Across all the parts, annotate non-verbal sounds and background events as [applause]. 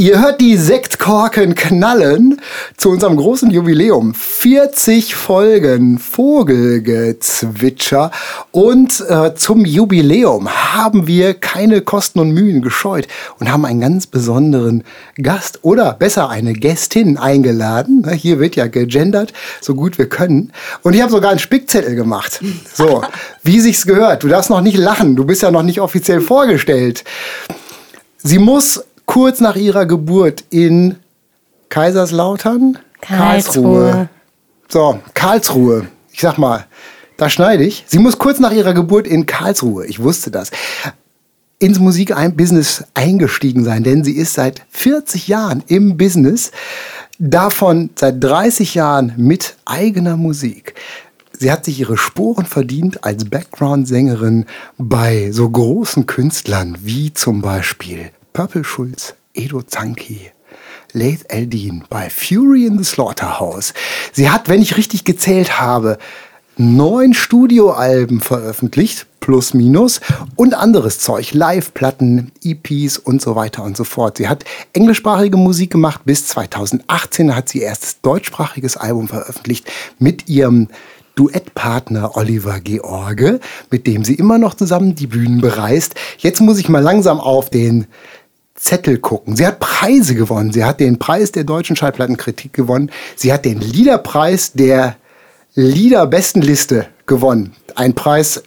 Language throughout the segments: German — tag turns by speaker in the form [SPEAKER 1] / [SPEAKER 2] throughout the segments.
[SPEAKER 1] Ihr hört die Sektkorken knallen zu unserem großen Jubiläum. 40 Folgen Vogelgezwitscher. Und äh, zum Jubiläum haben wir keine Kosten und Mühen gescheut und haben einen ganz besonderen Gast oder besser eine Gästin eingeladen. Hier wird ja gegendert, so gut wir können. Und ich habe sogar einen Spickzettel gemacht. So, [laughs] wie sich's gehört. Du darfst noch nicht lachen. Du bist ja noch nicht offiziell vorgestellt. Sie muss kurz nach ihrer Geburt in Kaiserslautern,
[SPEAKER 2] Karlsruhe.
[SPEAKER 1] So, Karlsruhe. Ich sag mal, da schneide ich. Sie muss kurz nach ihrer Geburt in Karlsruhe, ich wusste das, ins Musikbusiness eingestiegen sein, denn sie ist seit 40 Jahren im Business, davon seit 30 Jahren mit eigener Musik. Sie hat sich ihre Sporen verdient als Background-Sängerin bei so großen Künstlern wie zum Beispiel Purple Schulz, Edo Zanki, Laith Eldin bei Fury in the Slaughterhouse. Sie hat, wenn ich richtig gezählt habe, neun Studioalben veröffentlicht, plus minus, und anderes Zeug, Live-Platten, EPs und so weiter und so fort. Sie hat englischsprachige Musik gemacht. Bis 2018 hat sie erst deutschsprachiges Album veröffentlicht mit ihrem Duettpartner Oliver George, mit dem sie immer noch zusammen die Bühnen bereist. Jetzt muss ich mal langsam auf den Zettel gucken. Sie hat Preise gewonnen. Sie hat den Preis der deutschen Schallplattenkritik gewonnen. Sie hat den Liederpreis der Liederbestenliste gewonnen. Ein Preis,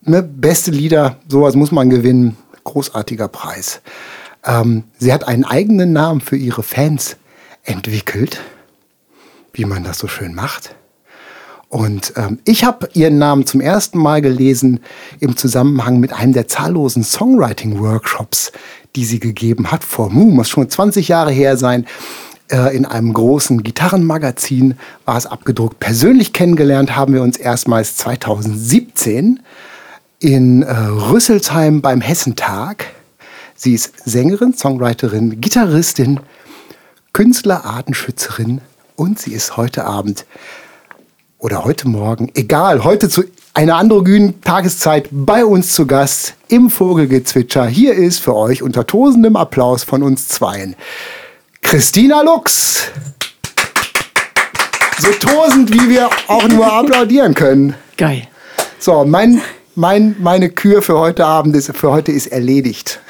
[SPEAKER 1] ne, beste Lieder, sowas muss man gewinnen. Großartiger Preis. Ähm, sie hat einen eigenen Namen für ihre Fans entwickelt, wie man das so schön macht. Und ähm, ich habe ihren Namen zum ersten Mal gelesen im Zusammenhang mit einem der zahllosen Songwriting-Workshops, die sie gegeben hat vor, mu, muss schon 20 Jahre her sein. Äh, in einem großen Gitarrenmagazin war es abgedruckt. Persönlich kennengelernt haben wir uns erstmals 2017 in äh, Rüsselsheim beim Hessentag. Sie ist Sängerin, Songwriterin, Gitarristin, Künstler, Artenschützerin und sie ist heute Abend oder heute Morgen, egal, heute zu einer androgynen Tageszeit bei uns zu Gast im Vogelgezwitscher. Hier ist für euch unter tosendem Applaus von uns zweien Christina Lux. So tosend, wie wir auch nur applaudieren können.
[SPEAKER 3] Geil.
[SPEAKER 1] So, mein, mein, meine Kür für heute Abend ist, für heute ist erledigt.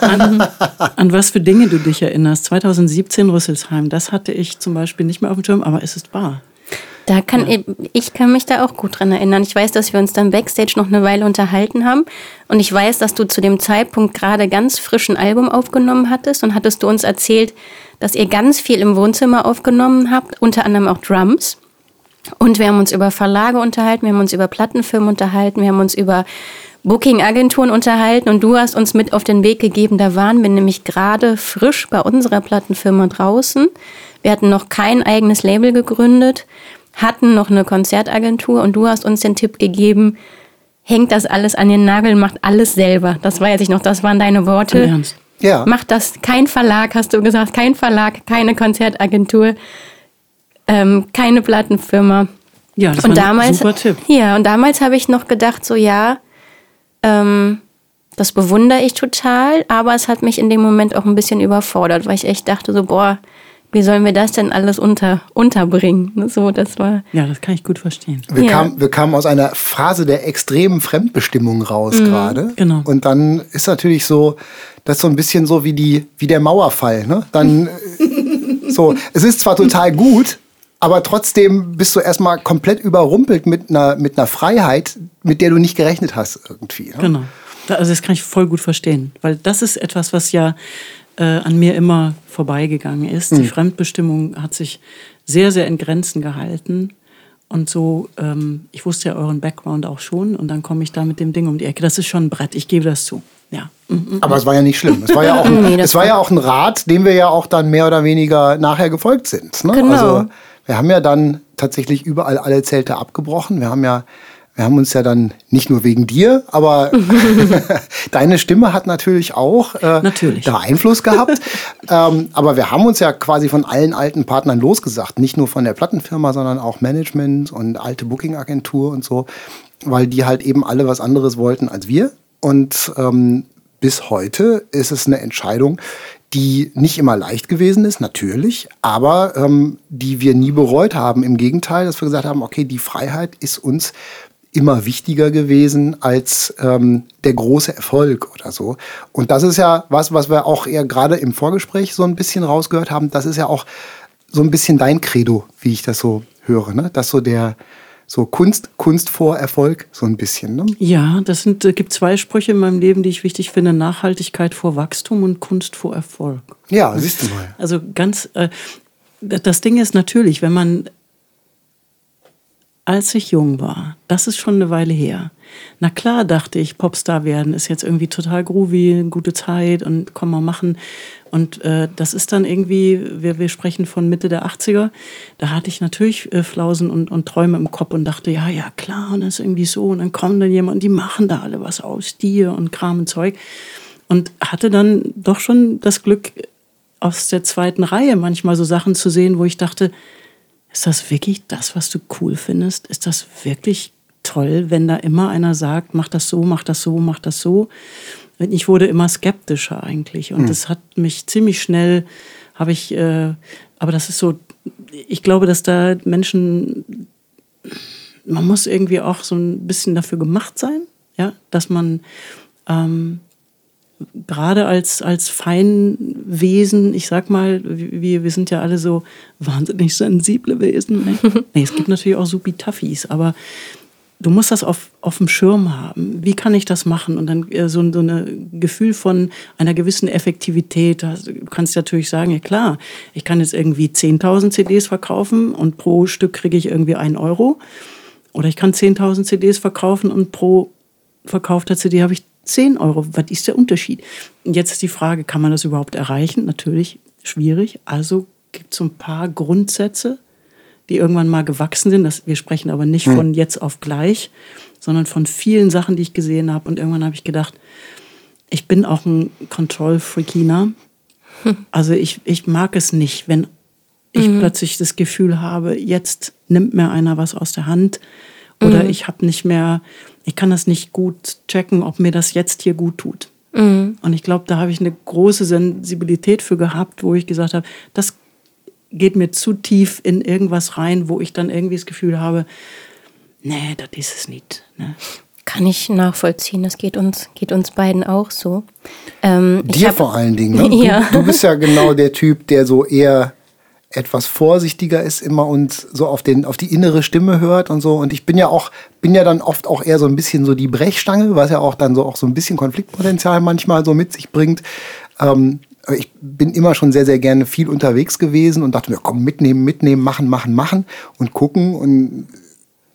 [SPEAKER 3] An, [laughs] an, was für Dinge du dich erinnerst. 2017 Rüsselsheim, das hatte ich zum Beispiel nicht mehr auf dem Schirm, aber es ist wahr.
[SPEAKER 2] Da kann ja. ich, kann mich da auch gut dran erinnern. Ich weiß, dass wir uns dann backstage noch eine Weile unterhalten haben und ich weiß, dass du zu dem Zeitpunkt gerade ganz frisch ein Album aufgenommen hattest und hattest du uns erzählt, dass ihr ganz viel im Wohnzimmer aufgenommen habt, unter anderem auch Drums. Und wir haben uns über Verlage unterhalten, wir haben uns über Plattenfirmen unterhalten, wir haben uns über Booking-Agenturen unterhalten und du hast uns mit auf den Weg gegeben. Da waren wir nämlich gerade frisch bei unserer Plattenfirma draußen. Wir hatten noch kein eigenes Label gegründet hatten noch eine Konzertagentur und du hast uns den Tipp gegeben, hängt das alles an den Nagel, macht alles selber. Das weiß ich noch, das waren deine Worte.
[SPEAKER 3] Ernst?
[SPEAKER 1] Ja.
[SPEAKER 2] Macht das kein Verlag, hast du gesagt, kein Verlag, keine Konzertagentur, ähm, keine Plattenfirma.
[SPEAKER 3] Ja, das
[SPEAKER 2] und
[SPEAKER 3] war
[SPEAKER 2] damals,
[SPEAKER 3] ein super Tipp.
[SPEAKER 2] Ja, und damals habe ich noch gedacht, so ja, ähm, das bewundere ich total, aber es hat mich in dem Moment auch ein bisschen überfordert, weil ich echt dachte so, boah, wie sollen wir das denn alles unter, unterbringen? So, das war.
[SPEAKER 3] Ja, das kann ich gut verstehen.
[SPEAKER 1] Wir,
[SPEAKER 2] Ja.
[SPEAKER 1] kamen, wir kamen aus einer Phase der extremen Fremdbestimmung raus
[SPEAKER 2] Mhm,
[SPEAKER 1] gerade.
[SPEAKER 3] genau.
[SPEAKER 1] Und dann ist natürlich so, das ist so ein bisschen so wie, die, wie der Mauerfall. Ne? Dann äh, so, es ist zwar total gut, aber trotzdem bist du erstmal komplett überrumpelt mit einer, mit einer Freiheit, mit der du nicht gerechnet hast irgendwie. Ne?
[SPEAKER 3] Genau. Also das kann ich voll gut verstehen, weil das ist etwas, was ja äh, an mir immer vorbeigegangen ist. Die Fremdbestimmung hat sich sehr, sehr in Grenzen gehalten. Und so, ähm, ich wusste ja euren Background auch schon und dann komme ich da mit dem Ding um die Ecke. Das ist schon ein Brett, ich gebe das zu. Ja. Mhm.
[SPEAKER 1] Aber es war ja nicht schlimm. Es war ja auch ein, [laughs]
[SPEAKER 2] Nee,
[SPEAKER 1] es war ja auch ein Rat, dem wir ja auch dann mehr oder weniger nachher gefolgt sind. Ne?
[SPEAKER 2] Genau.
[SPEAKER 1] Also wir haben ja dann tatsächlich überall alle Zelte abgebrochen. Wir haben ja, wir haben uns ja dann nicht nur wegen dir, aber [laughs] [laughs] deine Stimme hat natürlich auch äh,
[SPEAKER 3] Natürlich.
[SPEAKER 1] da Einfluss gehabt. [laughs] ähm, aber wir haben uns ja quasi von allen alten Partnern losgesagt, nicht nur von der Plattenfirma, sondern auch Management und alte Booking-Agentur und so, weil die halt eben alle was anderes wollten als wir. Und ähm, bis heute ist es eine Entscheidung, die nicht immer leicht gewesen ist, natürlich, aber ähm, die wir nie bereut haben. Im Gegenteil, dass wir gesagt haben, okay, die Freiheit ist uns immer wichtiger gewesen als ähm, der große Erfolg oder so. Und das ist ja was, was wir auch eher gerade im Vorgespräch so ein bisschen rausgehört haben. Das ist ja auch so ein bisschen dein Credo, wie ich das so höre, ne? Dass so der so Kunst, Kunst vor Erfolg, so ein bisschen. Ne?
[SPEAKER 3] Ja, das sind, äh, gibt zwei Sprüche in meinem Leben, die ich wichtig finde: Nachhaltigkeit vor Wachstum und Kunst vor Erfolg.
[SPEAKER 1] Ja, siehst du mal.
[SPEAKER 3] Also ganz, äh, das Ding ist natürlich, wenn man als ich jung war, das ist schon eine Weile her. Na klar, dachte ich, Popstar werden ist jetzt irgendwie total groovy, gute Zeit und komm mal machen. Und äh, das ist dann irgendwie, wir, wir sprechen von Mitte der 80er, da hatte ich natürlich äh, Flausen und, und Träume im Kopf und dachte, ja, ja, klar, und das ist irgendwie so. Und dann kommen dann jemand die machen da alle was aus dir und Kram und Zeug. Und hatte dann doch schon das Glück, aus der zweiten Reihe manchmal so Sachen zu sehen, wo ich dachte, ist das wirklich das, was du cool findest? Ist das wirklich toll, wenn da immer einer sagt, mach das so, mach das so, mach das so? Ich wurde immer skeptischer eigentlich und hm. das hat mich ziemlich schnell, habe ich, äh, aber das ist so, ich glaube, dass da Menschen, man muss irgendwie auch so ein bisschen dafür gemacht sein, ja, dass man ähm, gerade als, als Feinwesen, ich sag mal, wir, wir sind ja alle so wahnsinnig sensible Wesen. Ne? [laughs] nee, es gibt natürlich auch Supi-Taffis, aber du musst das auf, auf dem Schirm haben. Wie kann ich das machen? Und dann äh, so, so ein Gefühl von einer gewissen Effektivität. Du kannst natürlich sagen, ja klar, ich kann jetzt irgendwie 10.000 CDs verkaufen und pro Stück kriege ich irgendwie einen Euro. Oder ich kann 10.000 CDs verkaufen und pro verkaufter CD habe ich 10 Euro. Was ist der Unterschied? Und jetzt ist die Frage, kann man das überhaupt erreichen? Natürlich schwierig. Also gibt es so ein paar Grundsätze, die irgendwann mal gewachsen sind. Das, wir sprechen aber nicht hm. von jetzt auf gleich, sondern von vielen Sachen, die ich gesehen habe. Und irgendwann habe ich gedacht, ich bin auch ein Control-Freakiner. Hm. Also ich, ich mag es nicht, wenn ich mhm. plötzlich das Gefühl habe, jetzt nimmt mir einer was aus der Hand oder mhm. ich habe nicht mehr ich kann das nicht gut checken, ob mir das jetzt hier gut tut. Mhm. Und ich glaube, da habe ich eine große Sensibilität für gehabt, wo ich gesagt habe, das geht mir zu tief in irgendwas rein, wo ich dann irgendwie das Gefühl habe, nee, das ist es nicht. Ne?
[SPEAKER 2] Kann ich nachvollziehen. Das geht uns, geht uns beiden auch so. Ähm,
[SPEAKER 1] Dir hab, vor allen Dingen. Ne? [laughs] Ja. Du, du bist ja genau der Typ, der so eher etwas vorsichtiger ist immer und so auf den auf die innere Stimme hört und so. Und ich bin ja auch bin ja dann oft auch eher so ein bisschen so die Brechstange was ja auch dann so auch so ein bisschen Konfliktpotenzial manchmal so mit sich bringt. Ähm, ich bin immer schon sehr sehr gerne viel unterwegs gewesen und dachte mir komm mitnehmen mitnehmen machen machen machen und gucken. Und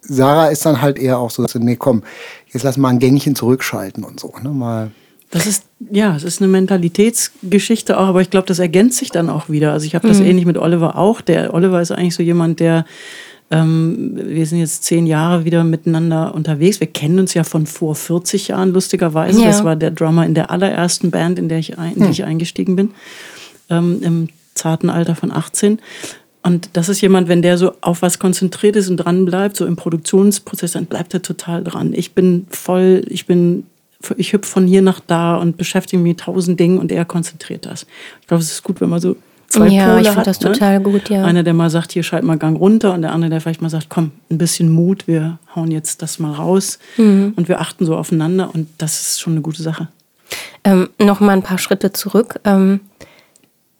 [SPEAKER 1] Sarah ist dann halt eher auch so dass nee komm jetzt lass mal ein Gängchen zurückschalten und so ne mal
[SPEAKER 3] das ist, ja, es ist eine Mentalitätsgeschichte auch, aber ich glaube, das ergänzt sich dann auch wieder. Also ich habe das mhm. ähnlich mit Oliver auch. Der Oliver ist eigentlich so jemand, der, ähm, wir sind jetzt zehn Jahre wieder miteinander unterwegs. Wir kennen uns ja von vor 40 Jahren, lustigerweise. Ja. Das war der Drummer in der allerersten Band, in der ich, ein, in die ich eingestiegen bin, ähm, im zarten Alter von 18. Und das ist jemand, wenn der so auf was konzentriert ist und dran bleibt, so im Produktionsprozess, dann bleibt er total dran. Ich bin voll, ich bin ich hüpfe von hier nach da und beschäftige mich mit tausend Dingen und er konzentriert das. Ich glaube, es ist gut, wenn man so zwei ja, Pole ich hat. das
[SPEAKER 2] ne? total gut, ja.
[SPEAKER 3] Einer, der mal sagt, hier schalt mal Gang runter und der andere, der vielleicht mal sagt, komm, ein bisschen Mut, wir hauen jetzt das mal raus mhm. und wir achten so aufeinander und das ist schon eine gute Sache.
[SPEAKER 2] Ähm, noch mal ein paar Schritte zurück. Ähm,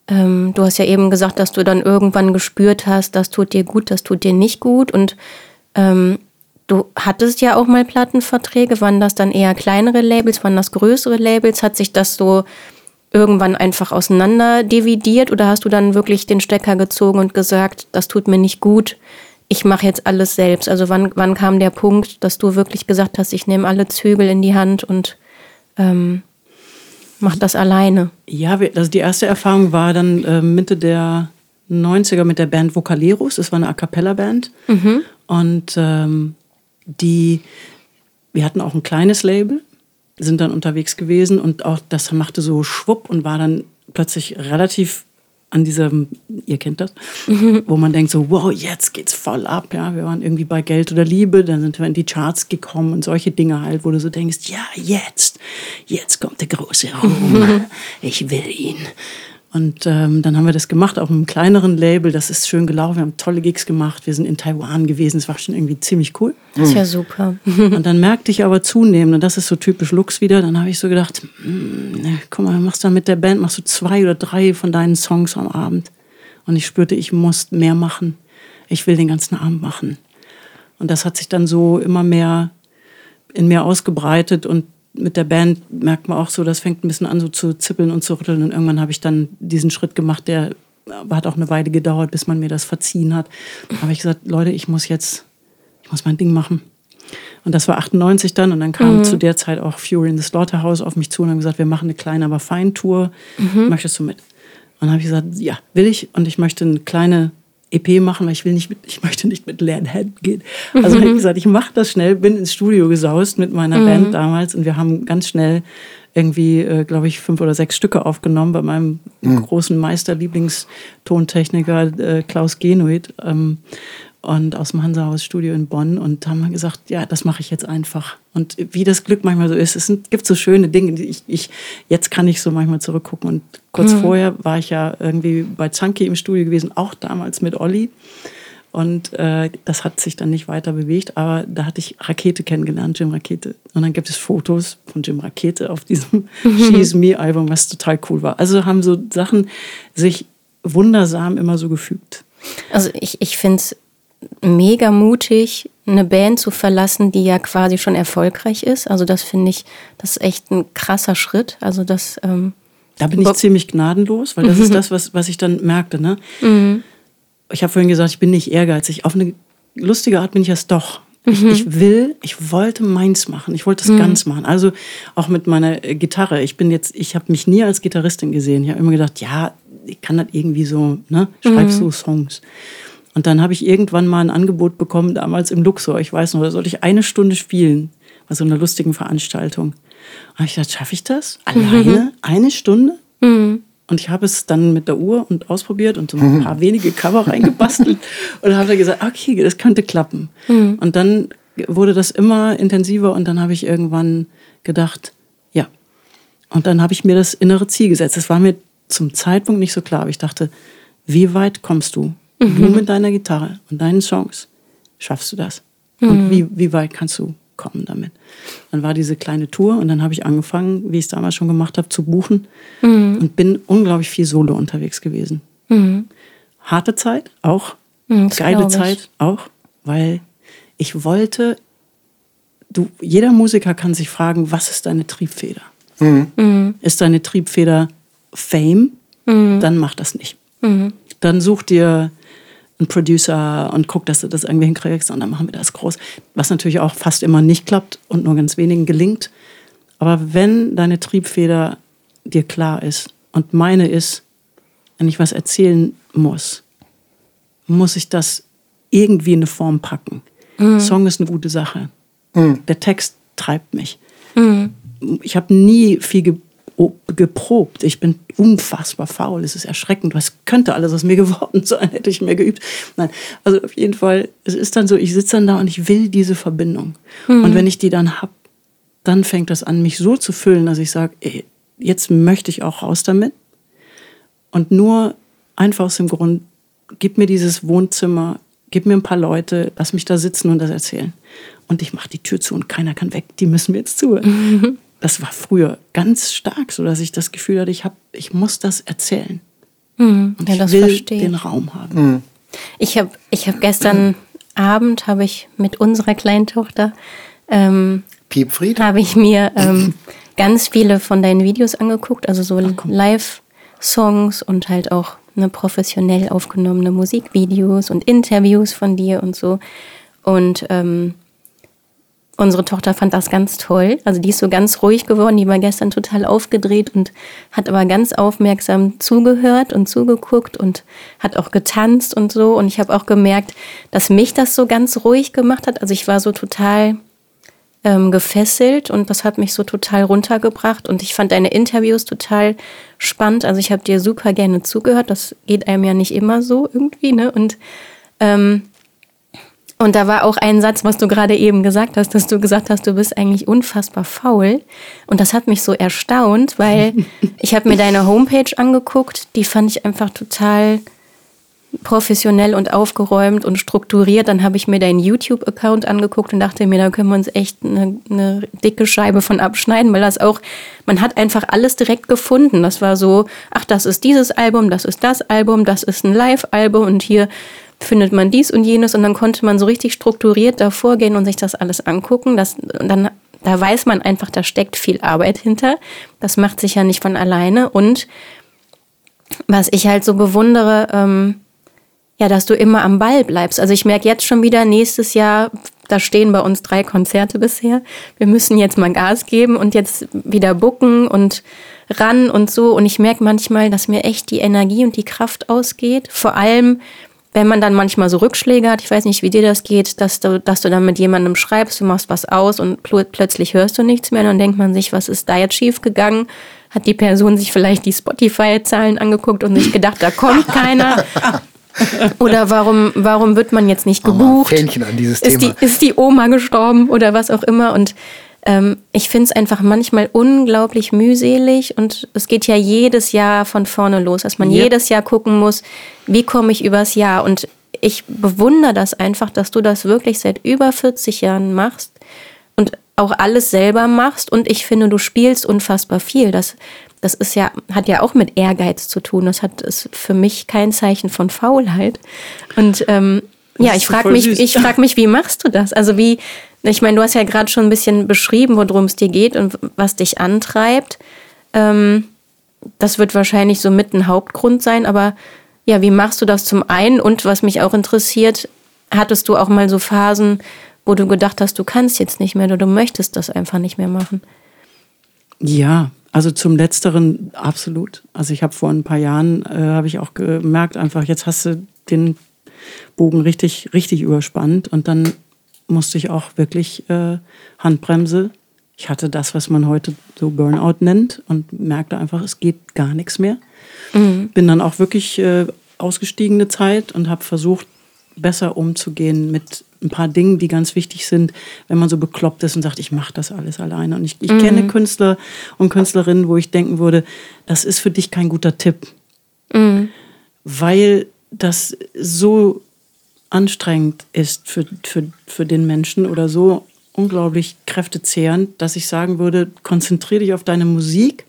[SPEAKER 2] ähm, du hast ja eben gesagt, dass du dann irgendwann gespürt hast, das tut dir gut, das tut dir nicht gut und ähm, Du hattest ja auch mal Plattenverträge. Waren das dann eher kleinere Labels? Waren das größere Labels? Hat sich das so irgendwann einfach auseinander dividiert oder hast du dann wirklich den Stecker gezogen und gesagt, das tut mir nicht gut, ich mache jetzt alles selbst? Also wann, wann kam der Punkt, dass du wirklich gesagt hast, ich nehme alle Zügel in die Hand und ähm, mach das alleine?
[SPEAKER 3] Ja, also die erste Erfahrung war dann äh, Mitte der 90er mit der Band Vocaleros. Das war eine A Cappella-Band. Mhm. Und ähm, die, wir hatten auch ein kleines Label, sind dann unterwegs gewesen und auch das machte so schwupp und war dann plötzlich relativ an diesem, ihr kennt das, mhm. [laughs] wo man denkt so, wow, jetzt geht's voll ab, ja, wir waren irgendwie bei Geld oder Liebe, dann sind wir in die Charts gekommen und solche Dinge halt, wo du so denkst, ja, jetzt, jetzt kommt der große Ruhm, [laughs] ich will ihn. Und ähm, dann haben wir das gemacht, auf einem kleineren Label. Das ist schön gelaufen. Wir haben tolle Gigs gemacht. Wir sind in Taiwan gewesen. Es war schon irgendwie ziemlich cool.
[SPEAKER 2] Das ist ja super. [laughs]
[SPEAKER 3] und dann merkte ich aber zunehmend, und das ist so typisch Lux wieder, dann habe ich so gedacht, ne, guck mal, machst du mit der Band, machst du zwei oder drei von deinen Songs am Abend. Und ich spürte, ich muss mehr machen. Ich will den ganzen Abend machen. Und das hat sich dann so immer mehr in mir ausgebreitet und mit der Band merkt man auch so, das fängt ein bisschen an so zu zippeln und zu rütteln und irgendwann habe ich dann diesen Schritt gemacht, der hat auch eine Weile gedauert, bis man mir das verziehen hat. Da habe ich gesagt, Leute, ich muss jetzt, ich muss mein Ding machen. Und das war 98 dann und dann kam mhm. zu der Zeit auch Fury in the Slaughterhouse auf mich zu und haben gesagt, wir machen eine kleine, aber fein Tour. Mhm. Möchtest du mit? Und dann habe ich gesagt, ja, will ich. Und ich möchte eine kleine EP machen, weil ich will nicht mit, ich möchte nicht mit leeren Händen gehen. Also mhm. habe ich gesagt, ich mache das schnell, bin ins Studio gesaust mit meiner mhm. Band damals und wir haben ganz schnell irgendwie, äh, glaube ich, fünf oder sechs Stücke aufgenommen bei meinem mhm. großen Meister, Lieblingstontechniker äh, Klaus Genuit. Ähm, und aus dem Hansahaus Studio in Bonn und haben wir gesagt, ja, das mache ich jetzt einfach. Und wie das Glück manchmal so ist, es gibt so schöne Dinge, die ich, ich, jetzt kann ich so manchmal zurückgucken. Und kurz mhm. vorher war ich ja irgendwie bei Zanki im Studio gewesen, auch damals mit Olli. Und äh, das hat sich dann nicht weiter bewegt, aber da hatte ich Rakete kennengelernt, Jim Rakete. Und dann gibt es Fotos von Jim Rakete auf diesem mhm. [laughs] She's Me-Album, was total cool war. Also haben so Sachen sich wundersam immer so gefügt.
[SPEAKER 2] Also ich, ich finde es mega mutig, eine Band zu verlassen, die ja quasi schon erfolgreich ist. Also das finde ich, das ist echt ein krasser Schritt. Also das. Ähm,
[SPEAKER 3] da bin ich ziemlich gnadenlos, weil das mhm. ist [laughs] das, was, was ich dann merkte. Ne? Mhm. Ich habe vorhin gesagt, ich bin nicht ehrgeizig. Auf eine lustige Art bin ich es doch. Ich, mhm. ich, will, ich wollte meins machen. Ich wollte es mhm. ganz machen. Also auch mit meiner Gitarre. Ich bin jetzt, ich habe mich nie als Gitarristin gesehen. Ich habe immer gedacht, ja, ich kann das irgendwie so, ne? Schreibst mhm. so Songs. Und dann habe ich irgendwann mal ein Angebot bekommen, damals im Luxor, ich weiß noch, da sollte ich eine Stunde spielen, bei so einer lustigen Veranstaltung. Und ich dachte, schaffe ich das? Alleine? Mhm. Eine Stunde? Mhm. Und ich habe es dann mit der Uhr und ausprobiert und so ein mhm. paar wenige Cover reingebastelt [laughs] und habe dann gesagt, okay, das könnte klappen. Mhm. Und dann wurde das immer intensiver und dann habe ich irgendwann gedacht, ja. Und dann habe ich mir das innere Ziel gesetzt. Das war mir zum Zeitpunkt nicht so klar, aber ich dachte, wie weit kommst du? Mhm. Du mit deiner Gitarre und deinen Songs schaffst du das. Mhm. Und wie, wie weit kannst du kommen damit? Dann war diese kleine Tour und dann habe ich angefangen, wie ich es damals schon gemacht habe, zu buchen mhm. und bin unglaublich viel solo unterwegs gewesen. Mhm. Harte Zeit auch, mhm, geile Zeit auch, weil ich wollte, du, jeder Musiker kann sich fragen, was ist deine Triebfeder? Mhm. Ist deine Triebfeder Fame? Dann mach das nicht. Dann such dir ein Producer und guck, dass du das irgendwie hinkriegst und dann machen wir das groß. Was natürlich auch fast immer nicht klappt und nur ganz wenigen gelingt. Aber wenn deine Triebfeder dir klar ist und meine ist, wenn ich was erzählen muss, muss ich das irgendwie in eine Form packen. Mhm. Song ist eine gute Sache. Mhm. Der Text treibt mich. Mhm. Ich habe nie viel geprobt. Ich bin unfassbar faul. Es ist erschreckend. Was könnte alles aus mir [laughs] geworden sein, hätte ich mehr geübt. Nein, also auf jeden Fall, es ist dann so, ich sitze dann da und ich will diese Verbindung. Mhm. Und wenn ich die dann habe, dann fängt das an, mich so zu füllen, dass ich sage, jetzt möchte ich auch raus damit. Und nur einfach aus dem Grund, gib mir dieses Wohnzimmer, gib mir ein paar Leute, lass mich da sitzen und das erzählen. Und ich mache die Tür zu und keiner kann weg. Die müssen mir jetzt zuhören. [laughs] das war früher ganz stark, so dass ich das Gefühl hatte, ich, hab, ich muss das erzählen.
[SPEAKER 2] Mhm, und
[SPEAKER 3] ja, ich will verstehe. den Raum haben. Mhm.
[SPEAKER 2] Ich habe ich hab gestern Abend habe ich mit unserer kleinen Tochter ähm,
[SPEAKER 1] Piepfried
[SPEAKER 2] habe ich mir ähm, [laughs] ganz viele von deinen Videos angeguckt, also so Live-Songs und halt auch eine professionell aufgenommene Musikvideos und Interviews von dir und so. Und ähm, Unsere Tochter fand das ganz toll. Also die ist so ganz ruhig geworden. Die war gestern total aufgedreht und hat aber ganz aufmerksam zugehört und zugeguckt und hat auch getanzt und so. Und ich habe auch gemerkt, dass mich das so ganz ruhig gemacht hat. Also ich war so total ähm, gefesselt und das hat mich so total runtergebracht. Und ich fand deine Interviews total spannend. Also ich habe dir super gerne zugehört. Das geht einem ja nicht immer so irgendwie. Ne? Und ähm, Und da war auch ein Satz, was du gerade eben gesagt hast, dass du gesagt hast, du bist eigentlich unfassbar faul. Und das hat mich so erstaunt, weil [laughs] ich habe mir deine Homepage angeguckt, die fand ich einfach total professionell und aufgeräumt und strukturiert. Dann habe ich mir deinen YouTube-Account angeguckt und dachte mir, da können wir uns echt eine, eine, dicke Scheibe von abschneiden, weil das auch, man hat einfach alles direkt gefunden. Das war so, ach, das ist dieses Album, das ist das Album, das ist ein Live-Album und hier findet man dies und jenes und dann konnte man so richtig strukturiert davor gehen und sich das alles angucken. Das, und dann, da weiß man einfach, da steckt viel Arbeit hinter. Das macht sich ja nicht von alleine und was ich halt so bewundere, ähm, ja, dass du immer am Ball bleibst. Also ich merke jetzt schon wieder, nächstes Jahr, da stehen bei uns drei Konzerte bisher. Wir müssen jetzt mal Gas geben und jetzt wieder bucken und ran und so. Und ich merke manchmal, dass mir echt die Energie und die Kraft ausgeht. Vor allem, wenn man dann manchmal so Rückschläge hat, ich weiß nicht, wie dir das geht, dass du, dass du dann mit jemandem schreibst, du machst was aus und pl plötzlich hörst du nichts mehr. Dann denkt man sich, was ist da jetzt schief gegangen? Hat die Person sich vielleicht die Spotify-Zahlen angeguckt und sich gedacht, da kommt [laughs] keiner. Oder warum, warum wird man jetzt nicht gebucht?
[SPEAKER 1] Fähnchen an dieses
[SPEAKER 2] ist
[SPEAKER 1] Thema.
[SPEAKER 2] Die, ist die Oma gestorben oder was auch immer? Und ähm, ich finde es einfach manchmal unglaublich mühselig und es geht ja jedes Jahr von vorne los, dass man ja. jedes Jahr gucken muss, wie komme ich übers Jahr. Und ich bewundere das einfach, dass du das wirklich seit über 40 Jahren machst und auch alles selber machst. Und ich finde, du spielst unfassbar viel. Das das ist ja, hat ja auch mit Ehrgeiz zu tun. Das hat ist für mich kein Zeichen von Faulheit. Und ähm, ja, ich frage mich, ich frag mich, wie machst du das? Also wie, ich meine, du hast ja gerade schon ein bisschen beschrieben, worum es dir geht und was dich antreibt. Ähm, das wird wahrscheinlich so mit ein Hauptgrund sein, aber ja, wie machst du das zum einen? Und was mich auch interessiert, hattest du auch mal so Phasen, wo du gedacht hast, du kannst jetzt nicht mehr oder du möchtest das einfach nicht mehr machen?
[SPEAKER 3] Ja, also zum Letzteren absolut. Also ich habe vor ein paar Jahren, äh, habe ich auch gemerkt, einfach jetzt hast du den Bogen richtig, richtig überspannt und dann musste ich auch wirklich äh, Handbremse. Ich hatte das, was man heute so Burnout nennt und merkte einfach, es geht gar nichts mehr. Mhm. Bin dann auch wirklich äh, ausgestiegen eine Zeit und habe versucht, besser umzugehen mit ein paar Dingen, die ganz wichtig sind, wenn man so bekloppt ist und sagt, ich mache das alles alleine. Und ich, ich mhm. kenne Künstler und Künstlerinnen, wo ich denken würde, das ist für dich kein guter Tipp. Mhm. Weil das so anstrengend ist für, für, für den Menschen oder so unglaublich kräftezehrend, dass ich sagen würde, konzentriere dich auf deine Musik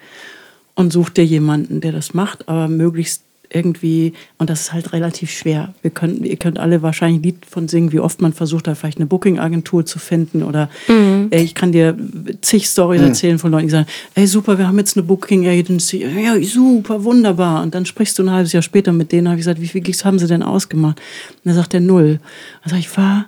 [SPEAKER 3] und such dir jemanden, der das macht, aber möglichst irgendwie, und das ist halt relativ schwer. Wir können, ihr könnt alle wahrscheinlich ein Lied von singen, wie oft man versucht hat, vielleicht eine Booking-Agentur zu finden oder mhm. ey, ich kann dir zig Storys mhm. erzählen von Leuten, die sagen, ey super, wir haben jetzt eine Booking-Agency, ja super, wunderbar. Und dann sprichst du ein halbes Jahr später mit denen, habe ich gesagt, wie viel Gigs haben sie denn ausgemacht? Und dann sagt er null. Dann sage ich, war.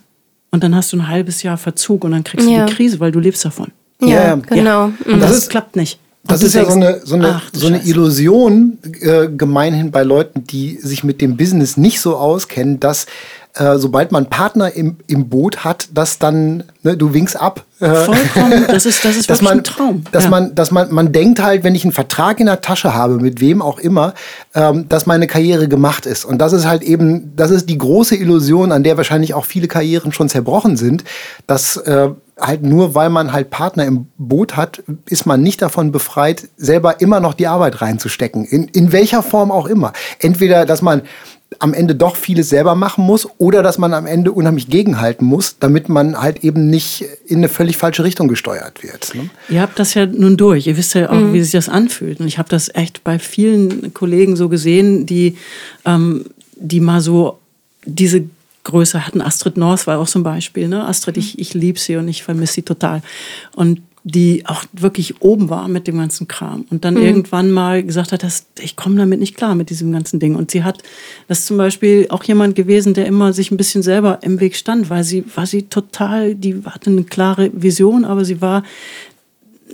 [SPEAKER 3] Und dann hast du ein halbes Jahr Verzug und dann kriegst du ja. die Krise, weil du lebst davon.
[SPEAKER 2] Ja, ja genau. Ja.
[SPEAKER 3] Und das, das klappt nicht.
[SPEAKER 1] Das ist ja so eine, so eine, ach, so eine Illusion äh, gemeinhin bei Leuten, die sich mit dem Business nicht so auskennen, dass äh, sobald man Partner im, im Boot hat, dass dann, ne, du winkst ab.
[SPEAKER 3] Äh, Vollkommen, das ist, das [laughs] ist
[SPEAKER 1] dass man,
[SPEAKER 3] ein Traum.
[SPEAKER 1] Dass, ja. man, dass man, man denkt halt, wenn ich einen Vertrag in der Tasche habe, mit wem auch immer, ähm, dass meine Karriere gemacht ist. Und das ist halt eben, das ist die große Illusion, an der wahrscheinlich auch viele Karrieren schon zerbrochen sind, dass äh, halt nur weil man halt Partner im Boot hat, ist man nicht davon befreit, selber immer noch die Arbeit reinzustecken. In, in welcher Form auch immer. Entweder, dass man am Ende doch vieles selber machen muss oder dass man am Ende unheimlich gegenhalten muss, damit man halt eben nicht in eine völlig falsche Richtung gesteuert wird. Ne?
[SPEAKER 3] Ihr habt das ja nun durch. Ihr wisst ja auch, mhm. wie sich das anfühlt. Und ich habe das echt bei vielen Kollegen so gesehen, die, ähm, die mal so diese Größe hatten. Astrid North war auch so ein Beispiel. Ne? Astrid, ich, ich liebe sie und ich vermisse sie total. Und die auch wirklich oben war mit dem ganzen Kram und dann mhm. irgendwann mal gesagt hat, dass ich komme damit nicht klar mit diesem ganzen Ding. Und sie hat, das ist zum Beispiel auch jemand gewesen, der immer sich ein bisschen selber im Weg stand, weil sie war sie total, die hatte eine klare Vision, aber sie war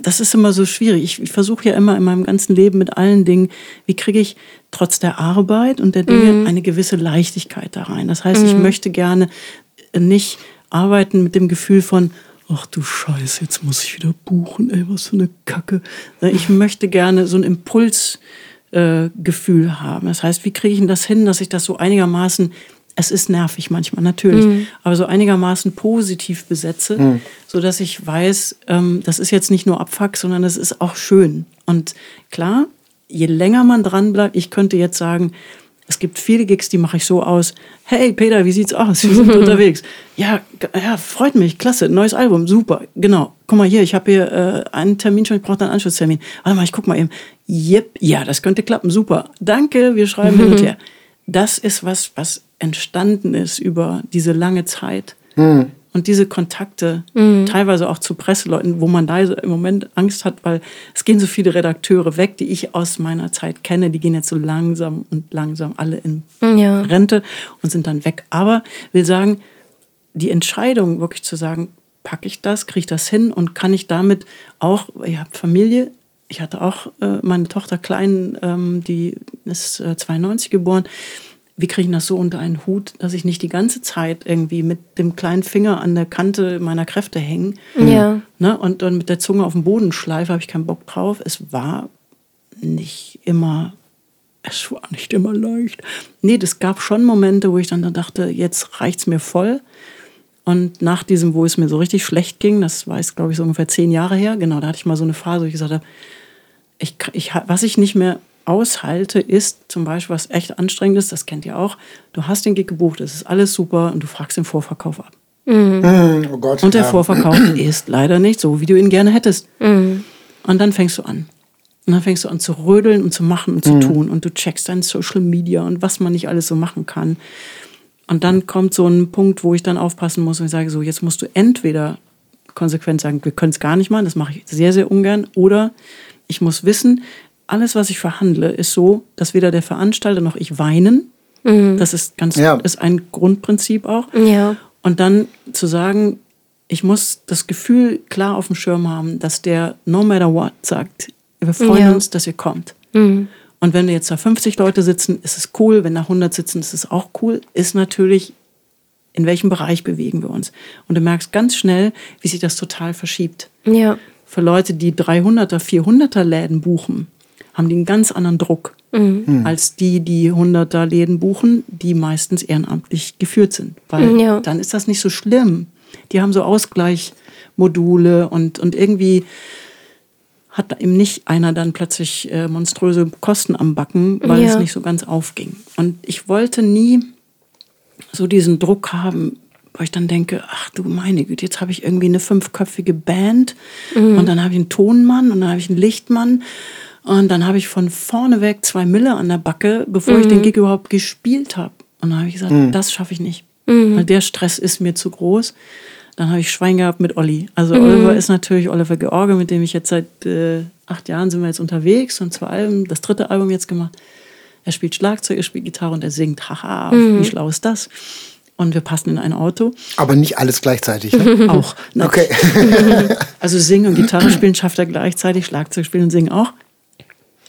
[SPEAKER 3] das ist immer so schwierig. Ich, ich versuche ja immer in meinem ganzen Leben mit allen Dingen, wie kriege ich trotz der Arbeit und der Dinge mhm. eine gewisse Leichtigkeit da rein. Das heißt, mhm. ich möchte gerne nicht arbeiten mit dem Gefühl von, ach du Scheiße, jetzt muss ich wieder buchen, ey, was für eine Kacke. Ich möchte gerne so ein Impulsgefühl äh, haben. Das heißt, wie kriege ich denn das hin, dass ich das so einigermaßen es ist nervig manchmal, natürlich,
[SPEAKER 1] Mhm.
[SPEAKER 3] aber so einigermaßen positiv besetze, so dass ich weiß, ähm, das ist jetzt nicht nur Abfuck, sondern es ist auch schön. Und klar, je länger man dran bleibt, ich könnte jetzt sagen, es gibt viele Gigs, die mache ich so aus. Hey Peter, wie sieht's aus? Wir sind [laughs] unterwegs. Ja, ja, freut mich, klasse, neues Album, super, genau. Guck mal hier, ich habe hier äh, einen Termin schon, ich brauche einen Anschlusstermin. Warte mal, ich guck mal eben. Yep, ja, das könnte klappen, super. Danke, wir schreiben hin und her. [laughs] Das ist was, was entstanden ist über diese lange Zeit. Und diese Kontakte, teilweise auch zu Presseleuten, wo man da im Moment Angst hat, weil es gehen so viele Redakteure weg, die ich aus meiner Zeit kenne, die gehen jetzt so langsam und langsam alle in
[SPEAKER 2] Ja.
[SPEAKER 3] Rente und sind dann weg. Aber will sagen, die Entscheidung wirklich zu sagen, packe ich das, kriege ich das hin und kann ich damit auch, ich habe Familie, ich hatte auch äh, meine Tochter klein, ähm, die ist äh, 92 geboren. Wie kriege ich das so unter einen Hut, dass ich nicht die ganze Zeit irgendwie mit dem kleinen Finger an der Kante meiner Kräfte hänge
[SPEAKER 2] Ja.
[SPEAKER 3] ne, und dann mit der Zunge auf den Boden schleife, habe ich keinen Bock drauf. Es war nicht immer, es war nicht immer leicht. Nee, das gab schon Momente, wo ich dann dachte, jetzt reicht's mir voll. Und nach diesem, wo es mir so richtig schlecht ging, das war jetzt, glaube ich, so ungefähr zehn Jahre her, genau, da hatte ich mal so eine Phase, wo ich gesagt habe, ich, ich, was ich nicht mehr aushalte, ist zum Beispiel, was echt anstrengend ist, das kennt ihr auch, du hast den Gig gebucht, es ist alles super und du fragst den Vorverkauf ab.
[SPEAKER 1] Oh Gott.
[SPEAKER 3] Und der
[SPEAKER 1] ja.
[SPEAKER 3] Vorverkauf [clears throat] ist leider nicht so, wie du ihn gerne hättest. Und dann fängst du an. Und dann fängst du an zu rödeln und zu machen und zu tun. Und du checkst dein Social Media und was man nicht alles so machen kann. Und dann kommt so ein Punkt, wo ich dann aufpassen muss und ich sage so, jetzt musst du entweder konsequent sagen, wir können es gar nicht machen, das mache ich sehr, sehr ungern. Oder ich muss wissen, alles, was ich verhandle, ist so, dass weder der Veranstalter noch ich weinen. Das ist ganz,
[SPEAKER 1] Ja.
[SPEAKER 3] ist ein Grundprinzip auch.
[SPEAKER 2] Ja.
[SPEAKER 3] Und dann zu sagen, ich muss das Gefühl klar auf dem Schirm haben, dass der no matter what sagt, wir freuen
[SPEAKER 2] Ja.
[SPEAKER 3] uns, dass ihr kommt. Und wenn jetzt da 50 Leute sitzen, ist es cool. Wenn da 100 sitzen, ist es auch cool. Ist natürlich, in welchem Bereich bewegen wir uns. Und du merkst ganz schnell, wie sich das total verschiebt.
[SPEAKER 2] Ja.
[SPEAKER 3] Für Leute, die 300er, 400er Läden buchen, haben die einen ganz anderen Druck als die, die 100er Läden buchen, die meistens ehrenamtlich geführt sind. Weil
[SPEAKER 2] Ja.
[SPEAKER 3] dann ist das nicht so schlimm. Die haben so Ausgleichmodule und, und irgendwie hat da eben nicht einer dann plötzlich äh, monströse Kosten am Backen, weil
[SPEAKER 2] Ja.
[SPEAKER 3] es nicht so ganz aufging. Und ich wollte nie so diesen Druck haben, wo ich dann denke, ach du meine Güte, jetzt habe ich irgendwie eine fünfköpfige Band und dann habe ich einen Tonmann und dann habe ich einen Lichtmann und dann habe ich von vorne weg zwei Mille an der Backe, bevor ich den Gig überhaupt gespielt habe. Und dann habe ich gesagt, das schaffe ich nicht, weil der Stress ist mir zu groß. Dann habe ich Schwein gehabt mit Olli. Also Oliver ist natürlich Oliver George, mit dem ich jetzt seit äh, acht Jahren sind wir jetzt unterwegs und zwei Alben, das dritte Album jetzt gemacht. Er spielt Schlagzeug, er spielt Gitarre und er singt. Haha, wie schlau ist das? Und wir passen in ein Auto.
[SPEAKER 1] Aber nicht alles gleichzeitig. Ne? [laughs]
[SPEAKER 3] Auch. Ne?
[SPEAKER 1] Okay. [laughs]
[SPEAKER 3] Also singen und Gitarre spielen schafft er gleichzeitig, Schlagzeug spielen und singen auch.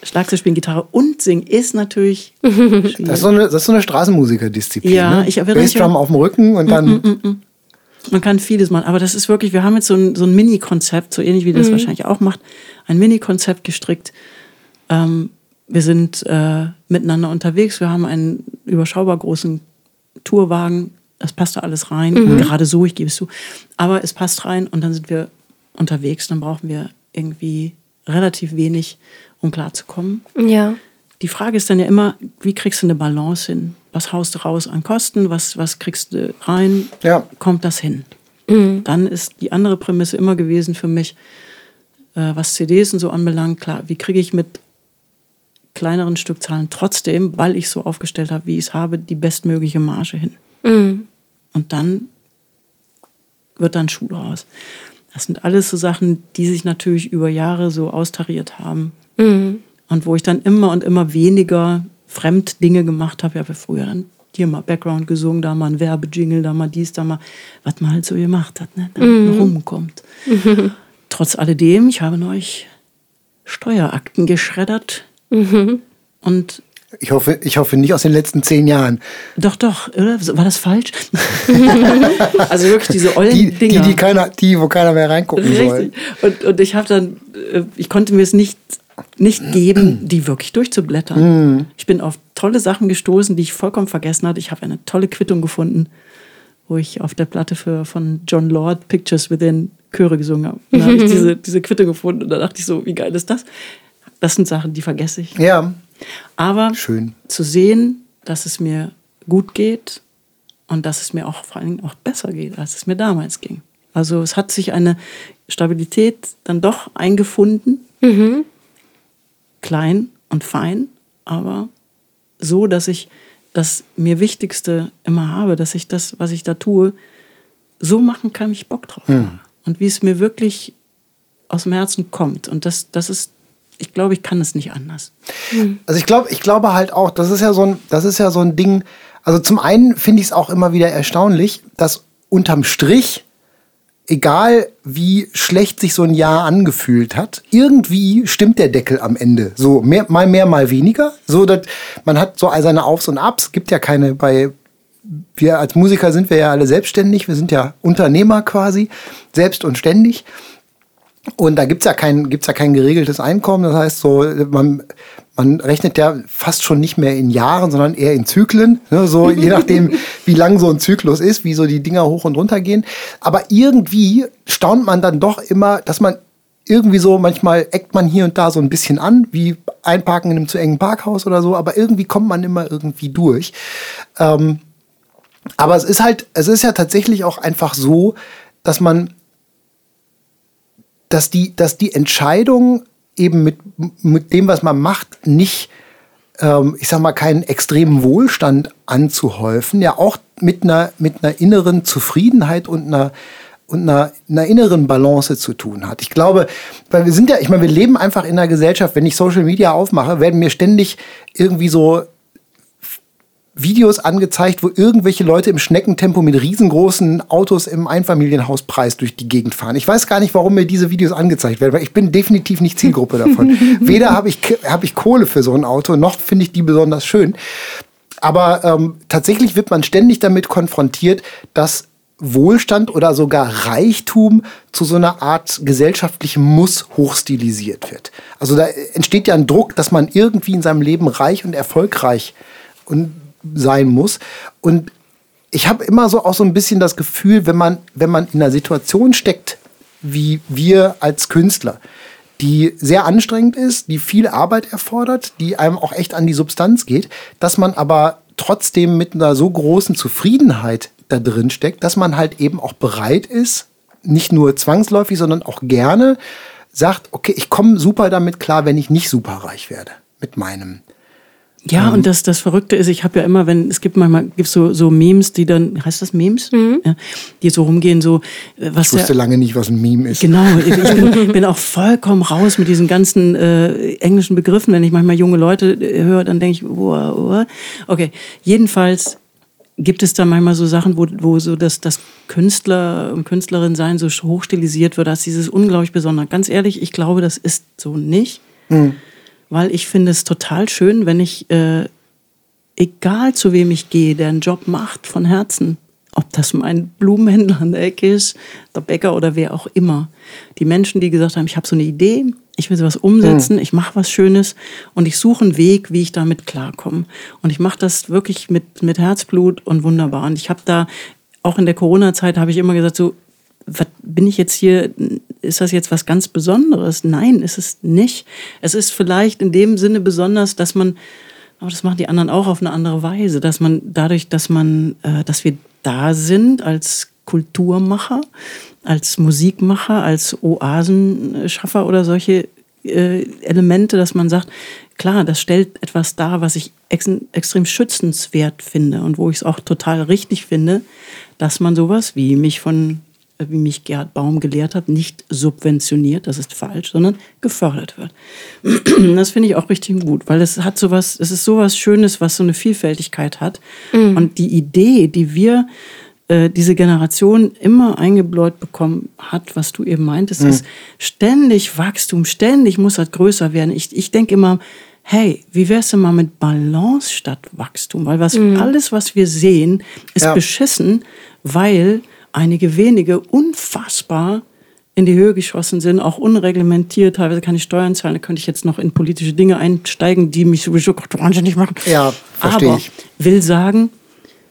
[SPEAKER 3] Schlagzeug spielen, Gitarre und singen ist natürlich schwierig. [laughs]
[SPEAKER 1] Das ist so eine, das ist so eine Straßenmusikerdisziplin.
[SPEAKER 3] Ja,
[SPEAKER 1] ne?
[SPEAKER 3] ich erinnere mich
[SPEAKER 1] Bassdrum auf dem Rücken und dann.
[SPEAKER 3] Man kann vieles machen, aber das ist wirklich, wir haben jetzt so ein, so ein Mini-Konzept, so ähnlich wie das wahrscheinlich auch macht, ein Mini-Konzept gestrickt. Ähm, wir sind äh, miteinander unterwegs, wir haben einen überschaubar großen Tourwagen, das passt da alles rein, gerade so, ich gebe es zu, aber es passt rein und dann sind wir unterwegs, dann brauchen wir irgendwie relativ wenig, um klarzukommen.
[SPEAKER 2] Ja.
[SPEAKER 3] Die Frage ist dann ja immer, wie kriegst du eine Balance hin? Was haust du raus an Kosten? Was, was kriegst du rein?
[SPEAKER 1] Ja.
[SPEAKER 3] Kommt das hin? Dann ist die andere Prämisse immer gewesen für mich, äh, was CDs und so anbelangt, klar, wie kriege ich mit kleineren Stückzahlen trotzdem, weil ich so aufgestellt habe, wie ich es habe, die bestmögliche Marge hin. Und dann wird dann Schuh draus. Das sind alles so Sachen, die sich natürlich über Jahre so austariert haben. Und wo ich dann immer und immer weniger Fremddinge gemacht habe. Ich habe ja früher dann hier mal Background gesungen, da mal ein Werbejingle, da mal dies, da mal, was man halt so gemacht hat, ne? da rumkommt. [laughs] Trotz alledem, ich habe neulich Steuerakten geschreddert. Und
[SPEAKER 1] Ich hoffe, ich hoffe nicht aus den letzten zehn Jahren.
[SPEAKER 3] doch, doch, oder? War das falsch? [laughs] also wirklich diese ollen
[SPEAKER 1] Die, die,
[SPEAKER 3] Dinger.
[SPEAKER 1] die, keiner, die, wo keiner mehr reingucken soll.
[SPEAKER 3] Richtig. Und, und ich habe dann, äh, ich konnte mir es nicht, nicht geben, die wirklich durchzublättern. Ich bin auf tolle Sachen gestoßen, die ich vollkommen vergessen hatte. Ich habe eine tolle Quittung gefunden, wo ich auf der Platte für, von John Lord Pictures Within Chöre gesungen habe. Da habe ich [laughs] diese, diese Quittung gefunden und da dachte ich so, wie geil ist das? Das sind Sachen, die vergesse ich.
[SPEAKER 1] Ja.
[SPEAKER 3] Aber
[SPEAKER 1] Schön.
[SPEAKER 3] zu sehen, dass es mir gut geht und dass es mir auch vor allen Dingen auch besser geht, als es mir damals ging. Also es hat sich eine Stabilität dann doch eingefunden. Klein und fein, aber so, dass ich das mir Wichtigste immer habe, dass ich das, was ich da tue, so machen kann, wie ich Bock drauf habe. Und wie es mir wirklich aus dem Herzen kommt. Und das, das ist, ich glaube, ich kann es nicht anders.
[SPEAKER 1] Also ich glaube, ich glaube halt auch, das ist ja so ein, das ist ja so ein Ding. Also zum einen finde ich es auch immer wieder erstaunlich, dass unterm Strich, egal wie schlecht sich so ein Jahr angefühlt hat, irgendwie stimmt der Deckel am Ende. So mehr, mal mehr, mal weniger. So, dass man hat so seine Aufs und Abs. Gibt ja keine bei wir als Musiker sind wir ja alle selbstständig. Wir sind ja Unternehmer quasi, selbst und ständig. Und da gibt's ja kein, gibt's ja kein geregeltes Einkommen. Das heißt, so, man, man rechnet ja fast schon nicht mehr in Jahren, sondern eher in Zyklen. Ne? So, je [laughs] nachdem, wie lang so ein Zyklus ist, wie so die Dinger hoch und runter gehen. Aber irgendwie staunt man dann doch immer, dass man irgendwie so, manchmal eckt man hier und da so ein bisschen an, wie einparken in einem zu engen Parkhaus oder so, aber irgendwie kommt man immer irgendwie durch. Ähm, aber es ist halt, es ist ja tatsächlich auch einfach so, dass man dass die, dass die Entscheidung eben mit, mit dem, was man macht, nicht, ähm, ich sag mal, keinen extremen Wohlstand anzuhäufen, ja auch mit einer, mit einer inneren Zufriedenheit und einer, und einer, einer inneren Balance zu tun hat. Ich glaube, weil wir sind ja, ich meine, wir leben einfach in einer Gesellschaft, wenn ich Social Media aufmache, werden mir ständig irgendwie so Videos angezeigt, wo irgendwelche Leute im Schneckentempo mit riesengroßen Autos im Einfamilienhauspreis durch die Gegend fahren. Ich weiß gar nicht, warum mir diese Videos angezeigt werden, weil ich bin definitiv nicht Zielgruppe davon. [laughs] Weder habe ich, hab ich Kohle für so ein Auto, noch finde ich die besonders schön. Aber ähm, tatsächlich wird man ständig damit konfrontiert, dass Wohlstand oder sogar Reichtum zu so einer Art gesellschaftlichem Muss hochstilisiert wird. Also da entsteht ja ein Druck, dass man irgendwie in seinem Leben reich und erfolgreich und sein muss. Und ich habe immer so auch so ein bisschen das Gefühl, wenn man, wenn man in einer Situation steckt, wie wir als Künstler, die sehr anstrengend ist, die viel Arbeit erfordert, die einem auch echt an die Substanz geht, dass man aber trotzdem mit einer so großen Zufriedenheit da drin steckt, dass man halt eben auch bereit ist, nicht nur zwangsläufig, sondern auch gerne sagt, okay, ich komme super damit klar, wenn ich nicht super reich werde mit meinem
[SPEAKER 3] Ja, und das, das Verrückte ist, ich habe ja immer, wenn, es gibt manchmal, gibt's so, so Memes, die dann, heißt das Memes? Ja, die so rumgehen, so, äh, was
[SPEAKER 1] Ich wusste
[SPEAKER 3] der,
[SPEAKER 1] lange nicht, was ein Meme ist.
[SPEAKER 3] Genau, ich bin, [laughs] bin auch vollkommen raus mit diesen ganzen äh, englischen Begriffen. Wenn ich manchmal junge Leute äh, höre, dann denke ich, wow, wow. Okay, jedenfalls gibt es da manchmal so Sachen, wo, wo so das, das Künstler und Künstlerin sein so hochstilisiert wird, als dieses unglaublich Besondere. Ganz ehrlich, ich glaube, das ist so nicht, weil ich finde es total schön, wenn ich, äh, egal zu wem ich gehe, der einen Job macht von Herzen, ob das mein Blumenhändler an der Ecke ist, der Bäcker oder wer auch immer. Die Menschen, die gesagt haben, ich habe so eine Idee, ich will sowas umsetzen, ich mache was Schönes und ich suche einen Weg, wie ich damit klarkomme. Und ich mache das wirklich mit, mit Herzblut und wunderbar. Und ich habe da, auch in der Corona-Zeit habe ich immer gesagt, so, was bin ich jetzt hier, ist das jetzt was ganz Besonderes? Nein, ist es nicht. Es ist vielleicht in dem Sinne besonders, dass man, aber das machen die anderen auch auf eine andere Weise, dass man dadurch, dass man, äh, dass wir da sind als Kulturmacher, als Musikmacher, als Oasenschaffer oder solche äh, Elemente, dass man sagt, klar, das stellt etwas dar, was ich ex extrem schützenswert finde und wo ich es auch total richtig finde, dass man sowas, wie mich von wie mich Gerhard Baum gelehrt hat, nicht subventioniert, das ist falsch, sondern gefördert wird. [clears throat] Das finde ich auch richtig gut, weil es hat sowas, es ist sowas Schönes, was so eine Vielfältigkeit hat. Und die Idee, die wir, äh, diese Generation immer eingebläut bekommen hat, was du eben meintest, ist ständig Wachstum, ständig muss das größer werden. Ich, ich denke immer, hey, wie wär's denn mal mit Balance statt Wachstum? Weil was, alles, was wir sehen, ist
[SPEAKER 1] Ja.
[SPEAKER 3] beschissen, weil einige wenige unfassbar in die Höhe geschossen sind, auch unreglementiert, teilweise keine Steuern zahlen. Da könnte ich jetzt noch in politische Dinge einsteigen, die mich sowieso [laughs] wahnsinnig machen.
[SPEAKER 1] Ja, verstehe
[SPEAKER 3] Aber
[SPEAKER 1] ich.
[SPEAKER 3] will sagen,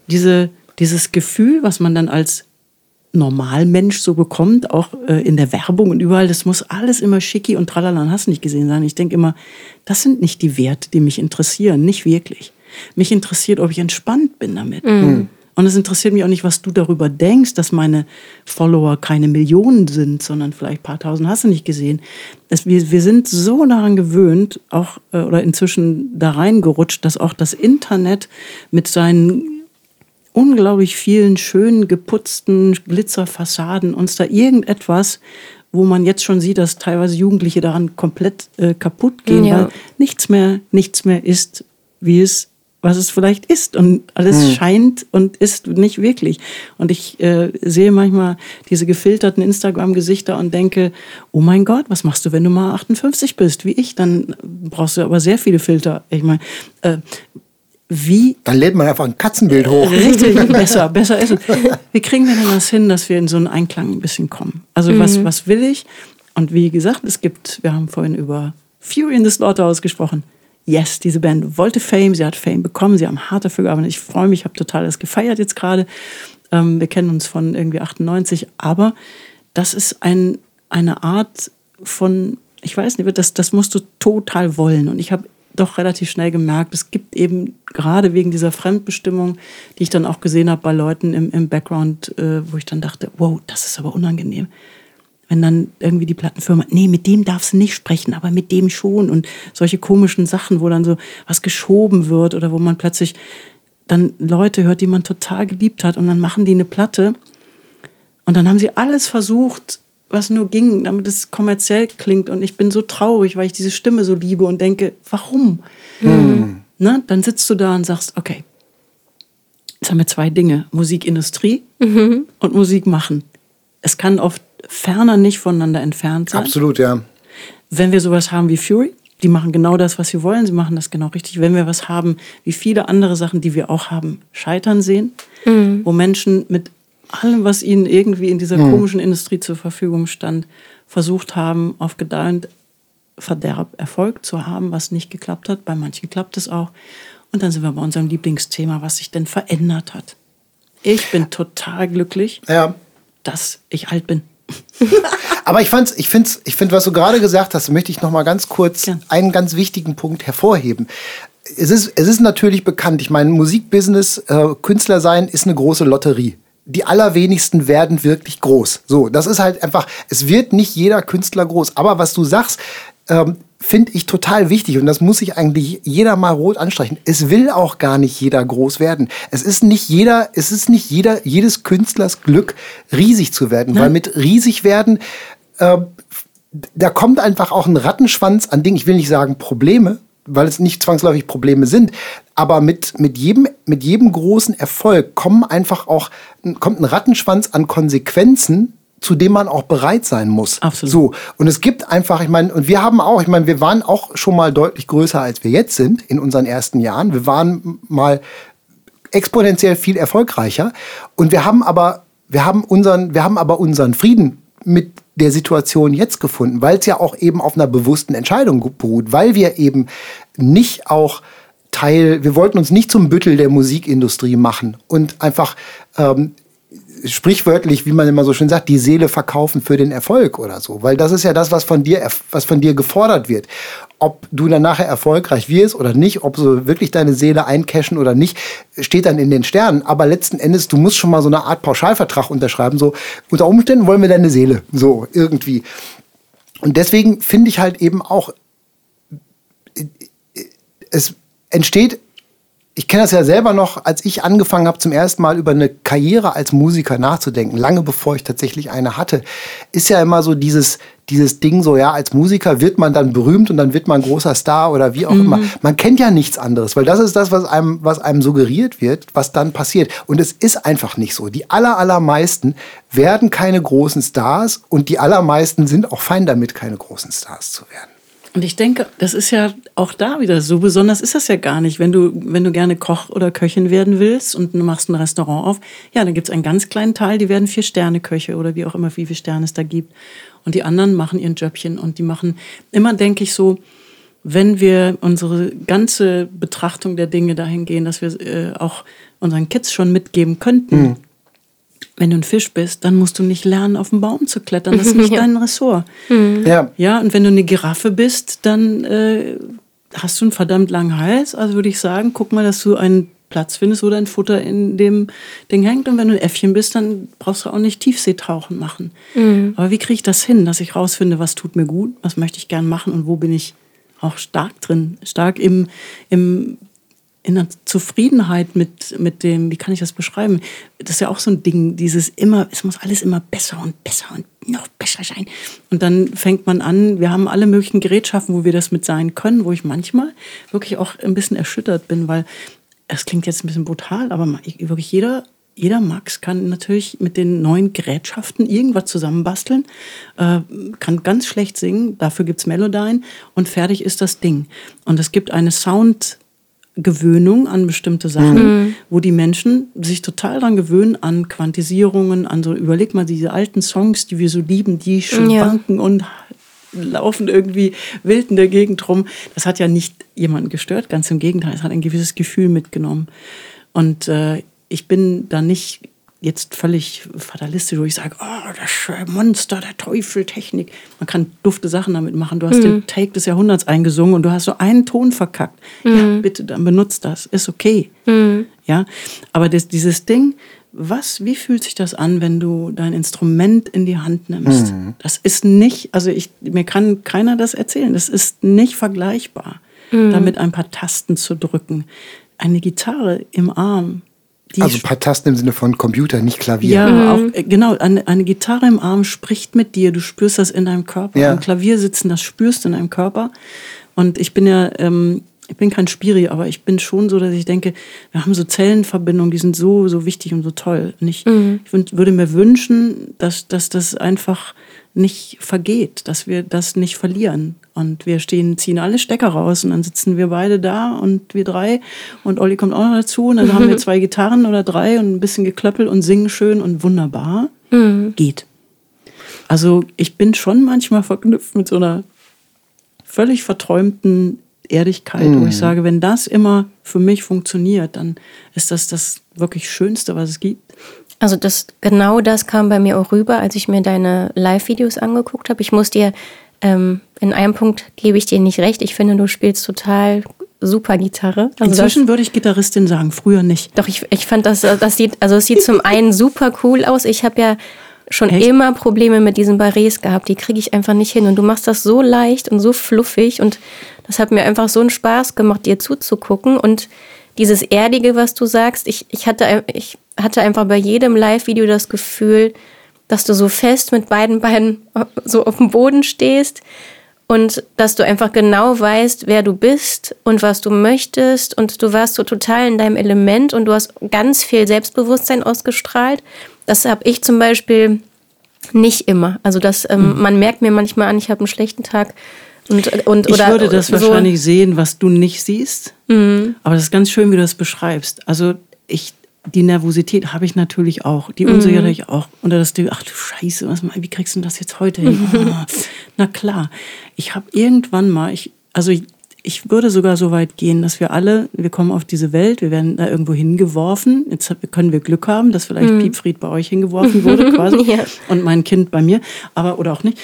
[SPEAKER 3] diese, dieses Gefühl, was man dann als Normalmensch so bekommt, auch äh, in der Werbung und überall, das muss alles immer schicki und tralala und hast nicht gesehen sein. Ich denke immer, das sind nicht die Werte, die mich interessieren, nicht wirklich. Mich interessiert, ob ich entspannt bin damit. Und es interessiert mich auch nicht, was du darüber denkst, dass meine Follower keine Millionen sind, sondern vielleicht ein paar tausend hast du nicht gesehen. Es, wir, wir sind so daran gewöhnt, auch äh, oder inzwischen da reingerutscht, dass auch das Internet mit seinen unglaublich vielen schön geputzten Glitzerfassaden uns da irgendetwas, wo man jetzt schon sieht, dass teilweise Jugendliche daran komplett äh, kaputt gehen,
[SPEAKER 2] Ja.
[SPEAKER 3] weil nichts mehr, nichts mehr ist, wie es was es vielleicht ist und alles scheint und ist nicht wirklich. Und ich äh, sehe manchmal diese gefilterten Instagram-Gesichter und denke, oh mein Gott, was machst du, wenn du mal 58 bist, wie ich? Dann brauchst du aber sehr viele Filter. Ich meine, äh, wie
[SPEAKER 1] Dann lädt man einfach ein Katzenbild hoch.
[SPEAKER 3] Richtig, [laughs] besser, besser ist es. Wie kriegen wir denn das hin, dass wir in so einen Einklang ein bisschen kommen? Also was, was will ich? Und wie gesagt, es gibt, wir haben vorhin über Fury in the Slaughterhouse gesprochen. Yes, diese Band wollte Fame, sie hat Fame bekommen, sie haben hart dafür gearbeitet. Ich freue mich, ich habe total das gefeiert jetzt gerade. Ähm, wir kennen uns von irgendwie 98, aber das ist ein, eine Art von, ich weiß nicht, das, das musst du total wollen. Und ich habe doch relativ schnell gemerkt, es gibt eben gerade wegen dieser Fremdbestimmung, die ich dann auch gesehen habe bei Leuten im, im Background, äh, wo ich dann dachte, wow, das ist aber unangenehm. Wenn dann irgendwie die Plattenfirma, nee, mit dem darfst du nicht sprechen, aber mit dem schon. Und solche komischen Sachen, wo dann so was geschoben wird oder wo man plötzlich dann Leute hört, die man total geliebt hat und dann machen die eine Platte und dann haben sie alles versucht, was nur ging, damit es kommerziell klingt. Und ich bin so traurig, weil ich diese Stimme so liebe und denke, warum? Ne? Dann sitzt du da und sagst, okay, jetzt haben wir zwei Dinge, Musikindustrie und Musik machen. Es kann oft ferner nicht voneinander entfernt sein.
[SPEAKER 1] Absolut, ja.
[SPEAKER 3] Wenn wir sowas haben wie Fury, die machen genau das, was sie wollen, sie machen das genau richtig. Wenn wir was haben wie viele andere Sachen, die wir auch haben, scheitern sehen, wo Menschen mit allem, was ihnen irgendwie in dieser komischen Industrie zur Verfügung stand, versucht haben, auf Gedeih und Verderb Erfolg zu haben, was nicht geklappt hat. Bei manchen klappt es auch. Und dann sind wir bei unserem Lieblingsthema, was sich denn verändert hat. Ich bin total glücklich,
[SPEAKER 1] Ja.
[SPEAKER 3] dass ich alt bin.
[SPEAKER 1] Aber ich fand's, ich find's, ich finde, was du gerade gesagt hast, möchte ich noch mal ganz kurz
[SPEAKER 3] Gern.
[SPEAKER 1] einen ganz wichtigen Punkt hervorheben. Es ist, es ist natürlich bekannt. Ich meine, Musikbusiness, äh, Künstler sein, ist eine große Lotterie. Die allerwenigsten werden wirklich groß. So, das ist halt einfach, es wird nicht jeder Künstler groß. Aber was du sagst, ähm, finde ich total wichtig und das muss sich eigentlich jeder mal rot anstreichen. Es will auch gar nicht jeder groß werden. Es ist nicht jeder, es ist nicht jeder, jedes Künstlers Glück, riesig zu werden, weil mit riesig werden, äh, da kommt einfach auch ein Rattenschwanz an Dingen, ich will nicht sagen Probleme, weil es nicht zwangsläufig Probleme sind, aber mit, mit, jedem, mit jedem großen Erfolg kommen einfach auch, kommt ein Rattenschwanz an Konsequenzen, zu dem man auch bereit sein muss.
[SPEAKER 3] Absolut.
[SPEAKER 1] So. Und es gibt einfach, ich meine, und wir haben auch, ich meine, wir waren auch schon mal deutlich größer, als wir jetzt sind in unseren ersten Jahren. Wir waren mal exponentiell viel erfolgreicher. Und wir haben aber, wir haben unseren, wir haben aber unseren Frieden mit der Situation jetzt gefunden, weil es ja auch eben auf einer bewussten Entscheidung beruht, weil wir eben nicht auch Teil, wir wollten uns nicht zum Büttel der Musikindustrie machen und einfach ähm, sprichwörtlich, wie man immer so schön sagt, die Seele verkaufen für den Erfolg oder so. Weil das ist ja das, was von dir, was von dir gefordert wird. Ob du dann nachher erfolgreich wirst oder nicht, ob du wirklich deine Seele eincashen oder nicht, steht dann in den Sternen. Aber letzten Endes, du musst schon mal so eine Art Pauschalvertrag unterschreiben. So, unter Umständen wollen wir deine Seele. So, irgendwie. Und deswegen finde ich halt eben auch, es entsteht, ich kenne das ja selber noch, als ich angefangen habe, zum ersten Mal über eine Karriere als Musiker nachzudenken, lange bevor ich tatsächlich eine hatte, ist ja immer so dieses, dieses Ding so, ja, als Musiker wird man dann berühmt und dann wird man großer Star oder wie auch immer. Man kennt ja nichts anderes, weil das ist das, was einem, was einem suggeriert wird, was dann passiert. Und es ist einfach nicht so. Die aller, allermeisten werden keine großen Stars und die allermeisten sind auch fein damit, keine großen Stars zu werden.
[SPEAKER 3] Und ich denke, das ist ja auch da wieder so besonders ist das ja gar nicht. Wenn du, wenn du gerne Koch oder Köchin werden willst und du machst ein Restaurant auf, ja, dann gibt es einen ganz kleinen Teil, die werden vier Sterne Köche oder wie auch immer, wie viele Sterne es da gibt. und die anderen machen ihren Jöbchen und die machen, immer denke ich so, wenn wir unsere ganze Betrachtung der Dinge dahin gehen, dass wir äh, auch unseren Kids schon mitgeben könnten, mhm. Wenn du ein Fisch bist, dann musst du nicht lernen, auf den Baum zu klettern. Das ist nicht [laughs] ja. dein Ressort. Mhm. Ja. ja, und wenn du eine Giraffe bist, dann äh, hast du einen verdammt langen Hals. Also würde ich sagen, guck mal, dass du einen Platz findest, wo dein Futter in dem Ding hängt. Und wenn du ein Äffchen bist, dann brauchst du auch nicht Tiefseetauchen machen. Mhm. Aber wie kriege ich das hin, dass ich rausfinde, was tut mir gut, was möchte ich gern machen und wo bin ich auch stark drin, stark im, im in der Zufriedenheit mit, mit dem, wie kann ich das beschreiben? Das ist ja auch so ein Ding, dieses immer, es muss alles immer besser und besser und noch besser sein. Und dann fängt man an, wir haben alle möglichen Gerätschaften, wo wir das mit sein können, wo ich manchmal wirklich auch ein bisschen erschüttert bin, weil es klingt jetzt ein bisschen brutal, aber wirklich jeder, jeder Max kann natürlich mit den neuen Gerätschaften irgendwas zusammenbasteln, äh, kann ganz schlecht singen, dafür gibt es Melodyne und fertig ist das Ding. Und es gibt eine Soundgewöhnung an bestimmte Sachen, mhm. wo die Menschen sich total daran gewöhnen, an Quantisierungen, an so, überleg mal, diese alten Songs, die wir so lieben, die schwanken ja. und laufen irgendwie wild in der Gegend rum. Das hat ja nicht jemanden gestört, ganz im Gegenteil, es hat ein gewisses Gefühl mitgenommen. Und äh, ich bin da nicht jetzt völlig fatalistisch, wo ich sage, oh, das Monster, der Teufel, Technik. Man kann dufte Sachen damit machen. Du hast mhm. den Take des Jahrhunderts eingesungen und du hast so einen Ton verkackt. Mhm. Ja, bitte, dann benutzt das. Ist okay. Mhm. Ja, aber das, dieses Ding, was, wie fühlt sich das an, wenn du dein Instrument in die Hand nimmst? Mhm. Das ist nicht, also ich, mir kann keiner das erzählen. Das ist nicht vergleichbar, mhm. damit ein paar Tasten zu drücken. Eine Gitarre im Arm.
[SPEAKER 1] Also ein paar Tasten im Sinne von Computer, nicht Klavier.
[SPEAKER 3] Ja, mhm. auch, äh, genau. Eine, eine Gitarre im Arm spricht mit dir. Du spürst das in deinem Körper. Ja. Ein Klavier sitzen, das spürst du in deinem Körper. Und ich bin ja ähm, ich bin kein Spiri, aber ich bin schon so, dass ich denke, wir haben so Zellenverbindungen, die sind so, so wichtig und so toll. Und ich, mhm. ich würde mir wünschen, dass, dass das einfach nicht vergeht, dass wir das nicht verlieren. Und wir stehen, ziehen alle Stecker raus und dann sitzen wir beide da und wir drei und Olli kommt auch noch dazu und dann mhm. haben wir [laughs] zwei Gitarren oder drei und ein bisschen geklöppelt und singen schön und wunderbar. Mhm. Geht. Also ich bin schon manchmal verknüpft mit so einer völlig verträumten Erdigkeit, mhm. wo ich mhm. sage, wenn das immer für mich funktioniert, dann ist das das wirklich Schönste, was es gibt.
[SPEAKER 2] Also das genau das kam bei mir auch rüber, als ich mir deine Live-Videos angeguckt habe. Ich muss dir ähm, in einem Punkt gebe ich dir nicht recht. Ich finde, du spielst total super Gitarre.
[SPEAKER 3] Also Inzwischen das, würde ich Gitarristin sagen, früher nicht.
[SPEAKER 2] Doch ich, ich fand das das sieht also es sieht zum [laughs] einen super cool aus. Ich habe ja schon Echt? immer Probleme mit diesen Barrés gehabt. Die kriege ich einfach nicht hin. Und du machst das so leicht und so fluffig. Und das hat mir einfach so einen Spaß gemacht, dir zuzugucken. Und dieses Erdige, was du sagst, ich, ich, hatte, ich hatte einfach bei jedem Live-Video das Gefühl, dass du so fest mit beiden Beinen so auf dem Boden stehst und dass du einfach genau weißt, wer du bist und was du möchtest und du warst so total in deinem Element und du hast ganz viel Selbstbewusstsein ausgestrahlt das habe ich zum Beispiel nicht immer. Also das, ähm, mhm. man merkt mir manchmal an, ich habe einen schlechten Tag. Und, und,
[SPEAKER 3] ich würde das so. wahrscheinlich sehen, was du nicht siehst. Mhm. Aber das ist ganz schön, wie du das beschreibst. Also ich, die Nervosität habe ich natürlich auch, die Unsicherheit mhm. auch. Und das, ach du Scheiße, was, wie kriegst du das jetzt heute hin? Oh, [laughs] na klar, ich habe irgendwann mal, ich, also ich, ich würde sogar so weit gehen, dass wir alle, wir kommen auf diese Welt, wir werden da irgendwo hingeworfen. Jetzt können wir Glück haben, dass vielleicht mhm. Piepfried bei euch hingeworfen wurde, [laughs] quasi. ja. Und mein Kind bei mir, aber oder auch nicht.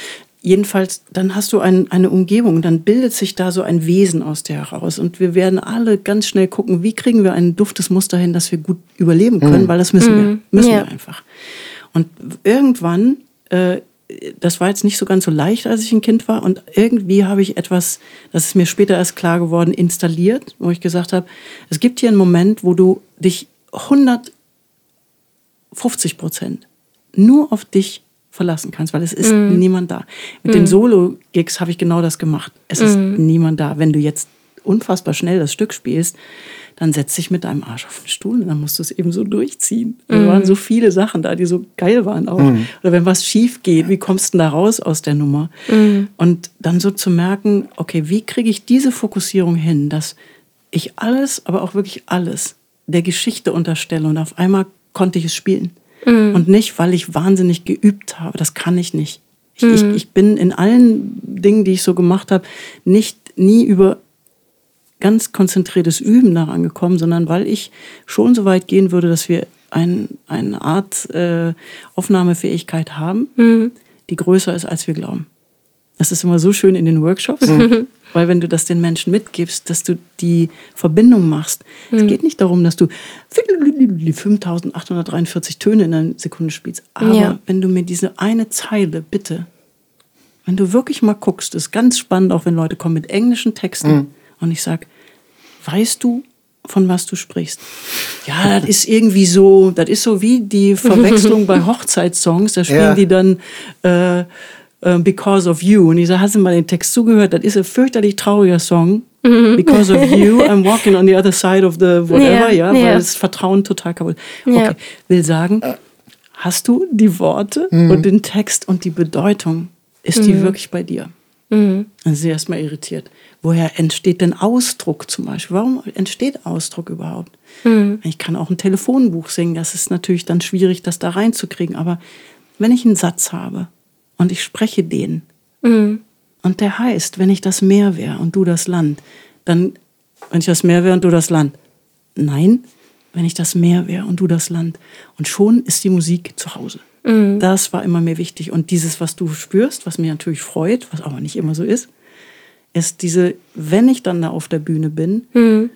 [SPEAKER 3] Jedenfalls, dann hast du ein, eine Umgebung, dann bildet sich da so ein Wesen aus dir heraus. Und wir werden alle ganz schnell gucken, wie kriegen wir ein duftes Muster hin, dass wir gut überleben können, mhm. weil das müssen wir. Mhm. Müssen ja. wir einfach. Und irgendwann äh, das war jetzt nicht so ganz so leicht, als ich ein Kind war. Und irgendwie habe ich etwas, das ist mir später erst klar geworden, installiert, wo ich gesagt habe, es gibt hier einen Moment, wo du dich 150 Prozent nur auf dich verlassen kannst, weil es ist mm. niemand da. Mit mm. den Solo-Gigs habe ich genau das gemacht. Es mm. ist niemand da. Wenn du jetzt unfassbar schnell das Stück spielst, dann setz dich mit deinem Arsch auf den Stuhl und dann musst du es eben so durchziehen. Mhm. Da waren so viele Sachen da, die so geil waren auch. Mhm. Oder wenn was schief geht, wie kommst du denn da raus aus der Nummer? Mhm. Und dann so zu merken, okay, wie kriege ich diese Fokussierung hin, dass ich alles, aber auch wirklich alles der Geschichte unterstelle und auf einmal konnte ich es spielen. Mhm. Und nicht, weil ich wahnsinnig geübt habe. Das kann ich nicht. Ich, ich, ich bin in allen Dingen, die ich so gemacht habe, nicht nie über ganz konzentriertes Üben daran gekommen, sondern weil ich schon so weit gehen würde, dass wir ein, eine Art äh, Aufnahmefähigkeit haben, mhm. die größer ist, als wir glauben. Das ist immer so schön in den Workshops, mhm. [laughs] weil wenn du das den Menschen mitgibst, dass du die Verbindung machst. Mhm. Es geht nicht darum, dass du 5843 Töne in einer Sekunde spielst, aber ja. wenn du mir diese eine Zeile bitte, wenn du wirklich mal guckst, ist ganz spannend, auch wenn Leute kommen mit englischen Texten mhm. und ich sage, weißt du, von was du sprichst. Ja, das ist irgendwie so, das ist so wie die Verwechslung [laughs] bei Hochzeitssongs. Da spielen ja. die dann äh, Because of You. Und ich sage, hast du mal den Text zugehört? Das ist ein fürchterlich trauriger Song. Mhm. Because of you, [laughs] I'm walking on the other side of the whatever, ja, ja weil das Vertrauen total kaputt. Okay, ja. will sagen, hast du die Worte mhm. und den Text und die Bedeutung, ist mhm. die wirklich bei dir? Mhm. Dann ist sie erstmal irritiert. Woher entsteht denn Ausdruck zum Beispiel? Warum entsteht Ausdruck überhaupt? Mhm. Ich kann auch ein Telefonbuch singen, das ist natürlich dann schwierig, das da reinzukriegen. Aber wenn ich einen Satz habe und ich spreche den. Mhm. Und der heißt, wenn ich das Meer wäre und du das Land, dann, wenn ich das Meer wäre und du das Land. Nein, wenn ich das Meer wäre und du das Land. Und schon ist die Musik zu Hause. Mhm. Das war immer mir wichtig. Und dieses, was du spürst, was mir natürlich freut, was aber nicht immer so ist, ist diese, wenn ich dann da auf der Bühne bin, mhm.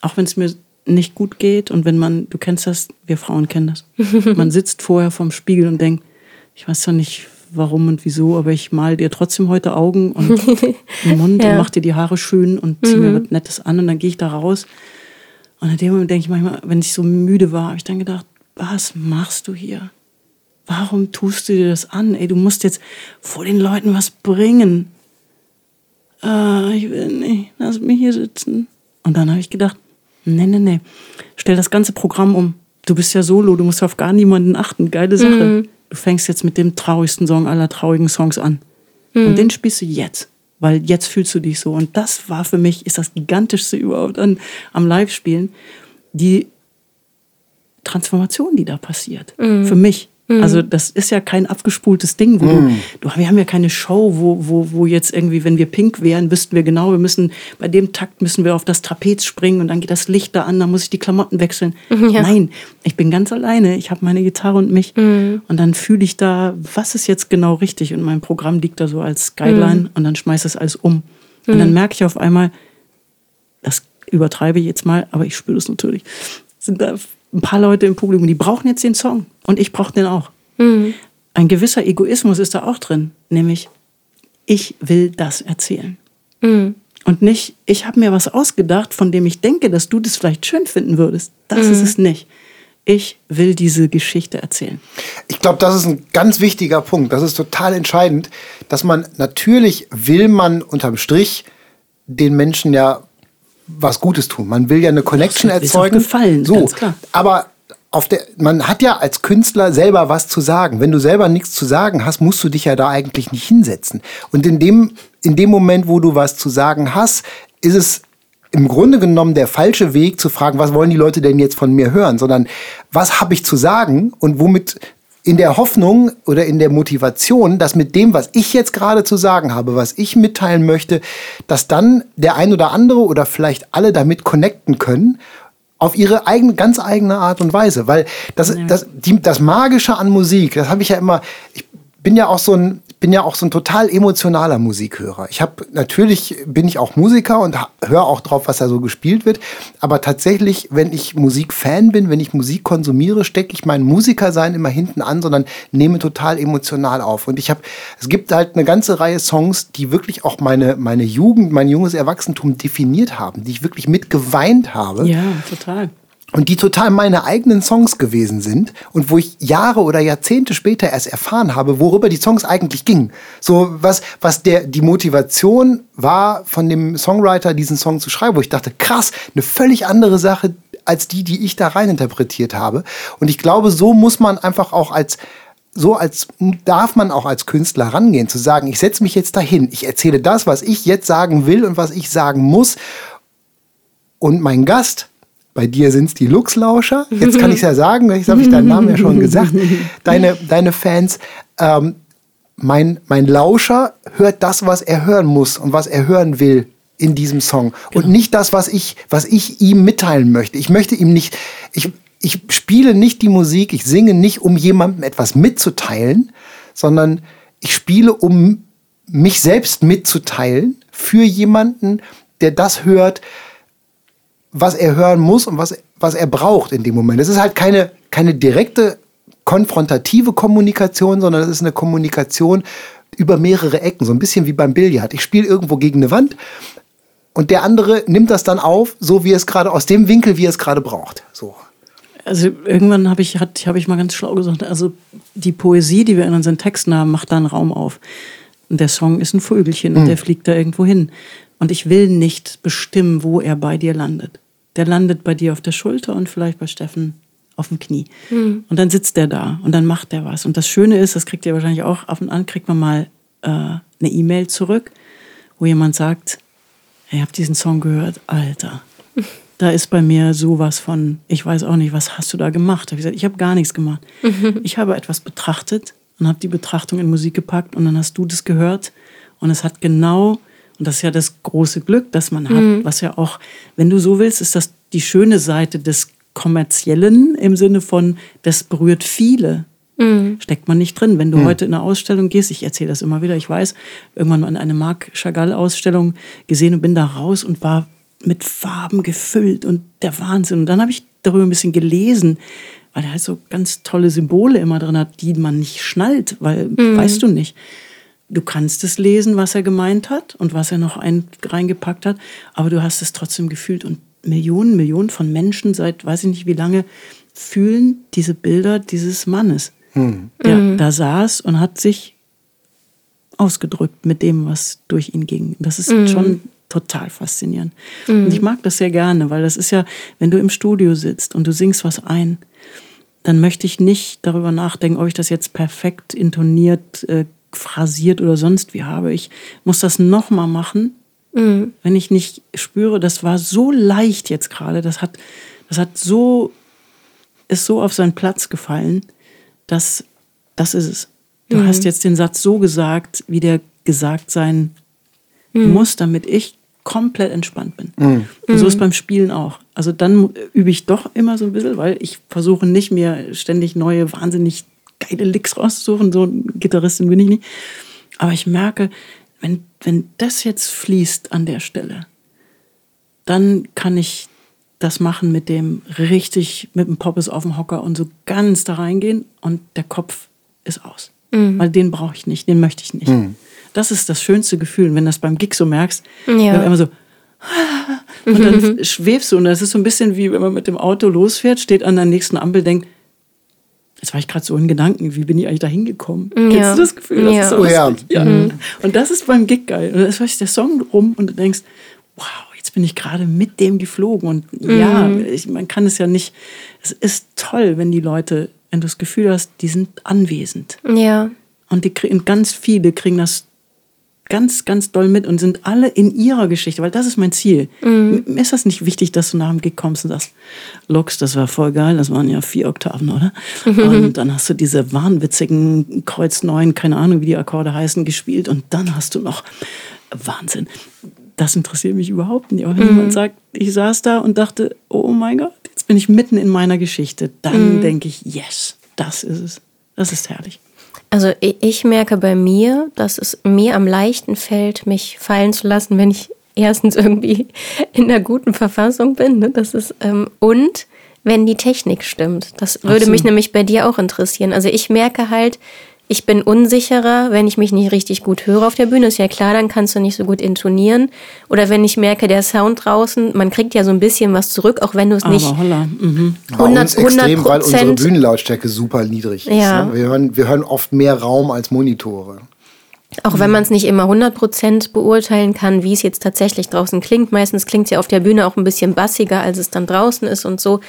[SPEAKER 3] auch wenn es mir nicht gut geht und wenn man, du kennst das, wir Frauen kennen das, [laughs] man sitzt vorher vorm Spiegel und denkt, ich weiß doch nicht, warum und wieso, aber ich mal dir trotzdem heute Augen und [laughs] den Mund ja. und mach dir die Haare schön und zieh mhm. mir was Nettes an und dann gehe ich da raus. Und in dem Moment denke ich manchmal, wenn ich so müde war, habe ich dann gedacht, was machst du hier? Warum tust du dir das an? Ey, du musst jetzt vor den Leuten was bringen. Äh, ich will nicht, lass mich hier sitzen. Und dann habe ich gedacht, nee, nee, nee, stell das ganze Programm um. Du bist ja solo, du musst auf gar niemanden achten. Geile Sache. Mhm du fängst jetzt mit dem traurigsten Song aller traurigen Songs an. Mhm. Und den spielst du jetzt, weil jetzt fühlst du dich so. Und das war für mich, ist das gigantischste überhaupt an, am Live-Spielen, die Transformation, die da passiert. Mhm. Für mich. Mhm. Also das ist ja kein abgespultes Ding, wo mhm. du, du, wir haben ja keine Show, wo, wo, wo jetzt irgendwie, wenn wir pink wären, wüssten wir genau, wir müssen, bei dem Takt müssen wir auf das Trapez springen und dann geht das Licht da an, dann muss ich die Klamotten wechseln. [laughs] Ja. Nein, ich bin ganz alleine, ich habe meine Gitarre und mich mhm. und dann fühle ich da, was ist jetzt genau richtig und mein Programm liegt da so als Guideline mhm. und dann schmeiße es alles um. Und dann mhm. merke ich auf einmal, das übertreibe ich jetzt mal, aber ich spüre das natürlich, sind da ein paar Leute im Publikum, die brauchen jetzt den Song. Und ich brauche den auch. Mhm. Ein gewisser Egoismus ist da auch drin, nämlich ich will das erzählen. Mhm. Und nicht, ich habe mir was ausgedacht, von dem ich denke, dass du das vielleicht schön finden würdest. Das mhm. ist es nicht. Ich will diese Geschichte erzählen.
[SPEAKER 1] Ich glaube, das ist ein ganz wichtiger Punkt. Das ist total entscheidend, dass man natürlich will man unterm Strich den Menschen ja was Gutes tun. Man will ja eine Connection das erzeugen.
[SPEAKER 3] gefallen,
[SPEAKER 1] so, ganz klar. Aber auf der, man hat ja als Künstler selber was zu sagen. Wenn du selber nichts zu sagen hast, musst du dich ja da eigentlich nicht hinsetzen. Und in dem, in dem Moment, wo du was zu sagen hast, ist es im Grunde genommen der falsche Weg zu fragen, was wollen die Leute denn jetzt von mir hören, sondern was habe ich zu sagen und womit in der Hoffnung oder in der Motivation, dass mit dem, was ich jetzt gerade zu sagen habe, was ich mitteilen möchte, dass dann der ein oder andere oder vielleicht alle damit connecten können auf ihre eigene, ganz eigene Art und Weise. Weil das, das, die, das Magische an Musik, das habe ich ja immer, ich bin ja auch so ein, bin ja auch so ein total emotionaler Musikhörer. Ich habe natürlich bin ich auch Musiker und höre auch drauf, was da so gespielt wird. Aber tatsächlich, wenn ich Musikfan bin, wenn ich Musik konsumiere, stecke ich mein Musikersein immer hinten an, sondern nehme total emotional auf. Und ich habe, es gibt halt eine ganze Reihe Songs, die wirklich auch meine meine Jugend, mein junges Erwachsentum definiert haben, die ich wirklich mitgeweint habe.
[SPEAKER 3] Ja, total
[SPEAKER 1] und die total meine eigenen Songs gewesen sind und wo ich Jahre oder Jahrzehnte später erst erfahren habe, worüber die Songs eigentlich gingen. So was, was der, die Motivation war von dem Songwriter, diesen Song zu schreiben, wo ich dachte, krass, eine völlig andere Sache als die, die ich da rein interpretiert habe. Und ich glaube, so muss man einfach auch als so als darf man auch als Künstler rangehen, zu sagen, ich setze mich jetzt dahin, ich erzähle das, was ich jetzt sagen will und was ich sagen muss. Und mein Gast bei dir sind es die Luxlauscher. Jetzt kann ich es ja sagen, jetzt habe ich deinen Namen ja schon gesagt. [laughs] Deine, deine Fans. Ähm, mein, mein Lauscher hört das, was er hören muss und was er hören will in diesem Song und
[SPEAKER 3] Genau.
[SPEAKER 1] nicht das, was ich, was ich ihm mitteilen möchte. Ich möchte ihm nicht, ich, ich spiele nicht die Musik, ich singe nicht, um jemandem etwas mitzuteilen, sondern ich spiele, um mich selbst mitzuteilen für jemanden, der das hört, was er hören muss und was, was er braucht in dem Moment. Es ist halt keine, keine direkte konfrontative Kommunikation, sondern es ist eine Kommunikation über mehrere Ecken, so ein bisschen wie beim Billard. Ich spiele irgendwo gegen eine Wand und der andere nimmt das dann auf, so wie es gerade aus dem Winkel, wie er es gerade braucht. So.
[SPEAKER 3] Also irgendwann habe ich, hat- hab ich mal ganz schlau gesagt, also die Poesie, die wir in unseren Texten haben, macht da einen Raum auf. Und der Song ist ein Vögelchen und der fliegt da irgendwo hin. Und ich will nicht bestimmen, wo er bei dir landet. Der landet bei dir auf der Schulter und vielleicht bei Steffen auf dem Knie. Und dann sitzt der da und dann macht der was. Und das Schöne ist, das kriegt ihr wahrscheinlich auch ab und an, kriegt man mal äh, eine E-Mail zurück, wo jemand sagt, ich habe diesen Song gehört, Alter. [laughs] Da ist bei mir sowas von, ich weiß auch nicht, was hast du da gemacht? Hab ich ich habe gar nichts gemacht. [laughs] Ich habe etwas betrachtet und habe die Betrachtung in Musik gepackt und dann hast du das gehört und es hat genau, und das ist ja das große Glück, das man hat, was ja auch, wenn du so willst, ist das die schöne Seite des Kommerziellen im Sinne von, das berührt viele. Steckt man nicht drin. Wenn du heute in eine Ausstellung gehst, ich erzähle das immer wieder, ich weiß, irgendwann mal in eine Marc Chagall-Ausstellung gesehen und bin da raus und war mit Farben gefüllt und der Wahnsinn. Und dann habe ich darüber ein bisschen gelesen, weil er halt so ganz tolle Symbole immer drin hat, die man nicht schnallt, weil weißt du nicht. Du kannst es lesen, was er gemeint hat und was er noch ein, reingepackt hat, aber du hast es trotzdem gefühlt. Und Millionen, Millionen von Menschen seit weiß ich nicht wie lange fühlen diese Bilder dieses Mannes, der da saß und hat sich ausgedrückt mit dem, was durch ihn ging. Das ist schon total faszinierend. Und ich mag das sehr gerne, weil das ist ja, wenn du im Studio sitzt und du singst was ein, dann möchte ich nicht darüber nachdenken, ob ich das jetzt perfekt intoniert, äh, phrasiert oder sonst wie habe. Ich muss das nochmal machen, wenn ich nicht spüre, das war so leicht jetzt gerade, das hat, das hat so, ist so auf seinen Platz gefallen, dass das ist es. Du hast jetzt den Satz so gesagt, wie der gesagt sein muss, damit ich komplett entspannt bin. Und so ist beim Spielen auch. Also dann übe ich doch immer so ein bisschen, weil ich versuche nicht mir ständig neue, wahnsinnig geile Licks rauszusuchen. So ein Gitarristin bin ich nicht. Aber ich merke, wenn, wenn das jetzt fließt an der Stelle, dann kann ich das machen mit dem richtig, mit dem Poppes auf dem Hocker und so ganz da reingehen und der Kopf ist aus. Weil den brauche ich nicht, den möchte ich nicht. Das ist das schönste Gefühl, wenn du das beim Gig so merkst.
[SPEAKER 2] Ja.
[SPEAKER 3] Wenn immer so [laughs] und dann schwebst du und das ist so ein bisschen wie wenn man mit dem Auto losfährt, steht an der nächsten Ampel, denkt, jetzt war ich gerade so in Gedanken, wie bin ich eigentlich da hingekommen?
[SPEAKER 2] Ja.
[SPEAKER 3] Kennst du das Gefühl? Das
[SPEAKER 2] Ja.
[SPEAKER 3] ist so
[SPEAKER 1] Oh ja.
[SPEAKER 3] ja. Und das ist beim Gig geil. Und dann ist der Song rum und du denkst, wow, jetzt bin ich gerade mit dem geflogen. Und ja, ich, man kann es ja nicht. Es ist toll, wenn die Leute, wenn du das Gefühl hast, die sind anwesend.
[SPEAKER 2] Ja.
[SPEAKER 3] Und die kriegen, ganz viele kriegen das ganz, ganz doll mit und sind alle in ihrer Geschichte, weil das ist mein Ziel.
[SPEAKER 2] Mhm.
[SPEAKER 3] Mir ist das nicht wichtig, dass du nach dem Gig kommst und sagst, Lux, das war voll geil, das waren ja vier Oktaven, oder? Und dann hast du diese wahnwitzigen Kreuz neun, keine Ahnung, wie die Akkorde heißen, gespielt und dann hast du noch Wahnsinn. Das interessiert mich überhaupt nicht. Aber wenn jemand sagt, ich saß da und dachte, oh mein Gott, jetzt bin ich mitten in meiner Geschichte, dann denke ich, yes, das ist es. Das ist herrlich.
[SPEAKER 2] Also ich merke bei mir, dass es mir am leichten fällt, mich fallen zu lassen, wenn ich erstens irgendwie in einer guten Verfassung bin. Ne? Das ist, ähm, und wenn die Technik stimmt. Das würde
[SPEAKER 3] so.
[SPEAKER 2] mich nämlich bei dir auch interessieren. Also ich merke halt, ich bin unsicherer, wenn ich mich nicht richtig gut höre auf der Bühne. Ist ja klar, dann kannst du nicht so gut intonieren. Oder wenn ich merke, der Sound draußen, man kriegt ja so ein bisschen was zurück, auch wenn du es nicht
[SPEAKER 3] Aber holla. Mhm.
[SPEAKER 1] Bei
[SPEAKER 2] 100
[SPEAKER 1] uns extrem, weil unsere
[SPEAKER 2] 100%
[SPEAKER 1] Bühnenlautstärke super niedrig ist.
[SPEAKER 2] Ja.
[SPEAKER 1] Ne? Wir, hören, wir hören oft mehr Raum als Monitore.
[SPEAKER 2] Auch wenn man es nicht immer 100% beurteilen kann, wie es jetzt tatsächlich draußen klingt. Meistens klingt es ja auf der Bühne auch ein bisschen bassiger, als es dann draußen ist und so.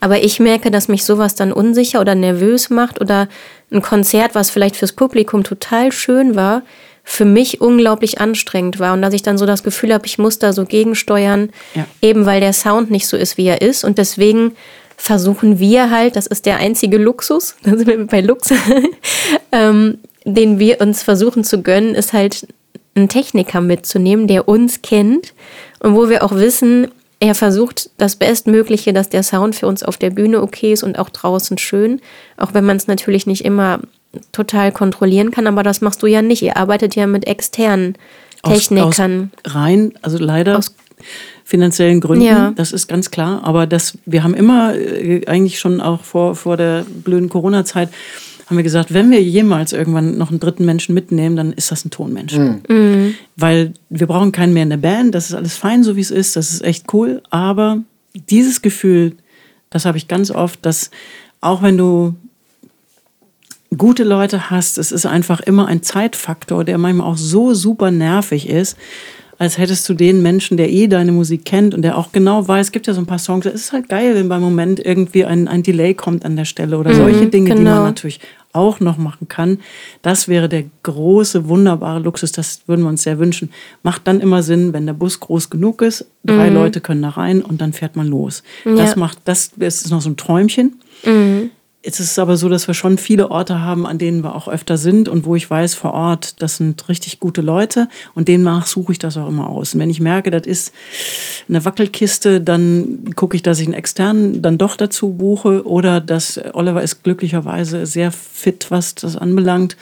[SPEAKER 2] Aber ich merke, dass mich sowas dann unsicher oder nervös macht oder ein Konzert, was vielleicht fürs Publikum total schön war, für mich unglaublich anstrengend war und dass ich dann so das Gefühl habe, ich muss da so gegensteuern,
[SPEAKER 3] Ja.
[SPEAKER 2] eben weil der Sound nicht so ist, wie er ist. Und deswegen versuchen wir halt, das ist der einzige Luxus, [laughs] da sind wir bei Lux, [laughs] ähm, den wir uns versuchen zu gönnen, ist halt einen Techniker mitzunehmen, der uns kennt und wo wir auch wissen, er versucht das Bestmögliche, dass der Sound für uns auf der Bühne okay ist und auch draußen schön. Auch wenn man es natürlich nicht immer total kontrollieren kann, aber das machst du ja nicht. Ihr arbeitet ja mit externen Technikern.
[SPEAKER 3] Aus, aus rein, also leider aus finanziellen Gründen, ja. das ist ganz klar. Aber das, wir haben immer äh, eigentlich schon auch vor, vor der blöden Corona-Zeit haben wir gesagt, wenn wir jemals irgendwann noch einen dritten Menschen mitnehmen, dann ist das ein Tonmensch. Mhm. Weil wir brauchen keinen mehr in der Band, das ist alles fein, so wie es ist, das ist echt cool. Aber dieses Gefühl, das habe ich ganz oft, dass auch wenn du gute Leute hast, es ist einfach immer ein Zeitfaktor, der manchmal auch so super nervig ist als hättest du den Menschen, der eh deine Musik kennt und der auch genau weiß, es gibt ja so ein paar Songs, es ist halt geil, wenn beim Moment irgendwie ein, ein Delay kommt an der Stelle oder mhm, solche Dinge, genau. die man genau. natürlich auch noch machen kann. Das wäre der große, wunderbare Luxus, das würden wir uns sehr wünschen. Macht dann immer Sinn, wenn der Bus groß genug ist, drei mhm. Leute können da rein und dann fährt man los. Ja. Das macht, das ist noch so ein Träumchen. Mhm. Es ist aber so, dass wir schon viele Orte haben, an denen wir auch öfter sind und wo ich weiß vor Ort, das sind richtig gute Leute und demnach suche ich das auch immer aus. Und wenn ich merke, das ist eine Wackelkiste, dann gucke ich, dass ich einen externen dann doch dazu buche oder dass Oliver ist glücklicherweise sehr fit, was das anbelangt.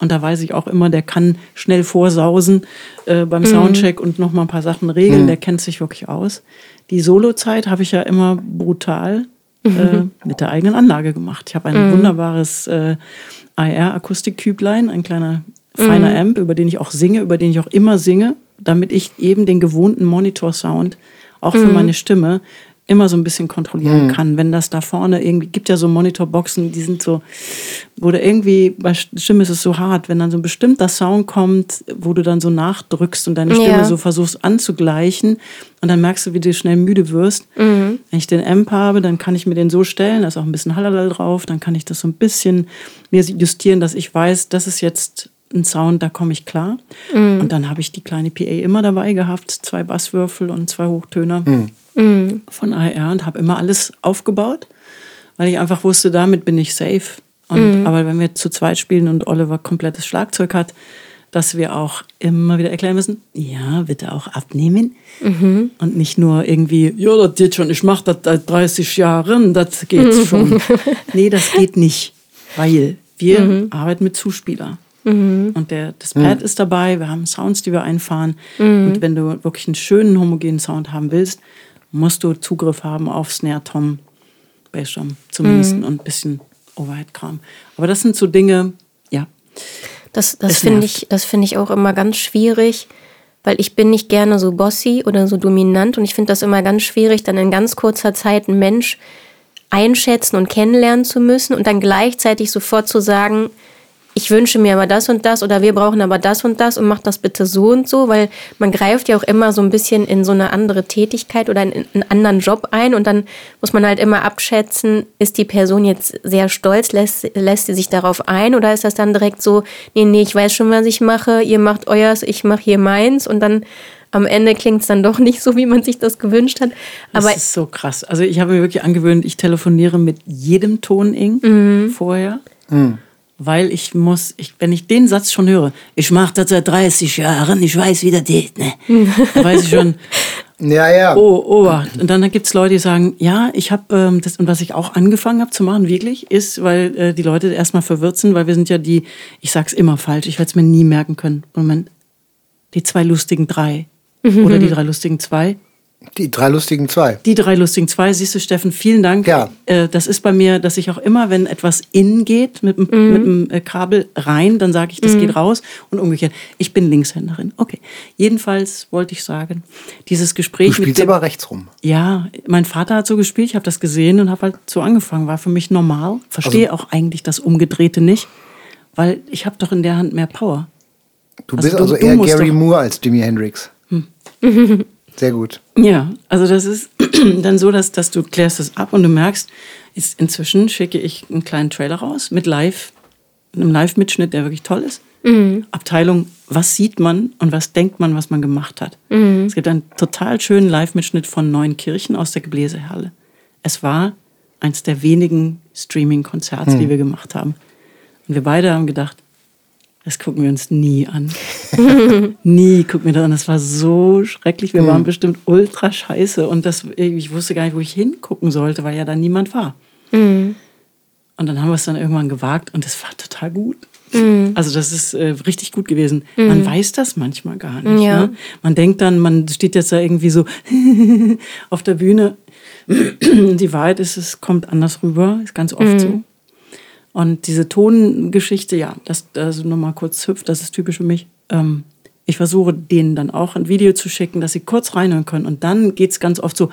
[SPEAKER 3] Und da weiß ich auch immer, der kann schnell vorsausen äh, beim mhm. Soundcheck und noch mal ein paar Sachen regeln. Mhm. Der kennt sich wirklich aus. Die Solozeit habe ich ja immer brutal äh, mit der eigenen Anlage gemacht. Ich habe ein mhm. wunderbares äh, AR-Akustikküblein, ein kleiner feiner mhm. Amp, über den ich auch singe, über den ich auch immer singe, damit ich eben den gewohnten Monitor-Sound auch für mhm. meine Stimme immer so ein bisschen kontrollieren mhm. kann. Wenn das da vorne irgendwie, gibt ja so Monitorboxen, die sind so, wo du irgendwie, bei Stimme ist es so hart, wenn dann so ein bestimmter Sound kommt, wo du dann so nachdrückst und deine Stimme ja. so versuchst anzugleichen und dann merkst du, wie du schnell müde wirst. Mhm. Wenn ich den Amp habe, dann kann ich mir den so stellen, da ist auch ein bisschen Hallalal drauf, dann kann ich das so ein bisschen mir justieren, dass ich weiß, das ist jetzt ein Sound, da komme ich klar. Mhm. Und dann habe ich die kleine PA immer dabei gehabt, zwei Basswürfel und zwei Hochtöner. Mhm mhm. von AR und habe immer alles aufgebaut, weil ich einfach wusste, damit bin ich safe. Und, mhm. Aber wenn wir zu zweit spielen und Oliver komplettes Schlagzeug hat, dass wir auch immer wieder erklären müssen, ja, bitte auch abnehmen mhm. und nicht nur irgendwie, ja, das geht schon, ich mache das seit 30 Jahren, das geht mhm. schon. [laughs] nee, das geht nicht, weil wir mhm. arbeiten mit Zuspieler. Mhm. Und der, das Pad ist dabei, wir haben Sounds, die wir einfahren. Mhm. Und wenn du wirklich einen schönen homogenen Sound haben willst, musst du Zugriff haben auf Snare, Tom, Bassdrum zumindest mhm. und ein bisschen Overhead-Kram. Aber das sind so Dinge, ja.
[SPEAKER 2] Das, das finde ich, find ich auch immer ganz schwierig, weil ich bin nicht gerne so bossy oder so dominant und ich finde das immer ganz schwierig, dann in ganz kurzer Zeit einen Mensch einschätzen und kennenlernen zu müssen und dann gleichzeitig sofort zu sagen, ich wünsche mir aber das und das oder wir brauchen aber das und das und macht das bitte so und so, weil man greift ja auch immer so ein bisschen in so eine andere Tätigkeit oder in einen anderen Job ein und dann muss man halt immer abschätzen, ist die Person jetzt sehr stolz, lässt, lässt sie sich darauf ein oder ist das dann direkt so, nee, nee, ich weiß schon, was ich mache, ihr macht euers, ich mache hier meins und dann am Ende klingt es dann doch [laughs] nicht so, wie man sich das gewünscht hat.
[SPEAKER 3] Aber das ist so krass. Also ich habe mir wirklich angewöhnt, ich telefoniere mit jedem Ton Ing mhm. vorher. Mhm weil ich muss, ich, wenn ich den Satz schon höre, ich mache das seit 30 Jahren, ich weiß, wie das geht, ne? da weiß ich schon, [laughs]
[SPEAKER 1] ja, ja.
[SPEAKER 3] Oh, oh. Und dann gibt es Leute, die sagen, ja, ich habe ähm, das, und was ich auch angefangen habe zu machen, wirklich, ist, weil äh, die Leute erstmal verwirrt sind, weil wir sind ja die, ich sag's immer falsch, ich werde es mir nie merken können. Moment, die zwei lustigen drei. Mhm. [laughs] Oder die drei lustigen zwei.
[SPEAKER 1] Die drei lustigen zwei.
[SPEAKER 3] Die drei lustigen zwei, siehst du, Steffen, vielen Dank. Ja. Äh, das ist bei mir, dass ich auch immer, wenn etwas in geht mit, mhm. mit dem äh, Kabel rein, dann sage ich, das mhm. geht raus und umgekehrt. Ich bin Linkshänderin. Okay. Jedenfalls wollte ich sagen, dieses Gespräch. Du
[SPEAKER 1] spielst
[SPEAKER 3] mit
[SPEAKER 1] dem, aber rechts rum.
[SPEAKER 3] Ja, mein Vater hat so gespielt, ich habe das gesehen und habe halt so angefangen. War für mich normal. Verstehe also, auch eigentlich das Umgedrehte nicht, weil ich habe doch in der Hand mehr Power.
[SPEAKER 1] Du also bist also du, eher du Gary Moore als Jimi Hendrix. Hm. [laughs] Sehr gut.
[SPEAKER 3] Ja, also das ist [clears throat] dann so, dass, dass du klärst es ab und du merkst, ist, inzwischen schicke ich einen kleinen Trailer raus mit Live, einem Live-Mitschnitt, der wirklich toll ist. Mhm. Abteilung, was sieht man und was denkt man, was man gemacht hat. Mhm. Es gibt einen total schönen Live-Mitschnitt von Neuen Kirchen aus der Gebläsehalle. Es war eins der wenigen Streaming-Konzerte, mhm. die wir gemacht haben. Und wir beide haben gedacht, Das gucken wir uns nie an. [laughs] nie gucken wir das an. Das war so schrecklich. Wir
[SPEAKER 1] Mhm.
[SPEAKER 3] waren bestimmt ultra scheiße. Und das, ich wusste gar nicht, wo ich hingucken sollte, weil ja da niemand war.
[SPEAKER 2] Mhm.
[SPEAKER 3] Und dann haben wir es dann irgendwann gewagt und es war total gut.
[SPEAKER 2] Mhm.
[SPEAKER 3] Also das ist äh, richtig gut gewesen. Man weiß das manchmal gar nicht.
[SPEAKER 2] Ja.
[SPEAKER 3] Ne? Man denkt dann, man steht jetzt da irgendwie so [laughs] auf der Bühne. [clears throat] Die Wahrheit ist, es kommt anders rüber, ist ganz oft so. Und diese Tongeschichte, ja, das also nochmal kurz hüpft, das ist typisch für mich. Ähm, ich versuche denen dann auch ein Video zu schicken, dass sie kurz reinhören können. Und dann geht's ganz oft so,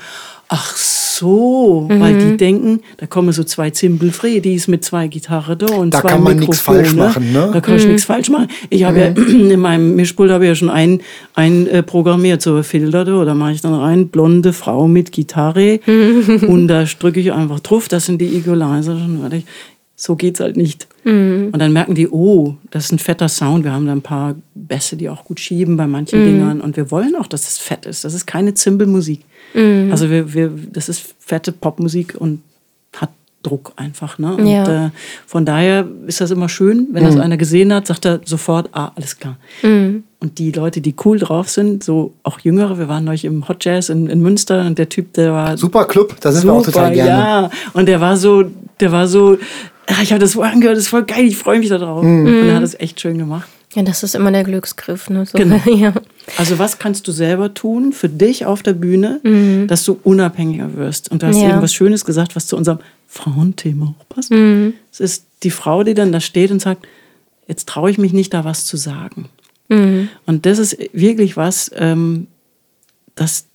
[SPEAKER 3] ach so, weil die denken, da kommen so zwei Zimbelfredis mit zwei Gitarre da und
[SPEAKER 1] Da
[SPEAKER 3] zwei
[SPEAKER 1] kann man nichts falsch machen, ne?
[SPEAKER 3] Da kann ich nichts falsch machen. Ich habe ja [clears throat] in meinem Mischpult habe ich ja schon ein, ein äh, programmiert, so Filter da, da mache ich dann rein, blonde Frau mit Gitarre und da drücke ich einfach drauf, das sind die Equalizer. Schon fertig. So geht's halt nicht. Und dann merken die, oh, das ist ein fetter Sound. Wir haben da ein paar Bässe, die auch gut schieben bei manchen Dingern. Und wir wollen auch, dass es fett ist. Das ist keine Zimbelmusik. Also wir, wir, das ist fette Popmusik und hat Druck einfach. Ne? Und
[SPEAKER 2] Ja.
[SPEAKER 3] äh, von daher ist das immer schön, wenn das einer gesehen hat, sagt er sofort, ah, alles klar. Und die Leute, die cool drauf sind, so auch Jüngere, wir waren neulich im Hot Jazz in, in Münster und der Typ, der war
[SPEAKER 1] Super Club, da sind wir auch total gerne.
[SPEAKER 3] ja. Und der war so, der war so, ach, ich habe das vorher angehört, das ist voll geil, ich freue mich da drauf.
[SPEAKER 1] Mhm.
[SPEAKER 3] Und er hat es echt schön gemacht.
[SPEAKER 2] Ja, das ist immer der Glücksgriff. Ne? So,
[SPEAKER 3] Genau. [laughs]
[SPEAKER 2] ja.
[SPEAKER 3] Also was kannst du selber tun für dich auf der Bühne, dass du unabhängiger wirst? Und du hast
[SPEAKER 2] Mhm. Ja.
[SPEAKER 3] eben was Schönes gesagt, was zu unserem Frauenthema auch passt.
[SPEAKER 2] Mhm.
[SPEAKER 3] Es ist die Frau, die dann da steht und sagt, jetzt traue ich mich nicht, da was zu sagen.
[SPEAKER 2] Mhm.
[SPEAKER 3] Und das ist wirklich was, ähm, das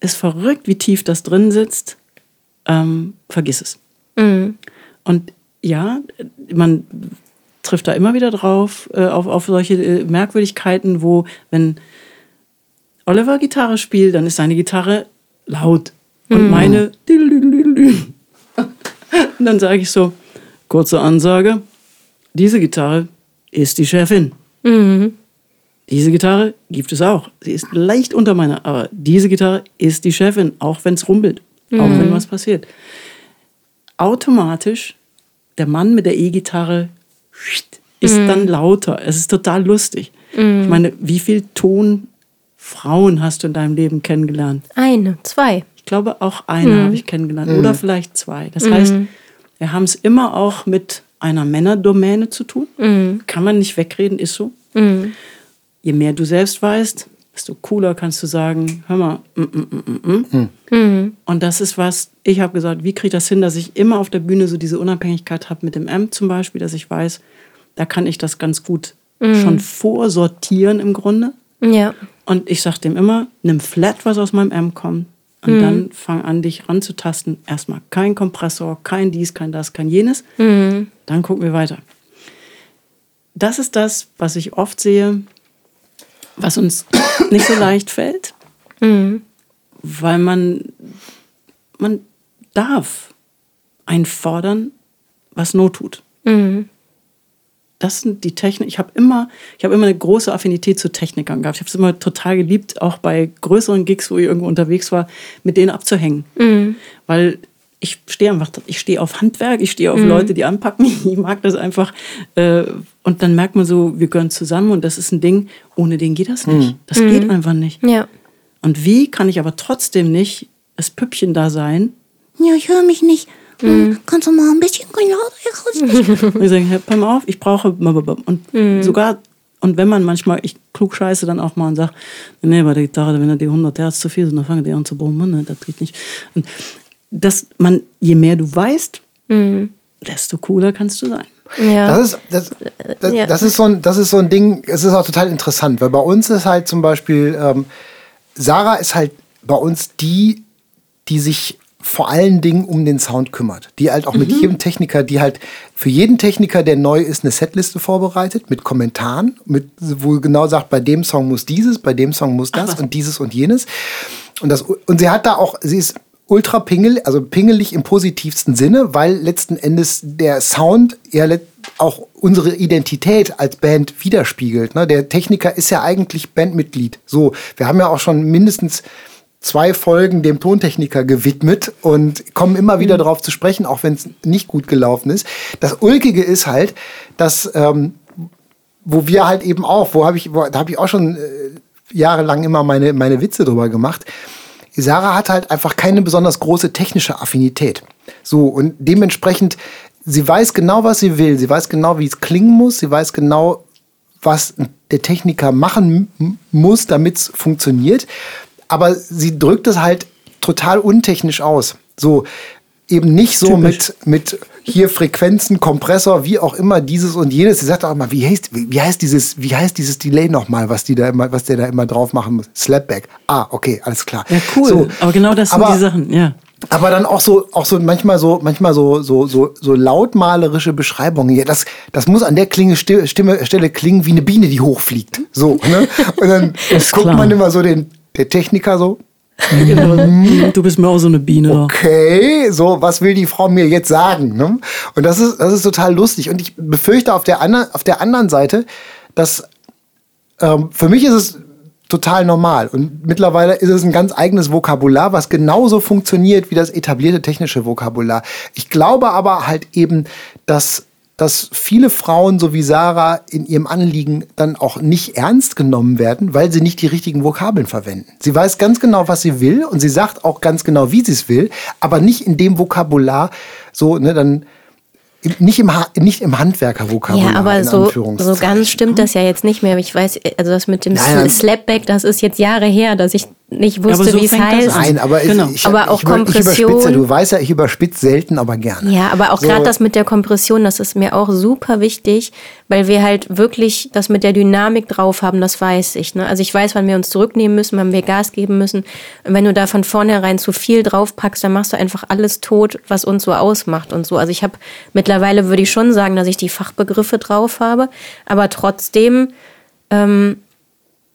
[SPEAKER 3] ist verrückt, wie tief das drin sitzt. Ähm, vergiss es.
[SPEAKER 2] Mhm.
[SPEAKER 3] Und ja, man trifft da immer wieder drauf, äh, auf, auf solche äh, Merkwürdigkeiten, wo, wenn Oliver Gitarre spielt, dann ist seine Gitarre laut und meine. Und [laughs] dann sage ich so: kurze Ansage, diese Gitarre ist die Chefin. Diese Gitarre gibt es auch. Sie ist leicht unter meiner, aber diese Gitarre ist die Chefin, auch wenn es rumpelt, auch wenn was passiert. Automatisch, der Mann mit der E-Gitarre ist dann lauter. Es ist total lustig. Ich meine, wie viel Tonfrauen hast du in deinem Leben kennengelernt?
[SPEAKER 2] Eine, zwei.
[SPEAKER 3] Ich glaube, auch eine habe ich kennengelernt oder vielleicht zwei. Das heißt, wir haben es immer auch mit einer Männerdomäne zu tun. Kann man nicht wegreden, ist so. Je mehr du selbst weißt, desto cooler kannst du sagen, hör mal, mm, mm, mm, mm, mm. und das ist was, ich habe gesagt, wie kriege ich das hin, dass ich immer auf der Bühne so diese Unabhängigkeit habe mit dem Amp zum Beispiel, dass ich weiß, da kann ich das ganz gut schon vorsortieren im Grunde.
[SPEAKER 2] Ja.
[SPEAKER 3] Und ich sage dem immer, nimm flat, was aus meinem Amp kommt. Und dann fang an, dich ranzutasten. Erstmal kein Kompressor, kein dies, kein das, kein jenes. Dann gucken wir weiter. Das ist das, was ich oft sehe, was uns [coughs] nicht so leicht fällt, weil man, man darf einfordern, was Not tut. Das sind die Technik. Ich habe immer, ich habe immer eine große Affinität zu Technikern gehabt. Ich habe es immer total geliebt, auch bei größeren Gigs, wo ich irgendwo unterwegs war, mit denen abzuhängen, weil ich stehe einfach, ich stehe auf Handwerk, ich stehe auf Leute, die anpacken. [laughs] Ich mag das einfach. Äh, und dann merkt man so, wir gehören zusammen und das ist ein Ding. Ohne den geht das nicht. Das geht einfach nicht.
[SPEAKER 2] Ja.
[SPEAKER 3] Und wie kann ich aber trotzdem nicht das Püppchen da sein? Ja, ich höre mich nicht. Hm, Kannst du mal ein bisschen lauter? [laughs] Und ich sage, hey, pass mal auf, ich brauche. Und sogar, und wenn man manchmal, ich klug scheiße dann auch mal und sage, nee, bei der Gitarre, wenn da die 100 Hertz zu viel sind, dann fangen die an zu brummen, ne, das geht nicht. Und dass man, je mehr du weißt, desto cooler kannst du sein.
[SPEAKER 2] Ja.
[SPEAKER 1] Das ist, das, das,
[SPEAKER 2] Ja.
[SPEAKER 1] das, ist so ein, das ist so ein Ding, es ist auch total interessant, weil bei uns ist halt zum Beispiel, ähm, Sarah ist halt bei uns die, die sich vor allen Dingen um den Sound kümmert. Die halt auch mit jedem Techniker, die halt für jeden Techniker, der neu ist, eine Setliste vorbereitet mit Kommentaren, mit, wo genau sagt, bei dem Song muss dieses, bei dem Song muss das und dieses und jenes. Und, das, und sie hat da auch, sie ist ultra pingel, also pingelig im positivsten Sinne, weil letzten Endes der Sound ja auch unsere Identität als Band widerspiegelt. Ne? Der Techniker ist ja eigentlich Bandmitglied. So, wir haben ja auch schon mindestens zwei Folgen dem Tontechniker gewidmet und kommen immer wieder darauf zu sprechen, auch wenn es nicht gut gelaufen ist. Das Ulkige ist halt, dass ähm, wo wir halt eben auch, wo habe ich, wo, da habe ich auch schon äh, jahrelang immer meine, meine Witze drüber gemacht. Sarah hat halt einfach keine besonders große technische Affinität. So, und dementsprechend, sie weiß genau, was sie will. Sie weiß genau, wie es klingen muss. Sie weiß genau, was der Techniker machen muss, damit es funktioniert. Aber sie drückt es halt total untechnisch aus. So, eben nicht so mit, mit hier Frequenzen, Kompressor, wie auch immer, dieses und jenes. Sie sagt auch immer, wie heißt, wie heißt dieses, wie heißt dieses Delay nochmal, was die da immer, was der da immer drauf machen muss? Slapback. Ah, okay, alles klar.
[SPEAKER 3] Ja, cool. So,
[SPEAKER 1] aber
[SPEAKER 3] genau das sind aber, die Sachen, ja.
[SPEAKER 1] Aber dann auch so, auch so manchmal so, manchmal so, so, so, so lautmalerische Beschreibungen. Ja, das, das muss an der Klinge Stimme, Stelle klingen wie eine Biene, die hochfliegt. So, ne? [laughs] Und dann guckt man immer so den, der Techniker so, [laughs]
[SPEAKER 3] Genau. Du bist mir auch so eine Biene.
[SPEAKER 1] Okay, so, was will die Frau mir jetzt sagen? Ne? Und das ist, das ist total lustig. Und ich befürchte auf der, andre, auf der anderen Seite, dass ähm, für mich ist es total normal. Und mittlerweile ist es ein ganz eigenes Vokabular, was genauso funktioniert wie das etablierte technische Vokabular. Ich glaube aber halt eben, dass dass viele Frauen, so wie Sarah, in ihrem Anliegen dann auch nicht ernst genommen werden, weil sie nicht die richtigen Vokabeln verwenden. Sie weiß ganz genau, was sie will und sie sagt auch ganz genau, wie sie es will, aber nicht in dem Vokabular, so, ne, dann nicht im, ha nicht im Handwerkervokabular.
[SPEAKER 2] Ja, aber so, so ganz stimmt das ja jetzt nicht mehr. Ich weiß, also das mit dem ja, Slapback, das ist jetzt Jahre her, dass ich nicht wusste, ja, so wie es heißt.
[SPEAKER 1] Nein, aber, genau. ich,
[SPEAKER 2] aber auch
[SPEAKER 1] ich,
[SPEAKER 2] Kompression.
[SPEAKER 1] Ich du weißt ja, ich überspitze selten, aber gerne.
[SPEAKER 2] Ja, aber auch so. gerade das mit der Kompression, das ist mir auch super wichtig, weil wir halt wirklich das mit der Dynamik drauf haben, das weiß ich. Ne? Also ich weiß, wann wir uns zurücknehmen müssen, wann wir Gas geben müssen. Und wenn du da von vornherein zu viel draufpackst, dann machst du einfach alles tot, was uns so ausmacht und so. Also ich habe mittlerweile würde ich schon sagen, dass ich die Fachbegriffe drauf habe, aber trotzdem ähm,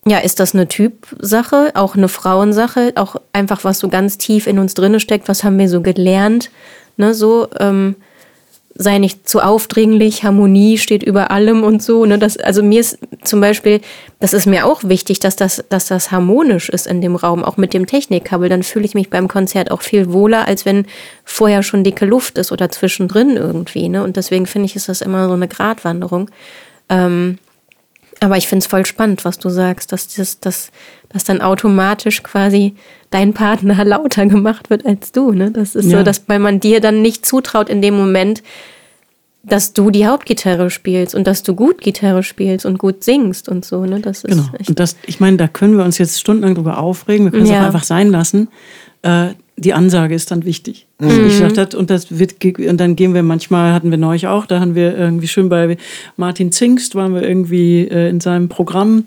[SPEAKER 2] ja, ist das eine Typsache, auch eine Frauensache, auch einfach was so ganz tief in uns drinne steckt, was haben wir so gelernt, ne, so, ähm, sei nicht zu aufdringlich, Harmonie steht über allem und so. Ne? Das, also mir ist zum Beispiel, das ist mir auch wichtig, dass das, dass das harmonisch ist in dem Raum, auch mit dem Technikkabel. Dann fühle ich mich beim Konzert auch viel wohler, als wenn vorher schon dicke Luft ist oder zwischendrin irgendwie. Ne? Und deswegen finde ich, ist das immer so eine Gratwanderung. Ähm, aber ich finde es voll spannend, was du sagst, dass, das, dass, dass dann automatisch quasi dein Partner [laughs] lauter gemacht wird als du. Ne? Das ist ja. so, dass weil man dir dann nicht zutraut in dem Moment, dass du die Hauptgitarre spielst und dass du gut Gitarre spielst und gut singst und so. Ne? Das ist
[SPEAKER 3] genau. Und das, ich meine, da können wir uns jetzt stundenlang drüber aufregen, wir können es ja. auch einfach sein lassen. Äh, die Ansage ist dann wichtig. Mhm. Ich sagte, und das wird, und dann gehen wir manchmal, hatten wir neulich auch, da haben wir irgendwie schön bei Martin Zingst, waren wir irgendwie äh, in seinem Programm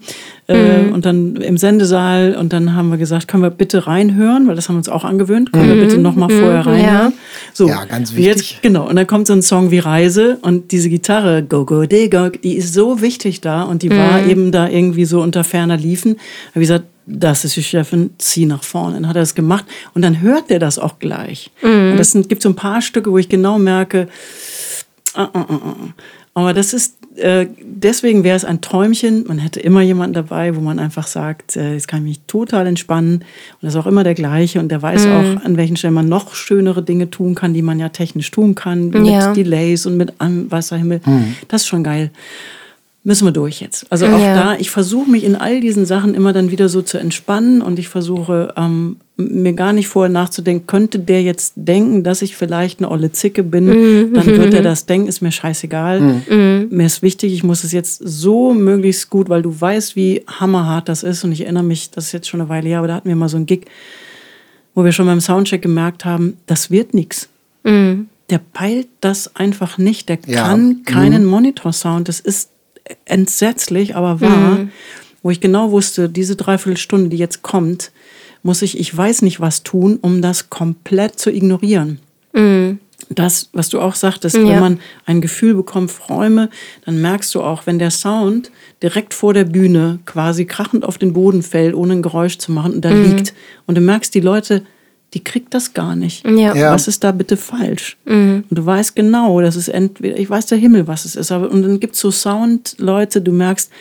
[SPEAKER 3] äh, mhm. und dann im Sendesaal und dann haben wir gesagt, können wir bitte reinhören, weil das haben wir uns auch angewöhnt, können mhm. wir bitte nochmal mhm. vorher reinhören. Ja.
[SPEAKER 1] So, ja, ganz wichtig.
[SPEAKER 3] Jetzt, genau, und dann kommt so ein Song wie Reise und diese Gitarre, Go Go De Go, die ist so wichtig da und die war mhm. eben da irgendwie so unter ferner Liefen. Wie gesagt, das ist die Chefin, zieh nach vorne. Dann hat er das gemacht und dann hört er das auch gleich. Mhm. Und das sind, gibt so ein paar Stücke, wo ich genau merke, uh, uh, uh, aber das ist, äh, deswegen wäre es ein Träumchen. Man hätte immer jemanden dabei, wo man einfach sagt, äh, jetzt kann ich mich total entspannen. Und das ist auch immer der gleiche. Und der weiß mhm. auch, an welchen Stellen man noch schönere Dinge tun kann, die man ja technisch tun kann, mit ja. Delays und mit Wasserhimmel. Mhm. Das ist schon geil müssen wir durch jetzt. Also auch ja. da, ich versuche mich in all diesen Sachen immer dann wieder so zu entspannen und ich versuche ähm, mir gar nicht vorher nachzudenken, könnte der jetzt denken, dass ich vielleicht eine olle Zicke bin, mhm. dann wird er das denken, ist mir scheißegal. Mhm. Mir ist wichtig, ich muss es jetzt so möglichst gut, weil du weißt, wie hammerhart das ist und ich erinnere mich, das ist jetzt schon eine Weile her, aber da hatten wir mal so einen Gig, wo wir schon beim Soundcheck gemerkt haben, das wird nichts. Mhm. Der peilt das einfach nicht. Der ja. kann keinen mhm. Monitorsound. Das ist entsetzlich, aber wahr, mhm. wo ich genau wusste, diese Dreiviertelstunde, die jetzt kommt, muss ich, ich weiß nicht was tun, um das komplett zu ignorieren. Mhm. Das, was du auch sagtest, ja. wenn man ein Gefühl bekommt, Räume, dann merkst du auch, wenn der Sound direkt vor der Bühne quasi krachend auf den Boden fällt, ohne ein Geräusch zu machen und da mhm. liegt. Und du merkst, die Leute, die kriegt das gar nicht. Ja. Ja. Was ist da bitte falsch? Mhm. Und du weißt genau, das ist entweder, ich weiß der Himmel, was es ist, aber und dann gibt es so Sound-Leute, du merkst,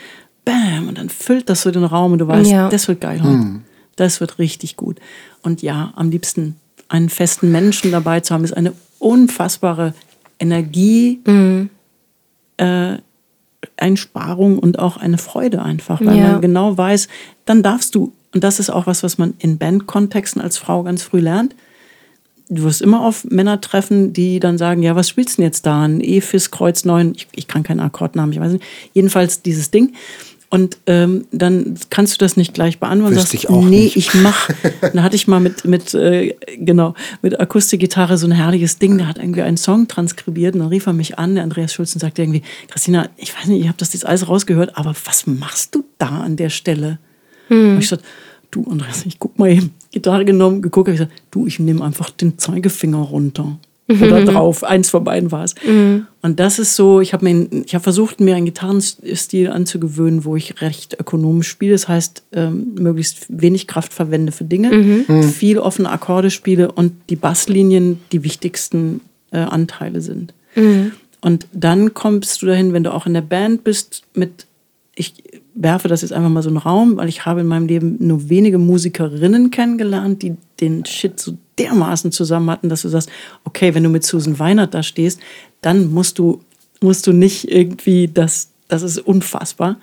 [SPEAKER 3] bam, und dann füllt das so den Raum und du weißt, ja. das wird geil heute. Mhm. Das wird richtig gut. Und ja, am liebsten einen festen Menschen dabei zu haben, ist eine unfassbare Energie. Mhm. Äh, Zeiteinsparung und auch eine Freude einfach, weil
[SPEAKER 2] Ja.
[SPEAKER 3] man genau weiß, dann darfst du, und das ist auch was, was man in Bandkontexten als Frau ganz früh lernt, du wirst immer auf Männer treffen, die dann sagen, ja, was spielst du denn jetzt da? Ein E, Fis, Kreuz, 9, ich, ich kann keinen Akkordnamen, ich weiß nicht. Jedenfalls dieses Ding. Und ähm, dann kannst du das nicht gleich beantworten.
[SPEAKER 1] Wüsste
[SPEAKER 3] sagst,
[SPEAKER 1] ich auch
[SPEAKER 3] nee,
[SPEAKER 1] nicht.
[SPEAKER 3] ich mach. [laughs] Dann hatte ich mal mit, mit äh, genau, mit Akustikgitarre so ein herrliches Ding, der hat irgendwie einen Song transkribiert und dann rief er mich an, der Andreas Schulz, und sagte irgendwie, Christina, ich weiß nicht, ich habe das jetzt alles rausgehört, aber was machst du da an der Stelle? Und ich sagte, du Andreas, ich guck mal eben, Gitarre genommen, geguckt, hab ich gesagt, du, ich nehme einfach den Zeigefinger runter. [laughs] Oder drauf, eins von beiden war es. Und das ist so, ich habe mir, ich habe versucht, mir einen Gitarrenstil anzugewöhnen, wo ich recht ökonomisch spiele. Das heißt, ähm, möglichst wenig Kraft verwende für Dinge, viel offene Akkorde spiele und die Basslinien die wichtigsten äh, Anteile sind. Und dann kommst du dahin, wenn du auch in der Band bist, mit, ich werfe das jetzt einfach mal so einen Raum, weil ich habe in meinem Leben nur wenige Musikerinnen kennengelernt, die den Shit so dermaßen zusammen hatten, dass du sagst, okay, wenn du mit Susan Weinert da stehst, dann musst du, musst du nicht irgendwie das, das ist unfassbar.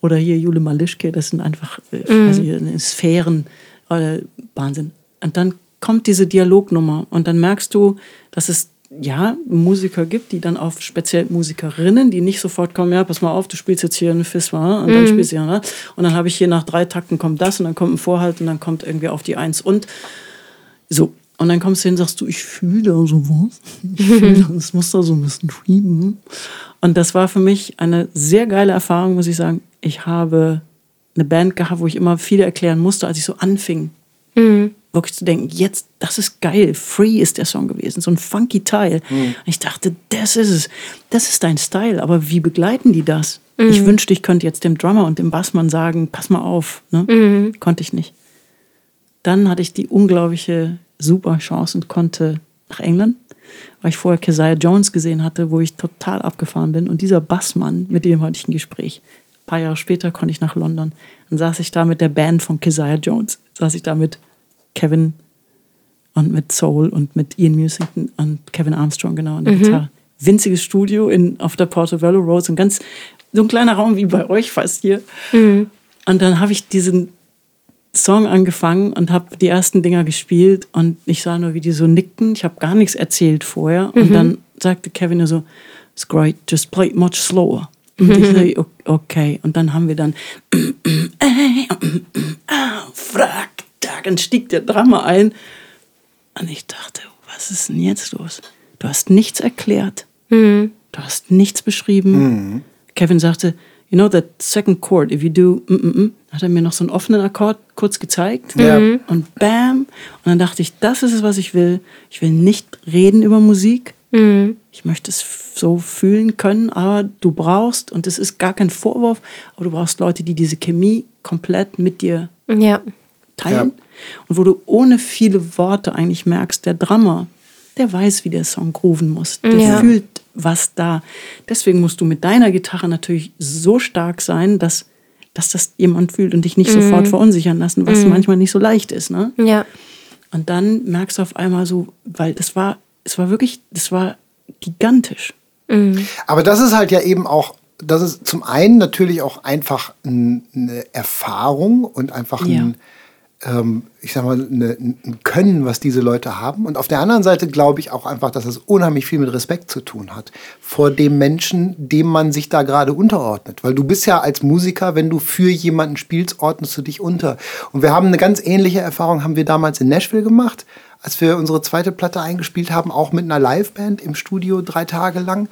[SPEAKER 3] Oder hier Jule Malischke, das sind einfach äh, also Sphären, äh, Wahnsinn. Und dann kommt diese Dialognummer und dann merkst du, dass es ja Musiker gibt, die dann auf speziell Musikerinnen, die nicht sofort kommen, ja, pass mal auf, du spielst jetzt hier eine Fiswa und dann spielst du ja, ne? Und dann habe ich hier nach drei Takten kommt das und dann kommt ein Vorhalt und dann kommt irgendwie auf die Eins und so. Und dann kommst du hin und sagst du, ich fühle da sowas. Ich fühle, es [laughs] muss da so ein bisschen schieben. Und das war für mich eine sehr geile Erfahrung, muss ich sagen. Ich habe eine Band gehabt, wo ich immer viel erklären musste, als ich so anfing. Wirklich zu denken, jetzt, das ist geil. Free ist der Song gewesen, so ein funky Teil. Und ich dachte, das ist es. Das ist dein Style. Aber wie begleiten die das? Ich wünschte, ich könnte jetzt dem Drummer und dem Bassmann sagen, pass mal auf. Ne? Konnte ich nicht dann hatte ich die unglaubliche super Chance und konnte nach England, weil ich vorher Keziah Jones gesehen hatte, wo ich total abgefahren bin. Und dieser Bassmann, mit dem hatte ich ein Gespräch. Ein paar Jahre später konnte ich nach London. Dann saß ich da mit der Band von Keziah Jones. Saß ich da mit Kevin und mit Soul und mit Ian Musington und Kevin Armstrong, genau, an der Gitarre. Winziges Studio in, auf der Portobello Road, so ein ganz, so ein kleiner Raum wie bei euch fast hier. Und dann habe ich diesen Song angefangen und habe die ersten Dinger gespielt und ich sah nur, wie die so nickten. Ich habe gar nichts erzählt vorher. Und dann sagte Kevin nur so, it's great, just play it much slower. Und ich so, "O- okay. Und dann haben wir dann, [clears throat] dann stieg der Drama ein. Und ich dachte, was ist denn jetzt los? Du hast nichts erklärt. Du hast nichts beschrieben. Kevin sagte, you know that second chord, if you do, mm, mm, mm, hat er mir noch so einen offenen Akkord kurz gezeigt.
[SPEAKER 1] Ja.
[SPEAKER 3] Und bam. Und dann dachte ich, das ist es, was ich will. Ich will nicht reden über Musik. Ich möchte es so fühlen können, aber du brauchst, und es ist gar kein Vorwurf, aber du brauchst Leute, die diese Chemie komplett mit dir
[SPEAKER 2] Ja.
[SPEAKER 3] Teilen. Und wo du ohne viele Worte eigentlich merkst, der Drummer, der weiß, wie der Song grooven muss. Der
[SPEAKER 2] Ja.
[SPEAKER 3] fühlt, was da. Deswegen musst du mit deiner Gitarre natürlich so stark sein, dass, dass das jemand fühlt und dich nicht sofort verunsichern lassen, was manchmal nicht so leicht ist. Ne?
[SPEAKER 2] Ja.
[SPEAKER 3] Und dann merkst du auf einmal so, weil das war, es war wirklich, das war gigantisch.
[SPEAKER 1] Aber das ist halt ja eben auch, das ist zum einen natürlich auch einfach ein, eine Erfahrung und einfach
[SPEAKER 3] Ja.
[SPEAKER 1] Ähm, ich sag mal, eine, ein Können, was diese Leute haben. Und auf der anderen Seite glaube ich auch einfach, dass es unheimlich viel mit Respekt zu tun hat vor dem Menschen, dem man sich da gerade unterordnet. Weil du bist ja als Musiker, wenn du für jemanden spielst, ordnest du dich unter. Und wir haben eine ganz ähnliche Erfahrung, haben wir damals in Nashville gemacht als wir unsere zweite Platte eingespielt haben, auch mit einer Liveband im Studio drei Tage lang.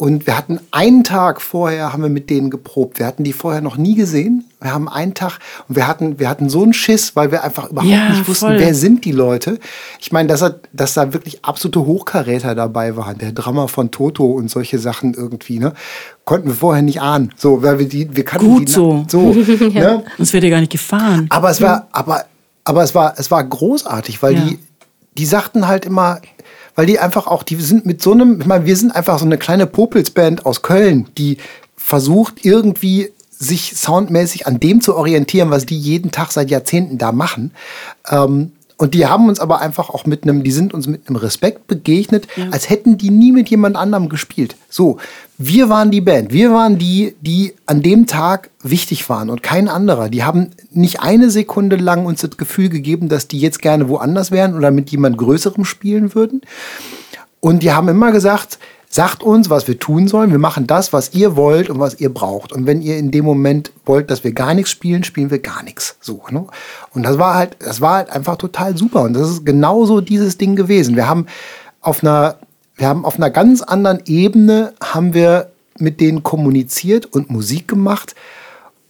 [SPEAKER 1] Und wir hatten einen Tag vorher, haben wir mit denen geprobt. Wir hatten die vorher noch nie gesehen. Wir haben einen Tag und wir hatten, wir hatten so einen Schiss, weil wir einfach überhaupt
[SPEAKER 3] Ja,
[SPEAKER 1] nicht wussten,
[SPEAKER 3] voll.
[SPEAKER 1] wer sind die Leute. Ich meine, dass, er, dass da wirklich absolute Hochkaräter dabei waren. Der Drummer von Toto und solche Sachen irgendwie, ne? Konnten wir vorher nicht ahnen. So, weil wir die, wir kannten
[SPEAKER 3] Gut
[SPEAKER 1] die
[SPEAKER 3] so.
[SPEAKER 1] so [laughs] ne?
[SPEAKER 3] Sonst wäre der gar nicht gefahren.
[SPEAKER 1] Aber es war, aber, aber es war, es war großartig, weil
[SPEAKER 3] Ja.
[SPEAKER 1] die, die sagten halt immer, weil die einfach auch, die sind mit so einem, ich meine, wir sind einfach so eine kleine Popelsband aus Köln, die versucht irgendwie sich soundmäßig an dem zu orientieren, was die jeden Tag seit Jahrzehnten da machen. Ähm, Und die haben uns aber einfach auch mit einem, die sind uns mit einem Respekt begegnet, ja. als hätten die nie mit jemand anderem gespielt. So, wir waren die Band, wir waren die, die an dem Tag wichtig waren und kein anderer. Die haben nicht eine Sekunde lang uns das Gefühl gegeben, dass die jetzt gerne woanders wären oder mit jemand Größerem spielen würden. Und die haben immer gesagt, Sagt uns, was wir tun sollen. Wir machen das, was ihr wollt und was ihr braucht. Und wenn ihr in dem Moment wollt, dass wir gar nichts spielen, spielen wir gar nichts. So, ne? Und das war halt, das war halt einfach total super. Und das ist genauso dieses Ding gewesen. Wir haben auf einer, wir haben auf einer ganz anderen Ebene haben wir mit denen kommuniziert und Musik gemacht.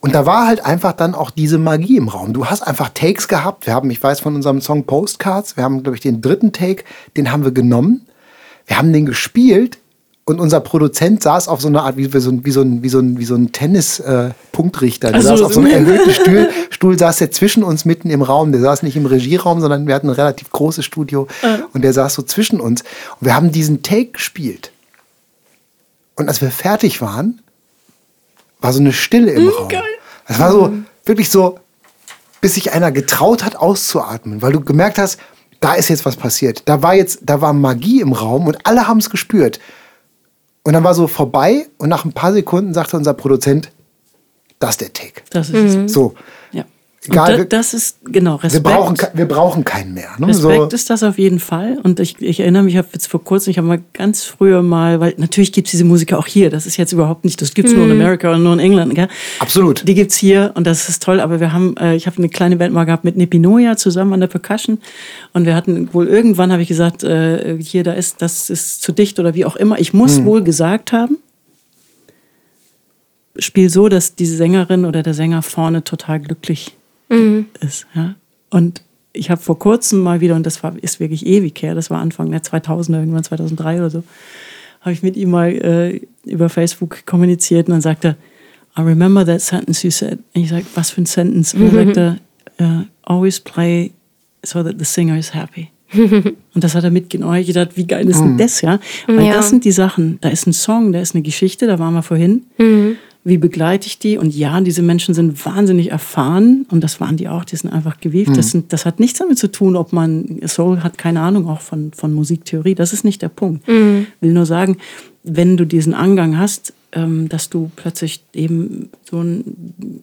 [SPEAKER 1] Und da war halt einfach dann auch diese Magie im Raum. Du hast einfach Takes gehabt. Wir haben, ich weiß von unserem Song Postcards, wir haben, glaube ich, den dritten Take, den haben wir genommen. Wir haben den gespielt und unser Produzent saß auf so einer Art wie, so, ein, wie so ein, wie so ein, wie so ein Tennis-Punktrichter. Äh, der also, saß auf so einem erhöhten [laughs] Stuhl, Stuhl, saß der zwischen uns mitten im Raum. Der saß nicht im Regieraum, sondern wir hatten ein relativ großes Studio. Äh. Und der saß so zwischen uns. Und wir haben diesen Take gespielt. Und als wir fertig waren, war so eine Stille im mhm, Raum. Geil. Das war so, wirklich so, bis sich einer getraut hat, auszuatmen. Weil du gemerkt hast, da ist jetzt was passiert. Da war jetzt, da war Magie im Raum und alle haben es gespürt. Und dann war so vorbei und nach ein paar Sekunden sagte unser Produzent, das ist der Take.
[SPEAKER 3] Das ist mhm.
[SPEAKER 1] So.
[SPEAKER 3] Egal, da, das ist, genau,
[SPEAKER 1] Respekt. Wir brauchen, wir brauchen keinen mehr.
[SPEAKER 3] Ne? Respekt so. ist das auf jeden Fall. Und ich, ich erinnere mich, ich habe jetzt vor kurzem, ich habe mal ganz früher mal, weil natürlich gibt es diese Musiker auch hier. Das ist jetzt überhaupt nicht, das gibt es mhm. nur in mhm. Amerika oder nur in England. Gell?
[SPEAKER 1] Absolut.
[SPEAKER 3] Die gibt es hier und das ist toll. Aber wir haben, äh, ich habe eine kleine Band mal gehabt mit Nepinoja zusammen an der Percussion. Und wir hatten wohl irgendwann, habe ich gesagt, äh, hier, da ist, das ist zu dicht oder wie auch immer. Ich muss mhm. wohl gesagt haben, spiel so, dass die Sängerin oder der Sänger vorne total glücklich mhm. ist. Ja? Und ich habe vor kurzem mal wieder, und das war, ist wirklich ewig her, das war Anfang der 2000er, irgendwann 2003 oder so, habe ich mit ihm mal äh, über Facebook kommuniziert und dann sagte er, I remember that sentence you said. Und ich sagte, was für ein Sentence? Und er sagte, [laughs] uh, always play so that the singer is happy. [laughs] und das hat er mitgenommen. Ich gedacht, wie geil ist denn mhm. das, ja? Weil ja. das sind die Sachen. Da ist ein Song, da ist eine Geschichte, da waren wir vorhin. Mhm wie begleite ich die? Und ja, diese Menschen sind wahnsinnig erfahren und das waren die auch, die sind einfach gewieft. Mhm. Das, sind, das hat nichts damit zu tun, ob man, Soul hat keine Ahnung auch von, von Musiktheorie, das ist nicht der Punkt. Mhm. will nur sagen, wenn du diesen Angang hast, ähm, dass du plötzlich eben so einen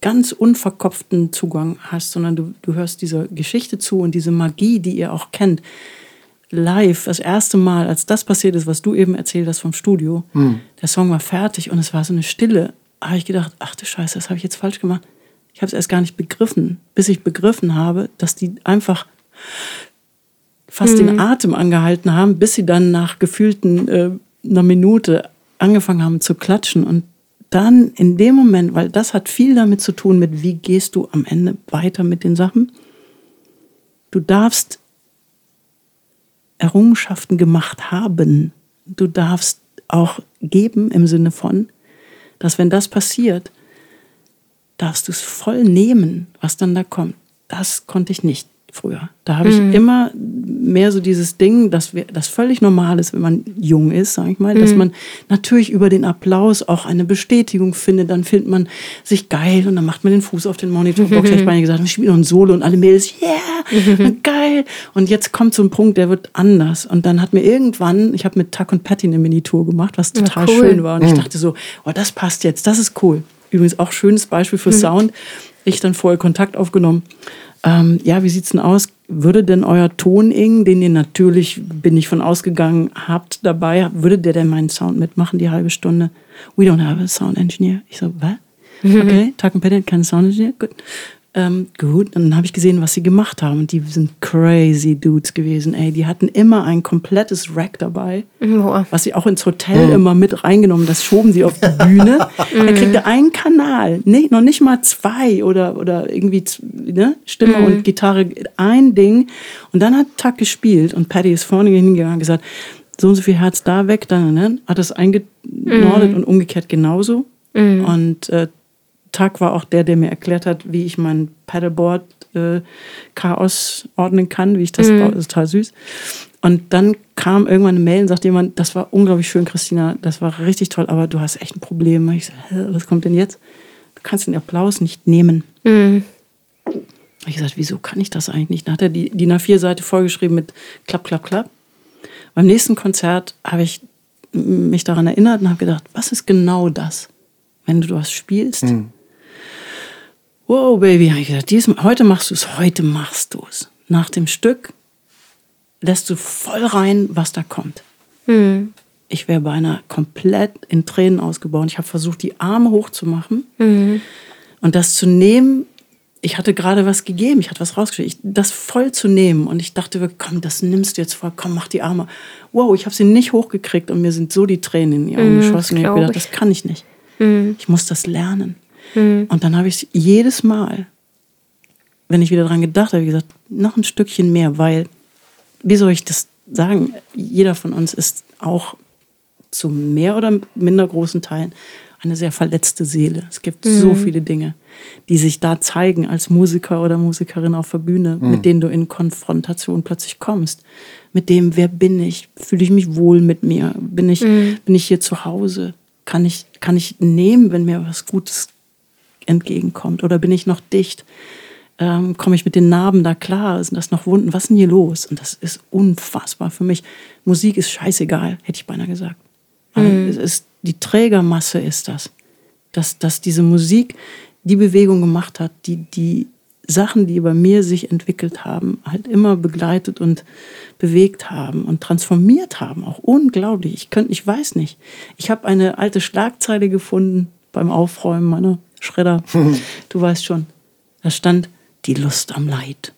[SPEAKER 3] ganz unverkopften Zugang hast, sondern du, du hörst dieser Geschichte zu und diese Magie, die ihr auch kennt, live, das erste Mal, als das passiert ist, was du eben erzählt hast vom Studio, hm. der Song war fertig und es war so eine Stille, habe ich gedacht, ach du Scheiße, das habe ich jetzt falsch gemacht. Ich habe es erst gar nicht begriffen, bis ich begriffen habe, dass die einfach fast hm. den Atem angehalten haben, bis sie dann nach gefühlten äh, einer Minute angefangen haben zu klatschen und dann in dem Moment, weil das hat viel damit zu tun mit, wie gehst du am Ende weiter mit den Sachen. Du darfst Errungenschaften gemacht haben. Du darfst auch geben im Sinne von, dass wenn das passiert, darfst du es voll nehmen, was dann da kommt. Das konnte ich nicht früher. Da habe ich mhm. immer mehr so dieses Ding, dass wir, das völlig normal ist, wenn man jung ist, sage ich mal, mhm. dass man natürlich über den Applaus auch eine Bestätigung findet. Dann findet man sich geil und dann macht man den Fuß auf den Monitor. Mhm. Ich meine gesagt, ich spiele noch ein Solo und alle Mädels, yeah, mhm. geil. Und jetzt kommt so ein Punkt, der wird anders. Und dann hat mir irgendwann, ich habe mit Tuck und Patty eine Minitour gemacht, was total ja, cool. schön war. Und ich mhm. dachte so, oh, das passt jetzt, das ist cool. Übrigens auch schönes Beispiel für mhm. Sound. Ich dann vorher Kontakt aufgenommen ähm, ja, wie sieht's denn aus? Würde denn euer Toning, den ihr natürlich, bin ich von ausgegangen, habt dabei, würde der denn meinen Sound mitmachen, die halbe Stunde? We don't have a sound engineer. Ich so, was? [laughs] Okay, Petty, kein Sound engineer, gut. Ähm, gut, dann habe ich gesehen, was sie gemacht haben. Und die sind crazy Dudes gewesen. Ey, die hatten immer ein komplettes Rack dabei, Boah. was sie auch ins Hotel mhm. immer mit reingenommen. Das schoben sie auf die Bühne. [laughs] kriegt er einen Kanal, nee, noch nicht mal zwei oder, oder irgendwie ne? Stimme mhm. und Gitarre, ein Ding. Und dann hat Tuck gespielt und Patty ist vorne hingegangen und gesagt, so und so viel Herz da weg, dann ne? hat das eingenordet mhm. und umgekehrt genauso. Mhm. Und äh, Tag war auch der, der mir erklärt hat, wie ich mein Paddleboard äh, Chaos ordnen kann, wie ich das mhm. baue. Das ist total süß. Und dann kam irgendwann eine Mail und sagte jemand, das war unglaublich schön, Christina, das war richtig toll, aber du hast echt ein Problem. Ich so, Hä, was kommt denn jetzt? Du kannst den Applaus nicht nehmen. Mhm. ich gesagt, wieso kann ich das eigentlich nicht? Dann hat er die DIN A4-Seite vollgeschrieben mit Klapp, Klapp, Klapp. Beim nächsten Konzert habe ich mich daran erinnert und habe gedacht, was ist genau das, wenn du was spielst? Mhm. Wow, Baby, habe ich gedacht, diesem, heute machst du es, heute machst du es. Nach dem Stück lässt du voll rein, was da kommt. Mhm. Ich wäre beinahe komplett in Tränen ausgebaut. Ich habe versucht, die Arme hochzumachen mhm. und das zu nehmen, ich hatte gerade was gegeben, ich hatte was rausgeschickt, das voll zu nehmen und ich dachte, komm, das nimmst du jetzt vor, komm, mach die Arme. Wow, ich habe sie nicht hochgekriegt und mir sind so die Tränen in die Augen mm, geschossen. Ich habe gedacht, das kann ich nicht. Mm. Ich muss das lernen. Mm. Und dann habe ich jedes Mal, wenn ich wieder dran gedacht habe, gesagt, noch ein Stückchen mehr, weil, wie soll ich das sagen, jeder von uns ist auch zu mehr oder minder großen Teilen eine sehr verletzte Seele. Es gibt mhm. so viele Dinge, die sich da zeigen als Musiker oder Musikerin auf der Bühne, mhm. mit denen du in Konfrontation plötzlich kommst. Mit dem, wer bin ich? Fühle ich mich wohl mit mir? Bin ich, mhm. bin ich hier zu Hause? Kann ich, kann ich nehmen, wenn mir was Gutes entgegenkommt? Oder bin ich noch dicht? Ähm, komme ich mit den Narben da klar? Sind das noch Wunden? Was ist denn hier los? Und das ist unfassbar für mich. Musik ist scheißegal, hätte ich beinahe gesagt. Mhm. Es ist die Trägermasse ist das. Dass, dass diese Musik die Bewegung gemacht hat, die die Sachen, die bei mir sich entwickelt haben, halt immer begleitet und bewegt haben und transformiert haben. Auch unglaublich. Ich könnte, ich weiß nicht. Ich habe eine alte Schlagzeile gefunden beim Aufräumen meiner Schredder. [laughs] du weißt schon. Da stand die Lust am Leid.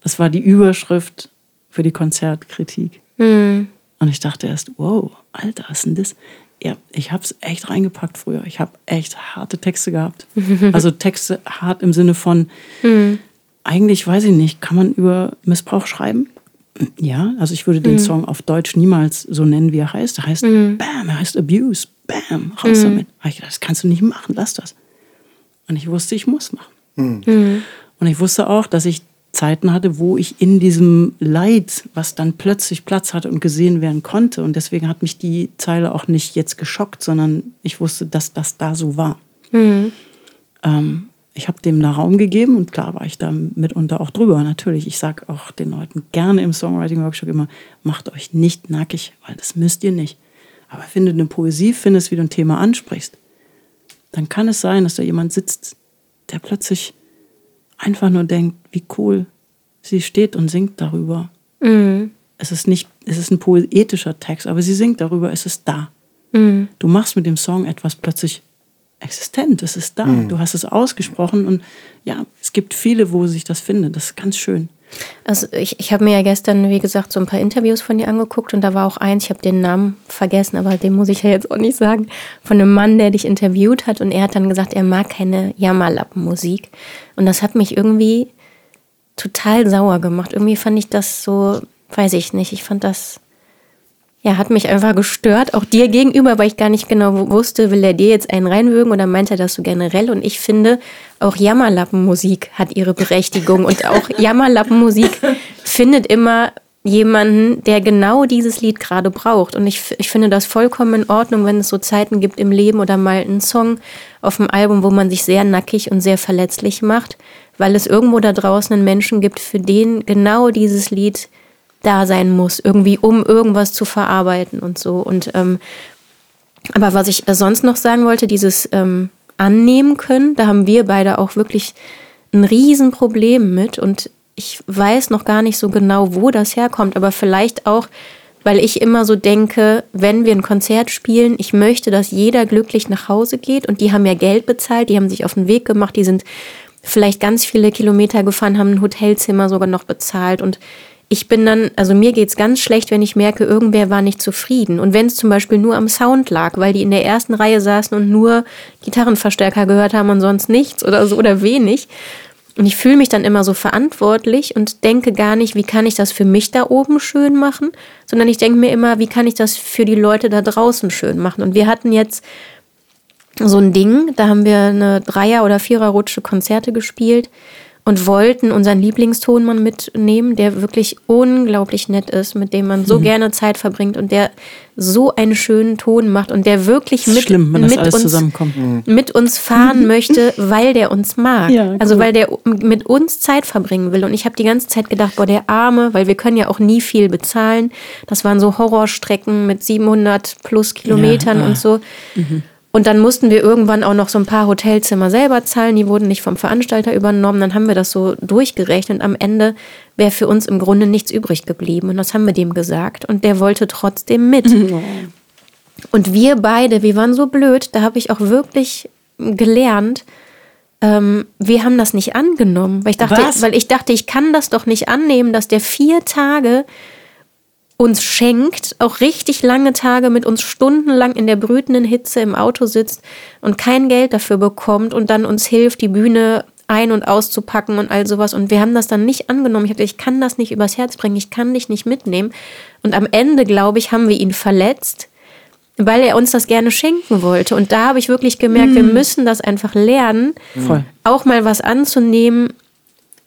[SPEAKER 3] Das war die Überschrift für die Konzertkritik. Mhm. Und ich dachte erst, wow, Alter, was ist denn das? Ja, ich habe es echt reingepackt früher. Ich habe echt harte Texte gehabt. [laughs] Also Texte hart im Sinne von, mhm. eigentlich weiß ich nicht, kann man über Missbrauch schreiben? Ja, also ich würde den mhm. Song auf Deutsch niemals so nennen, wie er heißt. Er heißt mhm. Bam, er heißt Abuse. Bam, raus mhm. damit. ich dachte, das kannst du nicht machen, lass das. Und ich wusste, ich muss machen. Mhm. Und ich wusste auch, dass ich Zeiten hatte, wo ich in diesem Leid, was dann plötzlich Platz hatte und gesehen werden konnte. Und deswegen hat mich die Zeile auch nicht jetzt geschockt, sondern ich wusste, dass das da so war. Mhm. Ähm, ich habe dem da Raum gegeben und klar war ich da mitunter auch drüber. Natürlich, ich sage auch den Leuten gerne im Songwriting-Workshop immer, macht euch nicht nackig, weil das müsst ihr nicht. Aber findet eine Poesie, findest, wie du ein Thema ansprichst. Dann kann es sein, dass da jemand sitzt, der plötzlich einfach nur denkt, wie cool, sie steht und singt darüber. Mhm. Es ist nicht, es ist ein poetischer Text, aber sie singt darüber, es ist da. Mhm. Du machst mit dem Song etwas plötzlich existent, es ist da. Mhm. Du hast es ausgesprochen und ja, es gibt viele, wo sich das findet. Das ist ganz schön.
[SPEAKER 2] Also ich, ich habe mir ja gestern, wie gesagt, so ein paar Interviews von dir angeguckt und da war auch eins, ich habe den Namen vergessen, aber den muss ich ja jetzt auch nicht sagen, von einem Mann, der dich interviewt hat und er hat dann gesagt, er mag keine Jammerlappenmusik. Und das hat mich irgendwie total sauer gemacht. Irgendwie fand ich das so, weiß ich nicht, ich fand das ja, hat mich einfach gestört, auch dir gegenüber, weil ich gar nicht genau wusste, will er dir jetzt einen reinwürgen oder meint er das so generell? Und ich finde, auch Jammerlappenmusik hat ihre Berechtigung und auch [laughs] Jammerlappenmusik findet immer jemanden, der genau dieses Lied gerade braucht. Und ich, ich finde das vollkommen in Ordnung, wenn es so Zeiten gibt im Leben oder mal einen Song auf dem Album, wo man sich sehr nackig und sehr verletzlich macht, weil es irgendwo da draußen einen Menschen gibt, für den genau dieses Lied da sein muss, irgendwie um irgendwas zu verarbeiten und so. Und ähm, aber was ich sonst noch sagen wollte, dieses ähm, annehmen können, da haben wir beide auch wirklich ein Riesenproblem mit. Und ich weiß noch gar nicht so genau, wo das herkommt, aber vielleicht auch, weil ich immer so denke, wenn wir ein Konzert spielen, ich möchte, dass jeder glücklich nach Hause geht und die haben ja Geld bezahlt, die haben sich auf den Weg gemacht, die sind vielleicht ganz viele Kilometer gefahren, haben ein Hotelzimmer sogar noch bezahlt und ich bin dann, also mir geht's ganz schlecht, wenn ich merke, irgendwer war nicht zufrieden. Und wenn es zum Beispiel nur am Sound lag, weil die in der ersten Reihe saßen und nur Gitarrenverstärker gehört haben und sonst nichts oder so oder wenig. Und ich fühle mich dann immer so verantwortlich und denke gar nicht, wie kann ich das für mich da oben schön machen, sondern ich denke mir immer, wie kann ich das für die Leute da draußen schön machen. Und wir hatten jetzt so ein Ding, da haben wir eine Dreier- oder Viererrutsche Konzerte gespielt und wollten unseren Lieblingstonmann mitnehmen, der wirklich unglaublich nett ist, mit dem man so mhm. gerne Zeit verbringt und der so einen schönen Ton macht und der wirklich mit,
[SPEAKER 3] schlimm,
[SPEAKER 2] mit,
[SPEAKER 3] uns,
[SPEAKER 2] mhm. mit uns fahren [laughs] möchte, weil der uns mag. Ja, cool. Also weil der mit uns Zeit verbringen will. Und ich habe die ganze Zeit gedacht, boah, der Arme, weil wir können ja auch nie viel bezahlen. Das waren so Horrorstrecken mit 700 plus Kilometern ja, ah. und so. Mhm. Und dann mussten wir irgendwann auch noch so ein paar Hotelzimmer selber zahlen. Die wurden nicht vom Veranstalter übernommen. Dann haben wir das so durchgerechnet. Am Ende wäre für uns im Grunde nichts übrig geblieben. Und das haben wir dem gesagt. Und der wollte trotzdem mit. Und wir beide, wir waren so blöd. Da habe ich auch wirklich gelernt, ähm, wir haben das nicht angenommen. Weil ich, dachte, weil ich dachte, ich kann das doch nicht annehmen, dass der vier Tage uns schenkt, auch richtig lange Tage mit uns stundenlang in der brütenden Hitze im Auto sitzt und kein Geld dafür bekommt und dann uns hilft, die Bühne ein- und auszupacken und all sowas. Und wir haben das dann nicht angenommen. Ich habe ich kann das nicht übers Herz bringen, ich kann dich nicht mitnehmen. Und am Ende, glaube ich, haben wir ihn verletzt, weil er uns das gerne schenken wollte. Und da habe ich wirklich gemerkt, mm. wir müssen das einfach lernen, Voll. auch mal was anzunehmen,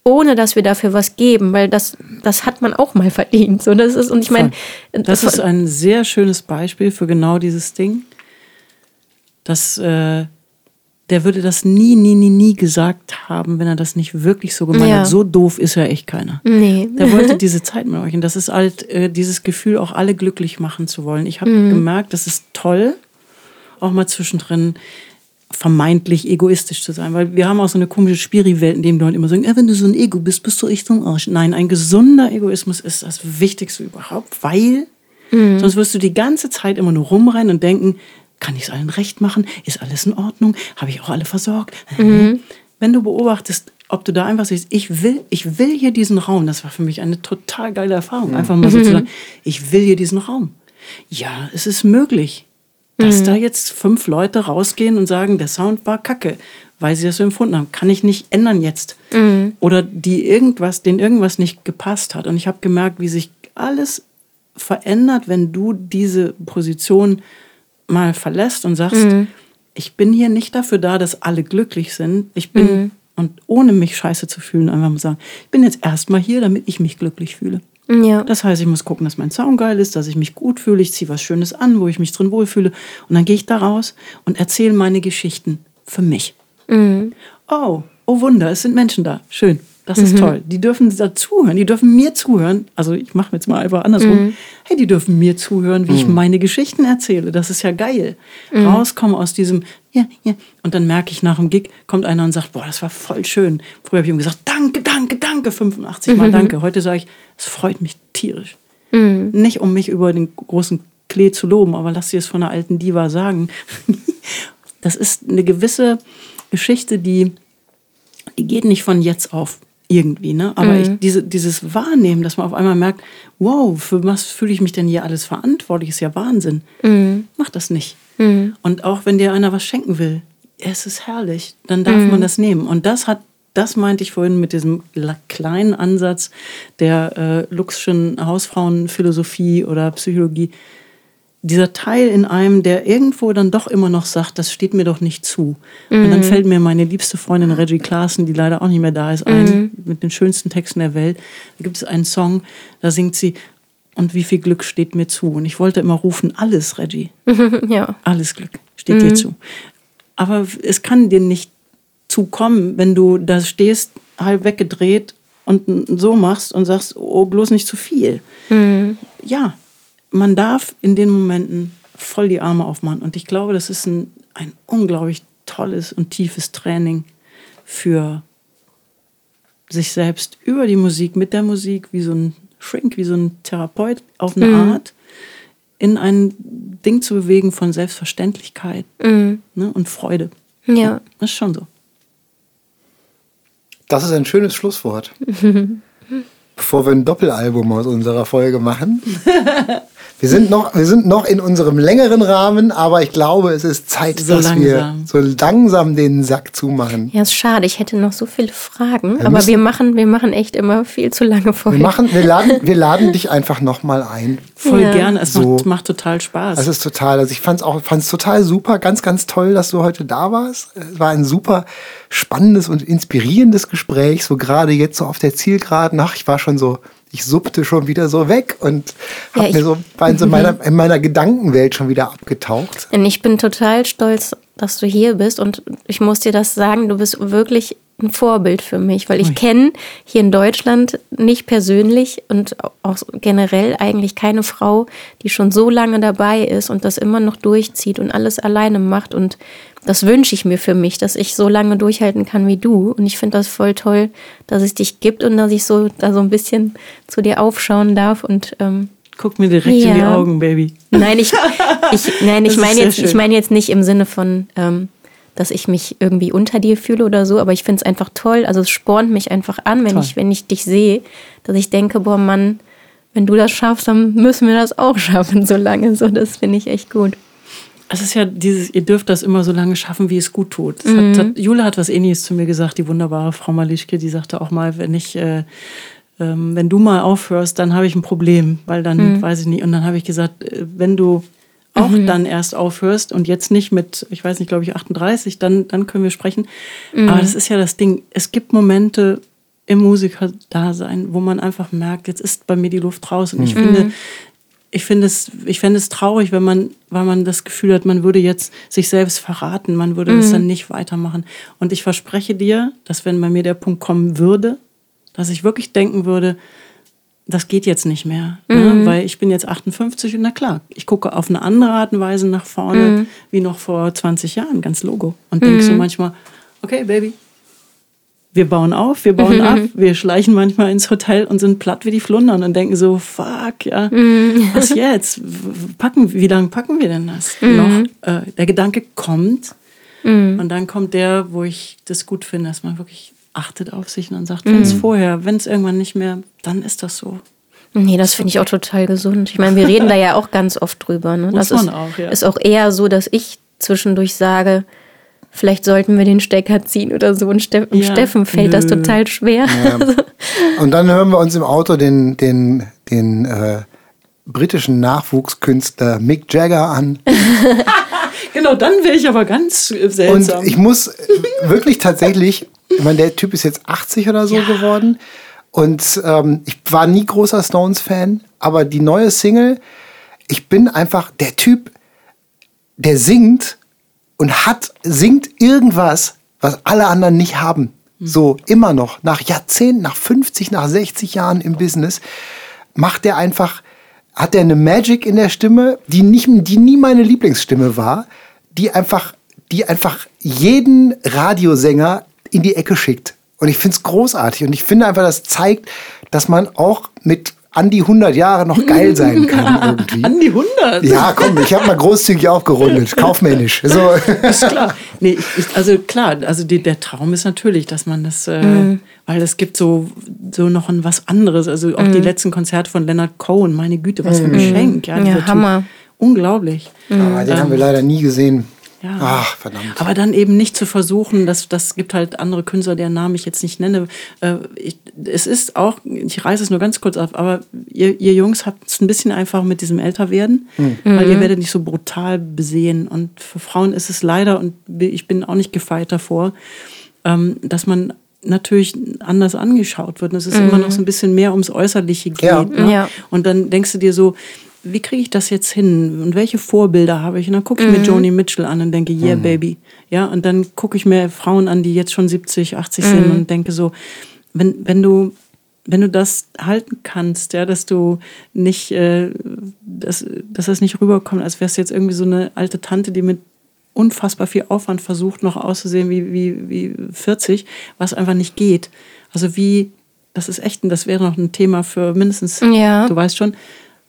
[SPEAKER 2] ohne dass wir dafür was geben, weil das, das hat man auch mal verdient. So, das ist, und ich meine.
[SPEAKER 3] Das, ist ein sehr schönes Beispiel für genau dieses Ding. Dass äh, der würde das nie, nie, nie, nie gesagt haben, wenn er das nicht wirklich so gemeint ja. hat. So doof ist ja echt keiner.
[SPEAKER 2] Nee.
[SPEAKER 3] Der wollte [laughs] diese Zeit mit euch. Und das ist halt äh, dieses Gefühl, auch alle glücklich machen zu wollen. Ich habe mhm. gemerkt, das ist toll, auch mal zwischendrin vermeintlich egoistisch zu sein, weil wir haben auch so eine komische Spiri-Welt, in dem halt immer sagen, ja, wenn du so ein Ego bist, bist du echt so ein Arsch. Nein, ein gesunder Egoismus ist das Wichtigste überhaupt, weil mhm. sonst wirst du die ganze Zeit immer nur rumrennen und denken, kann ich es allen recht machen? Ist alles in Ordnung? Habe ich auch alle versorgt? Mhm. Wenn du beobachtest, ob du da einfach siehst, ich will, ich will hier diesen Raum, das war für mich eine total geile Erfahrung, einfach mal so mhm. zu sagen, ich will hier diesen Raum. Ja, es ist möglich dass mhm. da jetzt fünf Leute rausgehen und sagen, der Sound war kacke, weil sie das so empfunden haben. Kann ich nicht ändern jetzt. Mhm. Oder die irgendwas, denen irgendwas nicht gepasst hat. Und ich habe gemerkt, wie sich alles verändert, wenn du diese Position mal verlässt und sagst, mhm. ich bin hier nicht dafür da, dass alle glücklich sind. Ich bin, mhm. und ohne mich scheiße zu fühlen, einfach mal sagen, ich bin jetzt erstmal hier, damit ich mich glücklich fühle. Ja. Das heißt, ich muss gucken, dass mein Sound geil ist, dass ich mich gut fühle, ich ziehe was Schönes an, wo ich mich drin wohlfühle. Und dann gehe ich da raus und erzähle meine Geschichten für mich. Mhm. Oh, oh Wunder, es sind Menschen da. Schön. Das ist mhm. toll. Die dürfen dazuhören, die dürfen mir zuhören. Also ich mache jetzt mal einfach andersrum. Mhm. Hey, die dürfen mir zuhören, wie mhm. ich meine Geschichten erzähle. Das ist ja geil. Mhm. Rauskommen aus diesem, ja, ja. Und dann merke ich nach dem Gig, kommt einer und sagt, boah, das war voll schön. Früher habe ich ihm gesagt, danke, danke, danke, 85 Mal [laughs] danke. Heute sage ich, es freut mich tierisch. Mhm. Nicht um mich über den großen Klee zu loben, aber lass dir es von einer alten Diva sagen. [laughs] das ist eine gewisse Geschichte, die, die geht nicht von jetzt auf irgendwie, ne? Aber mhm. ich, diese, dieses Wahrnehmen, dass man auf einmal merkt, wow, für was fühle ich mich denn hier alles verantwortlich, ist ja Wahnsinn. Mhm. Mach das nicht. Mhm. Und auch wenn dir einer was schenken will, es ist herrlich, dann darf mhm. man das nehmen. Und das hat, das meinte ich vorhin mit diesem kleinen Ansatz der äh, Luxschen Hausfrauenphilosophie oder Psychologie dieser Teil in einem, der irgendwo dann doch immer noch sagt, das steht mir doch nicht zu. Mhm. Und dann mhm. fällt mir meine liebste Freundin Reggie Klaassen, die leider auch nicht mehr da ist, ein, mhm. mit den schönsten Texten der Welt. Da gibt es einen Song, da singt sie, und wie viel Glück steht mir zu. Und ich wollte immer rufen, alles, Reggie. [laughs] ja. Alles Glück steht mhm. dir zu. Aber es kann dir nicht zukommen, wenn du da stehst, halb weggedreht und so machst und sagst, oh, bloß nicht zu viel. Mhm. Ja, man darf in den Momenten voll die Arme aufmachen. Und ich glaube, das ist ein, ein unglaublich tolles und tiefes Training für sich selbst über die Musik, mit der Musik, wie so ein Shrink, wie so ein Therapeut auf eine mhm. Art, in ein Ding zu bewegen von Selbstverständlichkeit mhm. ne, und Freude. Ja. Das ist schon so.
[SPEAKER 1] Das ist ein schönes Schlusswort. [laughs] Bevor wir ein Doppelalbum aus unserer Folge machen, [laughs] Wir sind, noch, wir sind noch in unserem längeren Rahmen, aber ich glaube, es ist Zeit,
[SPEAKER 3] So
[SPEAKER 1] dass
[SPEAKER 3] langsam.
[SPEAKER 1] wir so langsam den Sack zumachen.
[SPEAKER 2] Ja, ist schade. Ich hätte noch so viele Fragen,
[SPEAKER 1] Wir
[SPEAKER 2] aber wir machen, wir machen echt immer viel zu lange
[SPEAKER 1] Wir,
[SPEAKER 2] vorher.
[SPEAKER 1] machen, wir, laden, [laughs] wir laden dich einfach nochmal ein.
[SPEAKER 3] Voll
[SPEAKER 2] Ja.
[SPEAKER 3] gerne. Es
[SPEAKER 1] So.
[SPEAKER 3] macht, macht total Spaß.
[SPEAKER 1] Das ist total, also ich fand es auch fand's total super, ganz, ganz toll, dass du heute da warst. Es war ein super spannendes und inspirierendes Gespräch, so gerade jetzt so auf der Zielgeraden. Ach, ich war schon so, ich suppte schon wieder so weg und hab
[SPEAKER 2] Ja, ich-
[SPEAKER 1] mir so, war in, so meiner, in meiner Gedankenwelt schon wieder abgetaucht.
[SPEAKER 2] Und ich bin total stolz, dass du hier bist und ich muss dir das sagen, du bist wirklich ein Vorbild für mich, weil ich kenne hier in Deutschland nicht persönlich und auch generell eigentlich keine Frau, die schon so lange dabei ist und das immer noch durchzieht und alles alleine macht und das wünsche ich mir für mich, dass ich so lange durchhalten kann wie du und ich finde das voll toll, dass es dich gibt und dass ich so da so ein bisschen zu dir aufschauen darf und ähm,
[SPEAKER 3] Guck mir direkt in die
[SPEAKER 2] Ja.
[SPEAKER 3] Augen, Baby.
[SPEAKER 2] Nein, ich, ich, nein, [laughs] ich meine jetzt, ich meine jetzt nicht im Sinne von, ähm, dass ich mich irgendwie unter dir fühle oder so, aber ich finde es einfach toll. Also es spornt mich einfach an, wenn
[SPEAKER 3] Toll.
[SPEAKER 2] ich, wenn ich dich sehe, dass ich denke, boah Mann, wenn du das schaffst, dann müssen wir das auch schaffen, so lange. So, das finde ich echt gut.
[SPEAKER 3] Es ist ja dieses, ihr dürft das immer so lange schaffen, wie es gut tut. Das
[SPEAKER 2] Mhm.
[SPEAKER 3] hat, hat, Jule hat was ähnliches zu mir gesagt, die wunderbare Frau Malischke, die sagte auch mal, wenn ich, äh, ähm, wenn du mal aufhörst, dann habe ich ein Problem, weil dann
[SPEAKER 2] Mhm.
[SPEAKER 3] weiß ich nicht. Und dann habe ich gesagt, äh, wenn du auch dann erst aufhörst und jetzt nicht mit, ich weiß nicht, glaube ich, 38, dann, dann können wir sprechen.
[SPEAKER 2] Mhm.
[SPEAKER 3] Aber das ist ja das Ding. Es gibt Momente im Musikerdasein, wo man einfach merkt, jetzt ist bei mir die Luft raus. Und ich finde, ich finde es, ich fände es traurig, wenn man, weil man das Gefühl hat, man würde jetzt sich selbst verraten, man würde das dann nicht weitermachen. Und ich verspreche dir, dass wenn bei mir der Punkt kommen würde, dass ich wirklich denken würde, das geht jetzt nicht mehr, ne? weil ich bin jetzt 58 und na klar, ich gucke auf eine andere Art und Weise nach vorne wie noch vor 20 Jahren, ganz logo. Und denke so manchmal, okay, Baby, wir bauen auf, wir bauen ab, wir schleichen manchmal ins Hotel und sind platt wie die Flundern und denken so, fuck, ja, [laughs] was jetzt? Packen, wie lange packen wir denn das noch? Äh, der Gedanke kommt und dann kommt der, wo ich das gut finde, dass man wirklich achtet auf sich und dann sagt, wenn es vorher, wenn es irgendwann nicht mehr, dann ist das so.
[SPEAKER 2] Nee, das finde ich auch total gesund. Ich meine, wir reden da ja auch ganz oft drüber. Ne?
[SPEAKER 3] Muss
[SPEAKER 2] das
[SPEAKER 3] man
[SPEAKER 2] ist,
[SPEAKER 3] auch, ja.
[SPEAKER 2] ist auch eher so, dass ich zwischendurch sage, vielleicht sollten wir den Stecker ziehen oder so. Und, und
[SPEAKER 3] Ja.
[SPEAKER 2] Steffen fällt das
[SPEAKER 3] Nö.
[SPEAKER 2] total schwer. [laughs]
[SPEAKER 1] Und dann hören wir uns im Auto den, den, den äh, britischen Nachwuchskünstler Mick Jagger an. [laughs]
[SPEAKER 3] Genau, dann wäre ich aber ganz äh,
[SPEAKER 1] Und
[SPEAKER 3] seltsam.
[SPEAKER 1] ich muss äh, wirklich tatsächlich, ich meine, der Typ ist jetzt 80 oder so geworden. Und ähm, ich war nie großer Stones-Fan, aber die neue Single, ich bin einfach der Typ, der singt und hat, singt irgendwas, was alle anderen nicht haben. So immer noch, nach Jahrzehnten, nach 50, nach 60 Jahren im Business, macht er einfach, hat er eine Magic in der Stimme, die, nicht, die nie meine Lieblingsstimme war, die einfach, die einfach jeden Radiosänger in die Ecke schickt. Und ich finde es großartig. Und ich finde einfach, das zeigt, dass man auch mit an die 100 Jahre noch geil sein kann [laughs] irgendwie.
[SPEAKER 3] An die 100.
[SPEAKER 1] Ja, komm, ich habe mal großzügig aufgerundet, kaufmännisch. So. [laughs]
[SPEAKER 3] ist klar. Nee, also klar, also die, der Traum ist natürlich, dass man das, äh,
[SPEAKER 2] Mhm.
[SPEAKER 3] weil es gibt so, so noch ein was anderes. Also auch die letzten Konzerte von Leonard Cohen, meine Güte, was für ein Geschenk. Ja,
[SPEAKER 2] Mhm. Ja,
[SPEAKER 3] dieser Typ.
[SPEAKER 2] Hammer.
[SPEAKER 3] Unglaublich.
[SPEAKER 1] Aber den haben wir leider nie gesehen.
[SPEAKER 3] Ja.
[SPEAKER 1] Ach, verdammt.
[SPEAKER 3] Aber dann eben nicht zu versuchen, das, das gibt halt andere Künstler, deren Namen ich jetzt nicht nenne. Äh, ich, es ist auch, ich reiße es nur ganz kurz ab, aber ihr, ihr Jungs habt es ein bisschen einfach mit diesem Älterwerden, weil ihr werdet nicht so brutal besehen. Und für Frauen ist es leider, und ich bin auch nicht gefeit davor, ähm, dass man natürlich anders angeschaut wird. Und es ist immer noch so ein bisschen mehr ums Äußerliche geht.
[SPEAKER 1] Ja.
[SPEAKER 3] Ne?
[SPEAKER 2] Ja.
[SPEAKER 3] Und dann denkst du dir so, wie kriege ich das jetzt hin? Und welche Vorbilder habe ich? Und dann gucke ich mir Joni Mitchell an und denke, yeah, baby. Ja, und dann gucke ich mir Frauen an, die jetzt schon 70, 80 sind und denke so, wenn, wenn du wenn du das halten kannst, ja, dass du nicht, äh, dass, dass das nicht rüberkommt, als wärst du jetzt irgendwie so eine alte Tante, die mit unfassbar viel Aufwand versucht, noch auszusehen wie, wie, wie 40, was einfach nicht geht. Also wie, das ist echt, und das wäre noch ein Thema für mindestens,
[SPEAKER 2] Ja.
[SPEAKER 3] du weißt schon,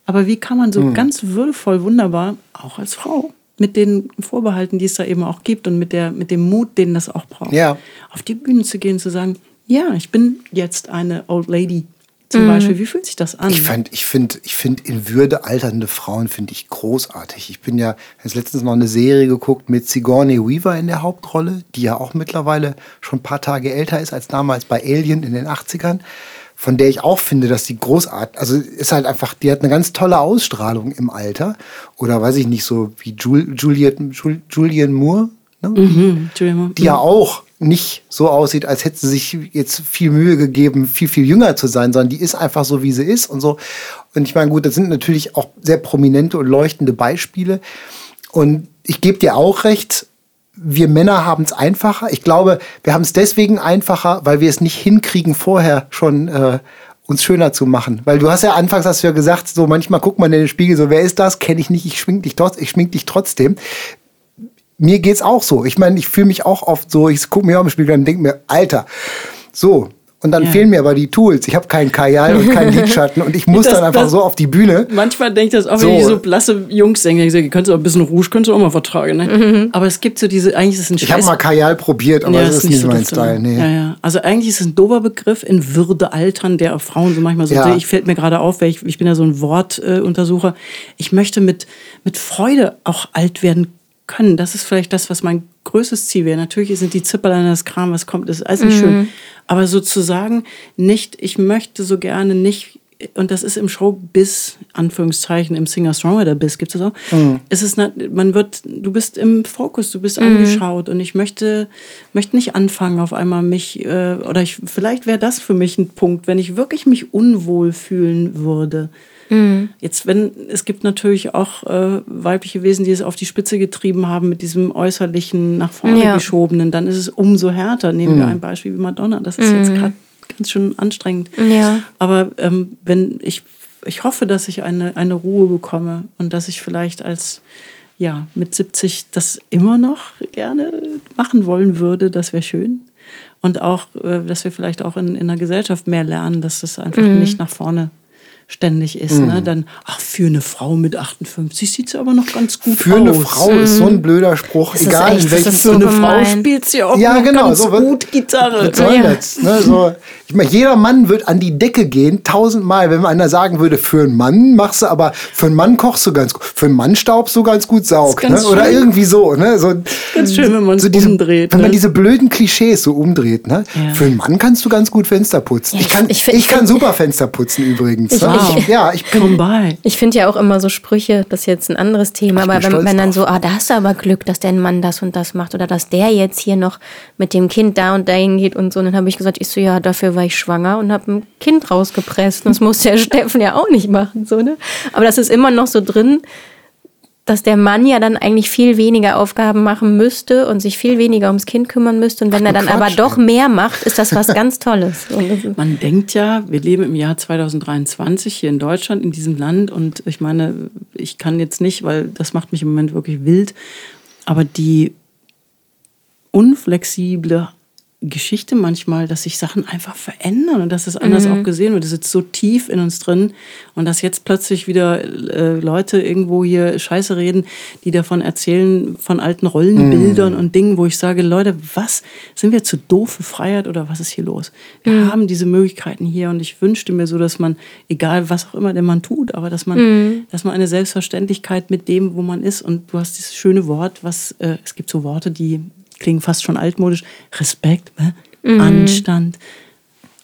[SPEAKER 3] aber wie kann man so ganz würdevoll, wunderbar, auch als Frau, mit den Vorbehalten, die es da eben auch gibt und mit, der, mit dem Mut, den das auch braucht,
[SPEAKER 1] Ja.
[SPEAKER 3] auf die Bühne zu gehen, zu sagen, ja, ich bin jetzt eine Old Lady. zum Beispiel. Wie fühlt sich das an?
[SPEAKER 1] Ich finde, ich finde, ich finde in Würde alternde Frauen finde ich großartig. Ich bin ja jetzt letztens noch eine Serie geguckt mit Sigourney Weaver in der Hauptrolle, die ja auch mittlerweile schon ein paar Tage älter ist als damals bei Alien in den 80ern, von der ich auch finde, dass die großartig, also ist halt einfach, die hat eine ganz tolle Ausstrahlung im Alter. Oder weiß ich nicht, so wie Jul Juliet, Jul Julian Moore, ne?
[SPEAKER 3] Mhm, Julian Moore.
[SPEAKER 1] die ja auch nicht so aussieht, als hätte sie sich jetzt viel Mühe gegeben, viel, viel jünger zu sein, sondern die ist einfach so, wie sie ist und so. Und ich meine, gut, das sind natürlich auch sehr prominente und leuchtende Beispiele. Und ich gebe dir auch recht, wir Männer haben es einfacher. Ich glaube, wir haben es deswegen einfacher, weil wir es nicht hinkriegen, vorher schon äh, uns schöner zu machen. Weil du hast ja anfangs hast du ja gesagt, so manchmal guckt man in den Spiegel, so wer ist das? Kenne ich nicht, ich schmink dich, ich schmink dich trotzdem mir geht's auch so. Ich meine, ich fühle mich auch oft so, ich gucke mir auch im Spiegel und denke mir, Alter, so. Und dann
[SPEAKER 3] Ja.
[SPEAKER 1] fehlen mir aber die Tools. Ich habe keinen Kajal und keinen [laughs] Lidschatten und ich muss
[SPEAKER 3] Das-
[SPEAKER 1] dann einfach
[SPEAKER 3] das-
[SPEAKER 1] so auf die Bühne.
[SPEAKER 3] Manchmal denke ich das auch,
[SPEAKER 1] So.
[SPEAKER 3] wenn ich so blasse Jungs denke, ich sage, könntest du auch ein bisschen Rouge, könntest du auch mal vertragen. Ne? Aber es gibt so diese, eigentlich ist es ein
[SPEAKER 1] Ich habe
[SPEAKER 3] Scheiß-
[SPEAKER 1] mal Kajal probiert, aber
[SPEAKER 3] Ja,
[SPEAKER 1] das ist nicht, mein
[SPEAKER 3] das,
[SPEAKER 1] Style. Nee.
[SPEAKER 3] Ja, ja. Also eigentlich ist es ein dober Begriff in Würde altern, der auf Frauen so manchmal so,
[SPEAKER 1] Ja.
[SPEAKER 3] ich fällt mir gerade auf, weil ich, ich bin ja so ein Wortuntersucher. Äh, ich möchte mit, mit Freude auch alt werden können. Das ist vielleicht das, was mein größtes Ziel wäre. Natürlich sind die Zipperlein das Kram, was kommt, das ist alles nicht schön. Aber sozusagen nicht, ich möchte so gerne nicht und das ist im Showbiz, Anführungszeichen, im Singer-Songwriter-Biz gibt es das auch. Es ist, man wird, du bist im Fokus, du bist angeschaut und ich möchte, möchte nicht anfangen auf einmal mich, äh, oder ich, vielleicht wäre das für mich ein Punkt, wenn ich wirklich mich unwohl fühlen würde. Jetzt, wenn, es gibt natürlich auch äh, weibliche Wesen, die es auf die Spitze getrieben haben mit diesem äußerlichen, nach vorne
[SPEAKER 2] Ja.
[SPEAKER 3] geschobenen, dann ist es umso härter. Nehmen wir ein Beispiel wie Madonna. Das ist jetzt gerade ganz schön anstrengend.
[SPEAKER 2] Ja.
[SPEAKER 3] Aber ähm, wenn ich, ich hoffe, dass ich eine, eine Ruhe bekomme und dass ich vielleicht als ja, mit 70 das immer noch gerne machen wollen würde, das wäre schön. Und auch, äh, dass wir vielleicht auch in, in der Gesellschaft mehr lernen, dass das einfach nicht nach vorne ständig ist. Ne? Dann, ach, für eine Frau mit 58 sieht sie aber noch ganz gut
[SPEAKER 1] Für
[SPEAKER 3] aus.
[SPEAKER 1] eine Frau ist so ein blöder Spruch,
[SPEAKER 2] ist
[SPEAKER 1] egal in welchem
[SPEAKER 2] so
[SPEAKER 3] Für eine Frau
[SPEAKER 2] gemein.
[SPEAKER 3] spielt sie auch
[SPEAKER 1] Ja,
[SPEAKER 3] noch
[SPEAKER 1] genau,
[SPEAKER 3] ganz
[SPEAKER 1] so,
[SPEAKER 3] gut Gitarre.
[SPEAKER 1] Was soll
[SPEAKER 2] Ja.
[SPEAKER 1] das? Ne, so, ich meine, jeder Mann wird an die Decke gehen, tausendmal, wenn einer sagen würde, für einen Mann machst du aber, für einen Mann kochst du ganz gut, für einen Mann staubst du ganz gut Saug.
[SPEAKER 3] ganz
[SPEAKER 1] Ne? Oder
[SPEAKER 3] schön.
[SPEAKER 1] irgendwie so. Ne? so
[SPEAKER 3] Ganz schön, wenn man es
[SPEAKER 1] so diese,
[SPEAKER 3] umdreht.
[SPEAKER 1] Wenn man
[SPEAKER 3] ne?
[SPEAKER 1] diese blöden Klischees so umdreht. Ne?
[SPEAKER 3] Ja.
[SPEAKER 1] Für einen Mann kannst du ganz gut Fenster putzen.
[SPEAKER 2] Ja,
[SPEAKER 1] ich, kann,
[SPEAKER 2] ich
[SPEAKER 1] ich,
[SPEAKER 2] ich
[SPEAKER 1] kann super Fenster putzen übrigens.
[SPEAKER 2] Ich-
[SPEAKER 1] ne?
[SPEAKER 2] Ich-
[SPEAKER 1] ja, ich bin
[SPEAKER 3] Komm bei.
[SPEAKER 2] Ich finde ja auch immer so Sprüche, das ist jetzt ein anderes Thema,
[SPEAKER 1] Ich
[SPEAKER 2] aber wenn, wenn dann
[SPEAKER 1] drauf.
[SPEAKER 2] so, ah, da hast du aber Glück, dass dein Mann das und das macht oder dass der jetzt hier noch mit dem Kind da und dahin geht und so. Und dann habe ich gesagt, ich so, ja, dafür war ich schwanger und habe ein Kind rausgepresst. Und das muss der [laughs] Steffen ja auch nicht machen, so, ne? Aber das ist immer noch so drin, dass der Mann ja dann eigentlich viel weniger Aufgaben machen müsste und sich viel weniger ums Kind kümmern müsste. Und wenn er dann aber
[SPEAKER 1] Quatsch,
[SPEAKER 2] doch mehr macht, ist das was ganz Tolles. [laughs]
[SPEAKER 3] Man denkt ja, wir leben im Jahr 2023 hier in Deutschland, in diesem Land. Und ich meine, ich kann jetzt nicht, weil das macht mich im Moment wirklich wild, aber die unflexible Geschichte manchmal, dass sich Sachen einfach verändern und dass es anders auch gesehen wird. Das sitzt so tief in uns drin und dass jetzt plötzlich wieder äh, Leute irgendwo hier Scheiße reden, die davon erzählen, von alten Rollenbildern und Dingen, wo ich sage, Leute, was, sind wir zu doof für Freiheit oder was ist hier los? Wir haben diese Möglichkeiten hier und ich wünschte mir so, dass man, egal was auch immer der Mann tut, aber dass man, dass man eine Selbstverständlichkeit mit dem, wo man ist. Und du hast dieses schöne Wort, was, äh, es gibt so Worte, die klingen fast schon altmodisch. Respekt, ne? Anstand,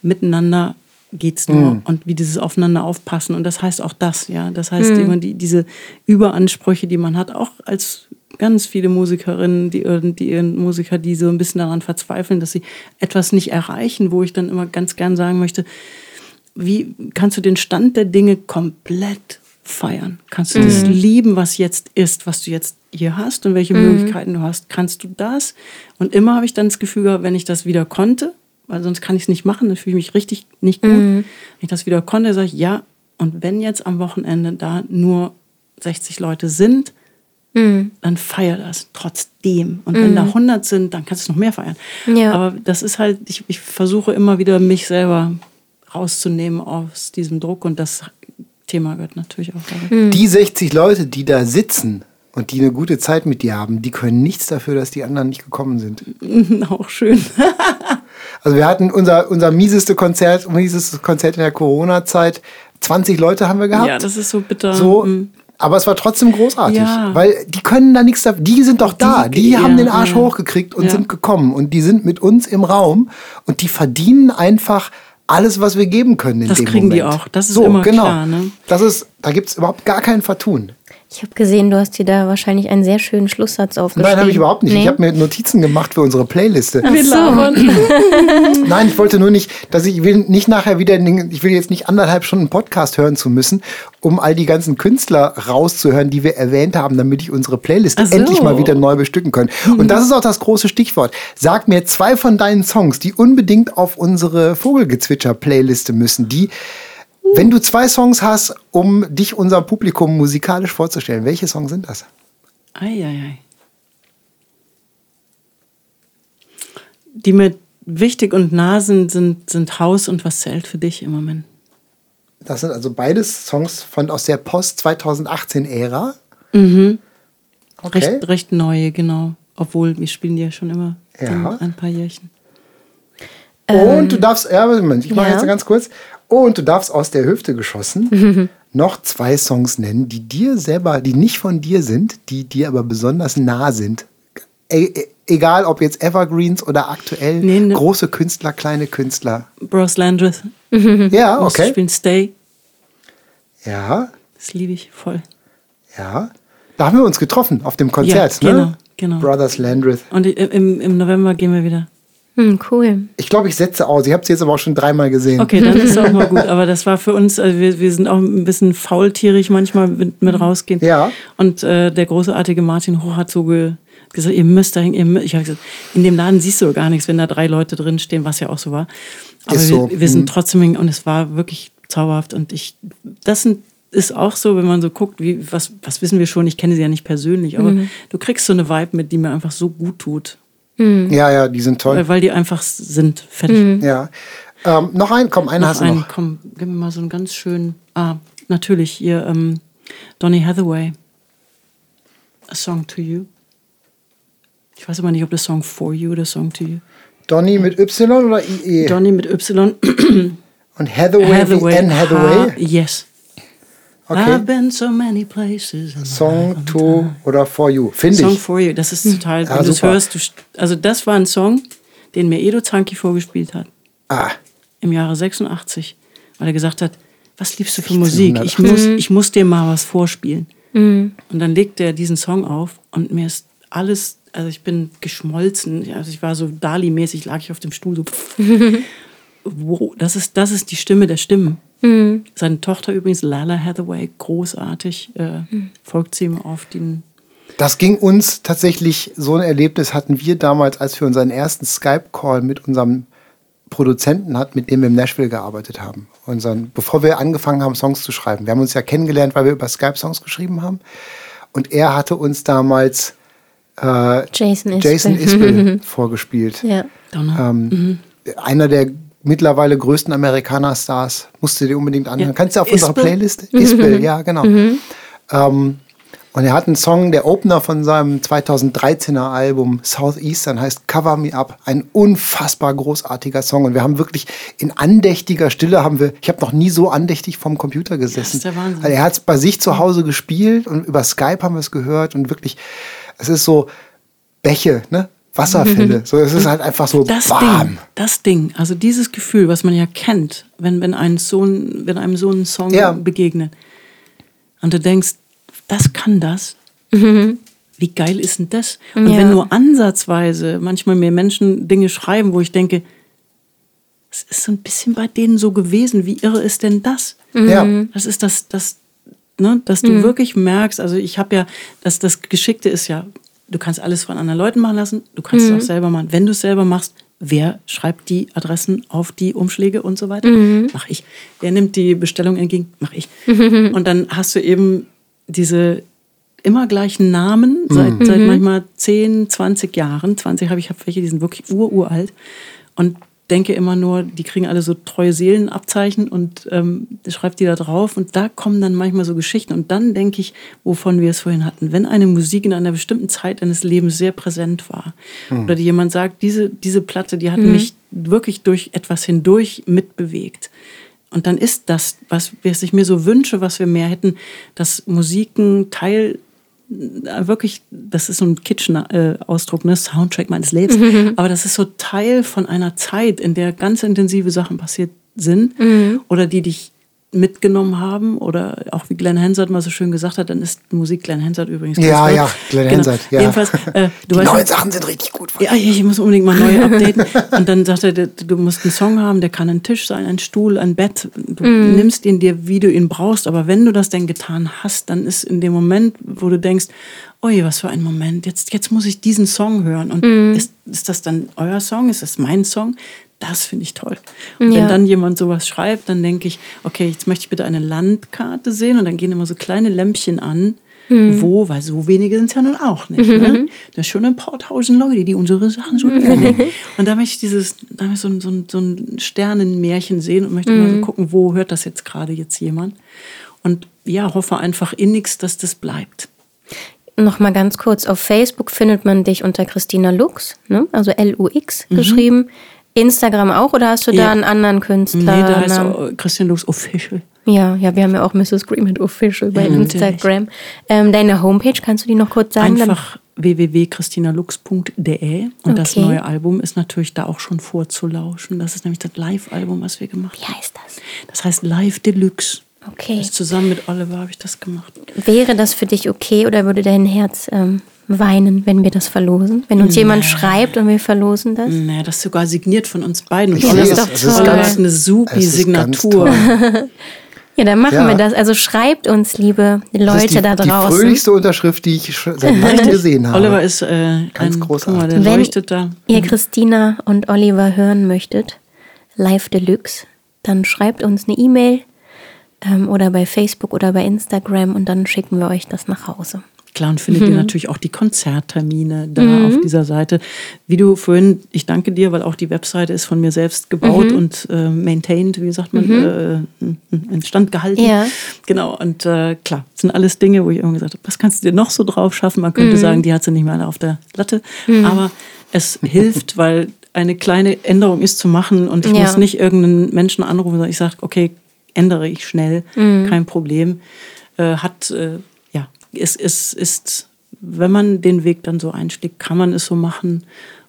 [SPEAKER 3] miteinander geht's nur. Und wie dieses aufeinander aufpassen. Und das heißt auch das, ja, das heißt immer die, diese Überansprüche, die man hat, auch als ganz viele Musikerinnen, die, die ihren Musiker, die so ein bisschen daran verzweifeln, dass sie etwas nicht erreichen, wo ich dann immer ganz gern sagen möchte, wie kannst du den Stand der Dinge komplett feiern? Kannst du das lieben, was jetzt ist, was du jetzt hier hast und welche Möglichkeiten du hast? Kannst du das? Und immer habe ich dann das Gefühl, wenn ich das wieder konnte, weil sonst kann ich es nicht machen, dann fühle ich mich richtig nicht gut. Wenn ich das wieder konnte, sage ich ja. Und wenn jetzt am Wochenende da nur 60 Leute sind, dann feier das trotzdem. Und wenn da 100 sind, dann kannst du es noch mehr feiern.
[SPEAKER 2] Ja.
[SPEAKER 3] Aber das ist halt, ich, ich versuche immer wieder, mich selber rauszunehmen aus diesem Druck. Und das Thema gehört natürlich auch dabei.
[SPEAKER 1] Die 60 Leute, die da sitzen und die eine gute Zeit mit dir haben, die können nichts dafür, dass die anderen nicht gekommen sind. [laughs]
[SPEAKER 3] Auch schön. [laughs]
[SPEAKER 1] Also wir hatten unser, unser mieseste Konzert, miesestes Konzert in der Corona-Zeit. 20 Leute haben wir gehabt.
[SPEAKER 3] Ja, das ist so bitter.
[SPEAKER 1] So,
[SPEAKER 3] Mhm.
[SPEAKER 1] aber es war trotzdem großartig,
[SPEAKER 3] Ja.
[SPEAKER 1] weil die können da nichts dafür. Die sind doch da, die,
[SPEAKER 3] Die-
[SPEAKER 1] haben
[SPEAKER 3] ja,
[SPEAKER 1] den Arsch
[SPEAKER 3] ja.
[SPEAKER 1] hochgekriegt und
[SPEAKER 3] Ja.
[SPEAKER 1] sind gekommen und die sind mit uns im Raum und die verdienen einfach alles, was wir geben können in
[SPEAKER 3] Das
[SPEAKER 1] dem
[SPEAKER 3] kriegen die
[SPEAKER 1] Moment.
[SPEAKER 3] auch. Das ist
[SPEAKER 1] so,
[SPEAKER 3] immer
[SPEAKER 1] genau.
[SPEAKER 3] klar, ne?
[SPEAKER 1] Das ist, da gibt es überhaupt gar kein Vertun.
[SPEAKER 2] Ich habe gesehen, du hast dir da wahrscheinlich einen sehr schönen Schlusssatz aufgeschrieben.
[SPEAKER 1] Nein, habe ich überhaupt nicht.
[SPEAKER 2] Nee?
[SPEAKER 1] Ich habe mir Notizen gemacht für unsere Playliste.
[SPEAKER 2] Ach so. [laughs]
[SPEAKER 1] Nein, ich wollte nur nicht, dass ich, ich will nicht nachher wieder, in den- ich will jetzt nicht anderthalb Stunden Podcast hören zu müssen, um all die ganzen Künstler rauszuhören, die wir erwähnt haben, damit ich unsere Playlist
[SPEAKER 3] Ach so.
[SPEAKER 1] endlich mal wieder neu bestücken kann. Und das ist auch das große Stichwort. Sag mir zwei von deinen Songs, die unbedingt auf unsere Vogelgezwitscher-Playliste müssen, die wenn du zwei Songs hast, um dich unserem Publikum musikalisch vorzustellen, welche Songs sind das?
[SPEAKER 3] Eieiei. Die mir wichtig und nah sind, sind, sind Haus und was zählt für dich im Moment.
[SPEAKER 1] Das sind also beides Songs von aus der Post-2018-Ära.
[SPEAKER 3] Mhm.
[SPEAKER 1] Okay.
[SPEAKER 3] Recht, recht neue, genau. Obwohl, wir spielen die ja schon immer
[SPEAKER 1] Ja.
[SPEAKER 3] in ein paar Jährchen.
[SPEAKER 1] Und du darfst, ja, ich mache
[SPEAKER 2] ja.
[SPEAKER 1] jetzt ganz kurz. Und du darfst aus der Hüfte geschossen [laughs] noch zwei Songs nennen, die dir selber, die nicht von dir sind, die dir aber besonders nah sind. E e egal ob jetzt Evergreens oder aktuell,
[SPEAKER 3] Nee, ne-
[SPEAKER 1] große Künstler, kleine Künstler.
[SPEAKER 3] Bros Landreth. [laughs]
[SPEAKER 1] Ja, okay.
[SPEAKER 3] spielen Stay.
[SPEAKER 1] Ja,
[SPEAKER 3] Das liebe ich voll.
[SPEAKER 1] ja. Da haben wir uns getroffen auf dem Konzert,
[SPEAKER 3] Ja, genau,
[SPEAKER 1] ne?
[SPEAKER 3] genau.
[SPEAKER 1] Brothers Landreth.
[SPEAKER 3] Und im, im November gehen wir wieder.
[SPEAKER 2] Hm, cool.
[SPEAKER 1] Ich glaube, ich setze aus. Ich habe sie jetzt aber auch schon dreimal gesehen.
[SPEAKER 3] Okay, dann ist auch mal gut. [laughs] Aber das war für uns, also wir, wir sind auch ein bisschen faultierig manchmal mit, mit rausgehen.
[SPEAKER 1] Ja.
[SPEAKER 3] Und äh, der großartige Martin Hoch hat so ge, gesagt, ihr müsst dahin, ihr müsst. Ich habe gesagt, in dem Laden siehst du gar nichts, wenn da drei Leute drin stehen, was ja auch so war. Aber
[SPEAKER 1] Ist
[SPEAKER 3] wir,
[SPEAKER 1] so.
[SPEAKER 3] wir sind
[SPEAKER 1] Mhm.
[SPEAKER 3] trotzdem hin und es war wirklich zauberhaft. Und ich, das sind, ist auch so, wenn man so guckt, wie, was, was wissen wir schon, ich kenne sie ja nicht persönlich, aber du kriegst so eine Vibe mit, die mir einfach so gut tut.
[SPEAKER 1] Ja, ja, die sind toll.
[SPEAKER 3] Weil, weil die einfach sind. Fertig.
[SPEAKER 1] Ja. Ähm, noch ein, komm, einen
[SPEAKER 3] Noch
[SPEAKER 1] hast du
[SPEAKER 3] einen,
[SPEAKER 1] noch.
[SPEAKER 3] komm, gib mir mal so einen ganz schönen. Ah, natürlich, hier, ähm, Donny Hathaway. A Song to You. Ich weiß aber nicht, ob das Song For You oder Song to You.
[SPEAKER 1] Donny mit Y oder IE?
[SPEAKER 3] Donny mit Y.
[SPEAKER 1] Und Hathaway, wie Anne Hathaway.
[SPEAKER 3] Ha yes.
[SPEAKER 1] Okay.
[SPEAKER 3] I've been so many places.
[SPEAKER 1] Song to oder For You. Finde
[SPEAKER 3] Song
[SPEAKER 1] ich.
[SPEAKER 3] For You, das ist total,
[SPEAKER 1] Ja,
[SPEAKER 3] wenn du es hörst, du, also das war ein Song, den mir Edo Zanki vorgespielt hat.
[SPEAKER 1] Ah,
[SPEAKER 3] im Jahre 86, weil er gesagt hat, was liebst du für
[SPEAKER 1] 1600.
[SPEAKER 3] Musik? Ich muss, ich muss dir mal was vorspielen. Und dann legte er diesen Song auf und mir ist alles, also ich bin geschmolzen, also ich war so Dali-mäßig, lag ich auf dem Stuhl so. [laughs] wow, das ist, das ist die Stimme der Stimmen. Seine Tochter übrigens, Lala Hathaway, großartig, äh, folgt sie ihm auf den
[SPEAKER 1] das ging uns tatsächlich, so ein Erlebnis hatten wir damals, als wir unseren ersten Skype-Call mit unserem Produzenten hatten, mit dem wir in Nashville gearbeitet haben. Unseren, bevor wir angefangen haben, Songs zu schreiben. Wir haben uns ja kennengelernt, weil wir über Skype Songs geschrieben haben. Und er hatte uns damals äh,
[SPEAKER 2] Jason Isbell.
[SPEAKER 1] Jason Isbell [laughs] vorgespielt.
[SPEAKER 2] Ja.
[SPEAKER 3] Donner.
[SPEAKER 1] Ähm, Einer der mittlerweile größten Amerikaner-Stars. Musst du dir unbedingt anhören.
[SPEAKER 3] Ja.
[SPEAKER 1] Kannst du auf unserer
[SPEAKER 3] Isbell?
[SPEAKER 1] Playlist? Isbell, ja, genau. Ähm, und er hat einen Song, der Opener von seinem 2013er Album Southeastern heißt Cover Me Up. Ein unfassbar großartiger Song. Und wir haben wirklich in andächtiger Stille haben wir, ich habe noch nie so andächtig vom Computer gesessen.
[SPEAKER 3] ist der Wahnsinn.
[SPEAKER 1] Weil er hat es bei sich zu Hause gespielt und über Skype haben wir es gehört und wirklich, es ist so Bäche, ne? Wasserfälle. [laughs] So, es ist halt einfach so
[SPEAKER 3] das
[SPEAKER 1] bam.
[SPEAKER 3] Ding, das Ding, also dieses Gefühl, was man ja kennt, wenn, wenn, ein so ein, wenn einem so ein Song
[SPEAKER 1] Ja.
[SPEAKER 3] begegnet und du denkst, das kann das, wie geil ist denn das? Und
[SPEAKER 2] Ja.
[SPEAKER 3] wenn nur ansatzweise manchmal mir Menschen Dinge schreiben, wo ich denke, es ist so ein bisschen bei denen so gewesen, wie irre ist denn das?
[SPEAKER 1] Ja.
[SPEAKER 3] Das ist das, das ne, dass du wirklich merkst, also ich habe ja, das, das Geschickte ist ja, du kannst alles von anderen Leuten machen lassen, du kannst es auch selber machen. Wenn du es selber machst, wer schreibt die Adressen auf die Umschläge und so weiter? Mach ich. Wer nimmt die Bestellung entgegen? Mach ich. Und dann hast du eben diese immer gleichen Namen seit, seit manchmal 10, 20 Jahren. 20 habe ich, habe welche, die sind wirklich ururalt. Und denke immer nur, die kriegen alle so treue Seelenabzeichen und ähm, schreibt die da drauf und da kommen dann manchmal so Geschichten und dann denke ich, wovon wir es vorhin hatten, wenn eine Musik in einer bestimmten Zeit eines Lebens sehr präsent war mhm. oder die jemand sagt, diese, diese Platte, die hat mhm. mich wirklich durch etwas hindurch mitbewegt. Und dann ist das, was, was ich mir so wünsche, was wir mehr hätten, dass Musiken Teil wirklich, das ist so ein Kitchen-Ausdruck, ne? Soundtrack meines Lebens. Mhm. Aber das ist so Teil von einer Zeit, in der ganz intensive Sachen passiert sind mhm. oder die dich mitgenommen haben oder auch wie Glenn Hansard mal so schön gesagt hat, dann ist Musik Glenn Hansard übrigens.
[SPEAKER 1] Ja, ja, Glenn genau. Hansard. Ja.
[SPEAKER 3] Jedenfalls,
[SPEAKER 1] äh, du Die weißt, neuen Sachen sind richtig gut.
[SPEAKER 3] Ja, ich muss unbedingt mal neu [laughs] updaten. Und dann sagt er, du musst einen Song haben, der kann ein Tisch sein, ein Stuhl, ein Bett. Du mm. nimmst ihn dir, wie du ihn brauchst. Aber wenn du das denn getan hast, dann ist in dem Moment, wo du denkst, oi, was für ein Moment, jetzt, jetzt muss ich diesen Song hören. Und mm. ist, ist das dann euer Song? Ist das mein Song? Das finde ich toll. Und ja. wenn dann jemand sowas schreibt, dann denke ich, okay, jetzt möchte ich bitte eine Landkarte sehen und dann gehen immer so kleine Lämpchen an. Mhm. Wo, weil so wenige sind es ja nun auch nicht. Mhm. Ne? Das schon ein paar tausend Leute, die unsere Sachen so kennen. Mhm. Und da möchte ich dieses, da möchte ich so, so, so ein Sternenmärchen sehen und möchte mal so mhm. gucken, wo hört das jetzt gerade jetzt jemand. Und ja, hoffe einfach innigst, dass das bleibt.
[SPEAKER 2] Noch mal ganz kurz, auf Facebook findet man dich unter Christina Lux, ne? also L-U-X mhm. geschrieben. Instagram auch oder hast du ja. da einen anderen Künstler?
[SPEAKER 3] Nee, da heißt auch Christian Lux Official.
[SPEAKER 2] Ja, ja, wir haben ja auch Mrs. Green Official bei ja, Instagram. Ähm, deine Homepage, kannst du die noch kurz sagen?
[SPEAKER 3] Einfach www.christinalux.de und okay. das neue Album ist natürlich da auch schon vorzulauschen. Das ist nämlich das Live-Album, was wir gemacht
[SPEAKER 2] haben. Wie heißt das?
[SPEAKER 3] Das heißt Live Deluxe.
[SPEAKER 2] Okay.
[SPEAKER 3] Das zusammen mit Oliver habe ich das gemacht.
[SPEAKER 2] Wäre das für dich okay oder würde dein Herz ähm, weinen, wenn wir das verlosen? Wenn uns nee. jemand schreibt und wir verlosen das?
[SPEAKER 3] Nee, das ist sogar signiert von uns beiden.
[SPEAKER 2] Und ja, das ist doch toll.
[SPEAKER 3] Das ist eine supi Signatur. [laughs]
[SPEAKER 2] Ja, dann machen ja. wir das. Also schreibt uns, liebe Leute die, da draußen.
[SPEAKER 1] Die fröhlichste Unterschrift, die ich seit langem gesehen habe.
[SPEAKER 3] Oliver ist äh, ganz ein, großartig. Mal, der
[SPEAKER 2] Wenn leuchtet da. ihr Christina und Oliver hören möchtet, live deluxe, dann schreibt uns eine E-Mail ähm, oder bei Facebook oder bei Instagram und dann schicken wir euch das nach Hause.
[SPEAKER 3] Klar, und findet mhm. ihr natürlich auch die Konzerttermine da mhm. auf dieser Seite. Wie du vorhin, ich danke dir, weil auch die Webseite ist von mir selbst gebaut mhm. und äh, maintained, wie sagt man, mhm. äh, instand gehalten. Ja. Genau, und äh, klar, sind alles Dinge, wo ich irgendwie gesagt habe, was kannst du dir noch so drauf schaffen? Man könnte mhm. sagen, die hat sie nicht mehr alle auf der Latte. Mhm. Aber es [laughs] hilft, weil eine kleine Änderung ist zu machen und ich ja. muss nicht irgendeinen Menschen anrufen, sondern ich sage, okay, ändere ich schnell, kein Problem. Äh, hat äh, es, es ist, wenn man den Weg dann so einschlägt, kann man es so machen.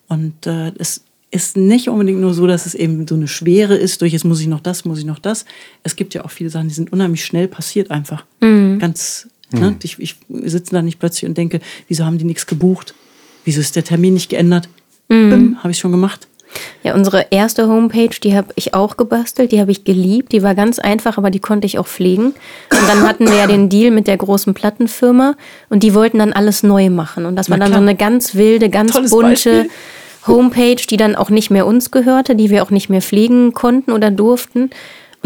[SPEAKER 3] Und äh, es ist nicht unbedingt nur so, dass es eben so eine Schwere ist, durch jetzt muss ich noch das, muss ich noch das. Es gibt ja auch viele Sachen, die sind unheimlich schnell passiert einfach. Mhm. Ganz, ne? mhm. ne? ich, ich sitze da nicht plötzlich und denke, wieso haben die nichts gebucht? Wieso ist der Termin nicht geändert? Mhm. habe ich schon gemacht.
[SPEAKER 2] Ja, unsere erste Homepage, die habe ich auch gebastelt, die habe ich geliebt. Die war ganz einfach, aber die konnte ich auch pflegen. Und dann hatten wir ja den Deal mit der großen Plattenfirma und die wollten dann alles neu machen. Und das war dann so eine ganz wilde, ganz Tolles bunte Beispiel. Homepage, die dann auch nicht mehr uns gehörte, die wir auch nicht mehr pflegen konnten oder durften.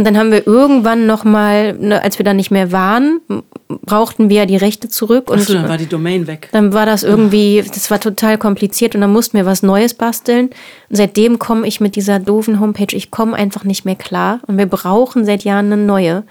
[SPEAKER 2] Und dann haben wir irgendwann nochmal, ne, als wir dann nicht mehr waren, brauchten wir ja die Rechte zurück. Und
[SPEAKER 3] Achso, dann war die Domain weg.
[SPEAKER 2] Dann war das irgendwie, das war total kompliziert und dann mussten wir was Neues basteln. Und seitdem komme ich mit dieser doofen Homepage, ich komme einfach nicht mehr klar. Und wir brauchen seit Jahren eine neue.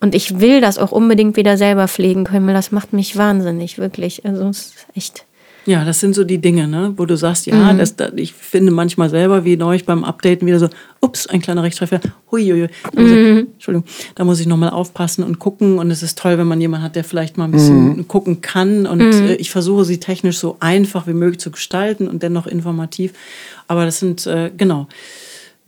[SPEAKER 2] Und ich will das auch unbedingt wieder selber pflegen können, weil das macht mich wahnsinnig, wirklich. Also es ist echt.
[SPEAKER 3] Ja, das sind so die Dinge, ne? wo du sagst, ja, mhm. das, das, ich finde manchmal selber, wie neulich beim Updaten wieder so, ups, ein kleiner Rechtschreibfehler, huiuiui. Mhm. Entschuldigung, da muss ich nochmal aufpassen und gucken. Und es ist toll, wenn man jemanden hat, der vielleicht mal ein bisschen mhm. gucken kann. Und mhm. Äh, ich versuche sie technisch so einfach wie möglich zu gestalten und dennoch informativ. Aber das sind, äh, genau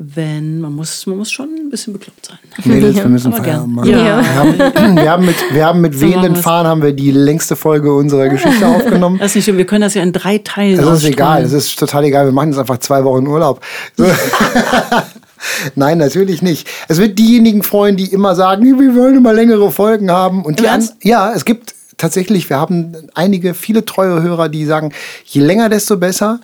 [SPEAKER 3] wenn man muss, man muss schon ein bisschen bekloppt sein. [laughs]
[SPEAKER 1] Mädels, wir müssen Feierabend machen. Ja. Wir, haben, wir, haben, mit, wir haben mit wehenden Fahnen haben wir die längste Folge unserer Geschichte [laughs] aufgenommen.
[SPEAKER 3] Das ist nicht schlimm. Wir können das ja in drei Teilen
[SPEAKER 1] Das ist egal. Das ist total egal. Wir machen jetzt einfach zwei Wochen Urlaub. So. [laughs] Nein, natürlich nicht. Es wird diejenigen freuen, die immer sagen, wir wollen immer längere Folgen haben. Und die an, ja, es gibt tatsächlich, wir haben einige, viele treue Hörer, die sagen, je länger, desto besser.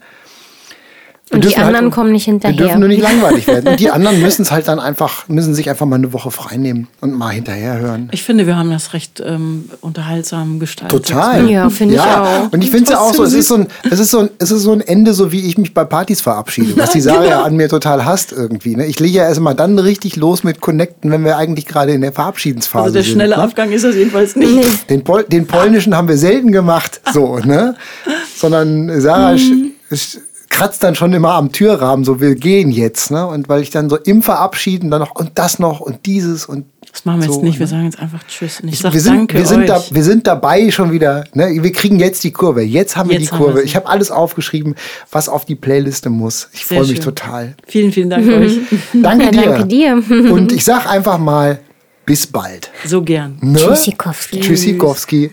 [SPEAKER 1] Wir
[SPEAKER 2] Und die
[SPEAKER 1] dürfen
[SPEAKER 2] anderen
[SPEAKER 1] halt,
[SPEAKER 2] kommen nicht
[SPEAKER 1] Wir
[SPEAKER 2] hinterher.
[SPEAKER 1] dürfen nur nicht langweilig werden. Und die [laughs] anderen müssen es halt dann einfach, müssen sich einfach mal eine Woche frei nehmen und mal hinterher hören.
[SPEAKER 3] Ich finde, wir haben das recht ähm, unterhaltsam gestaltet.
[SPEAKER 1] Total.
[SPEAKER 2] Ja, finde ich auch.
[SPEAKER 1] Und ich finde es ja auch so, es ist so, ein, es, ist so ein, es ist so ein Ende, so wie ich mich bei Partys verabschiede, was die [laughs] Sarah ja an mir total hasst irgendwie. Ne? Ich lege ja erstmal dann richtig los mit Connecten, wenn wir eigentlich gerade in der Verabschiedensphase
[SPEAKER 3] Also der
[SPEAKER 1] sind.
[SPEAKER 3] schnelle
[SPEAKER 1] ne?
[SPEAKER 3] Abgang ist das jedenfalls nicht.
[SPEAKER 1] Den, Pol den polnischen haben wir selten gemacht, so, ne? Sondern Sarah sch- kratzt dann schon immer am Türrahmen, so wir gehen jetzt, ne? Und weil ich dann so im Verabschieden dann noch und das noch und dieses und
[SPEAKER 3] Das machen wir jetzt
[SPEAKER 1] so,
[SPEAKER 3] nicht. Wir
[SPEAKER 1] ne?
[SPEAKER 3] sagen jetzt einfach Tschüss. Und ich sage
[SPEAKER 1] wir sind,
[SPEAKER 3] danke
[SPEAKER 1] wir, sind
[SPEAKER 3] euch.
[SPEAKER 1] da, wir sind dabei schon wieder. Ne? Wir kriegen jetzt die Kurve. Jetzt haben wir
[SPEAKER 3] Jetzt
[SPEAKER 1] die
[SPEAKER 3] haben
[SPEAKER 1] Kurve. Ich habe alles aufgeschrieben, was auf die Playliste muss. Ich freue mich total.
[SPEAKER 3] Vielen, vielen Dank euch. [laughs]
[SPEAKER 1] Danke
[SPEAKER 2] Ja,
[SPEAKER 1] dir.
[SPEAKER 2] danke dir.
[SPEAKER 1] Und ich sag einfach mal, bis bald.
[SPEAKER 3] So gern.
[SPEAKER 1] Ne?
[SPEAKER 2] Tschüssikowski.
[SPEAKER 1] Tschüssikowski.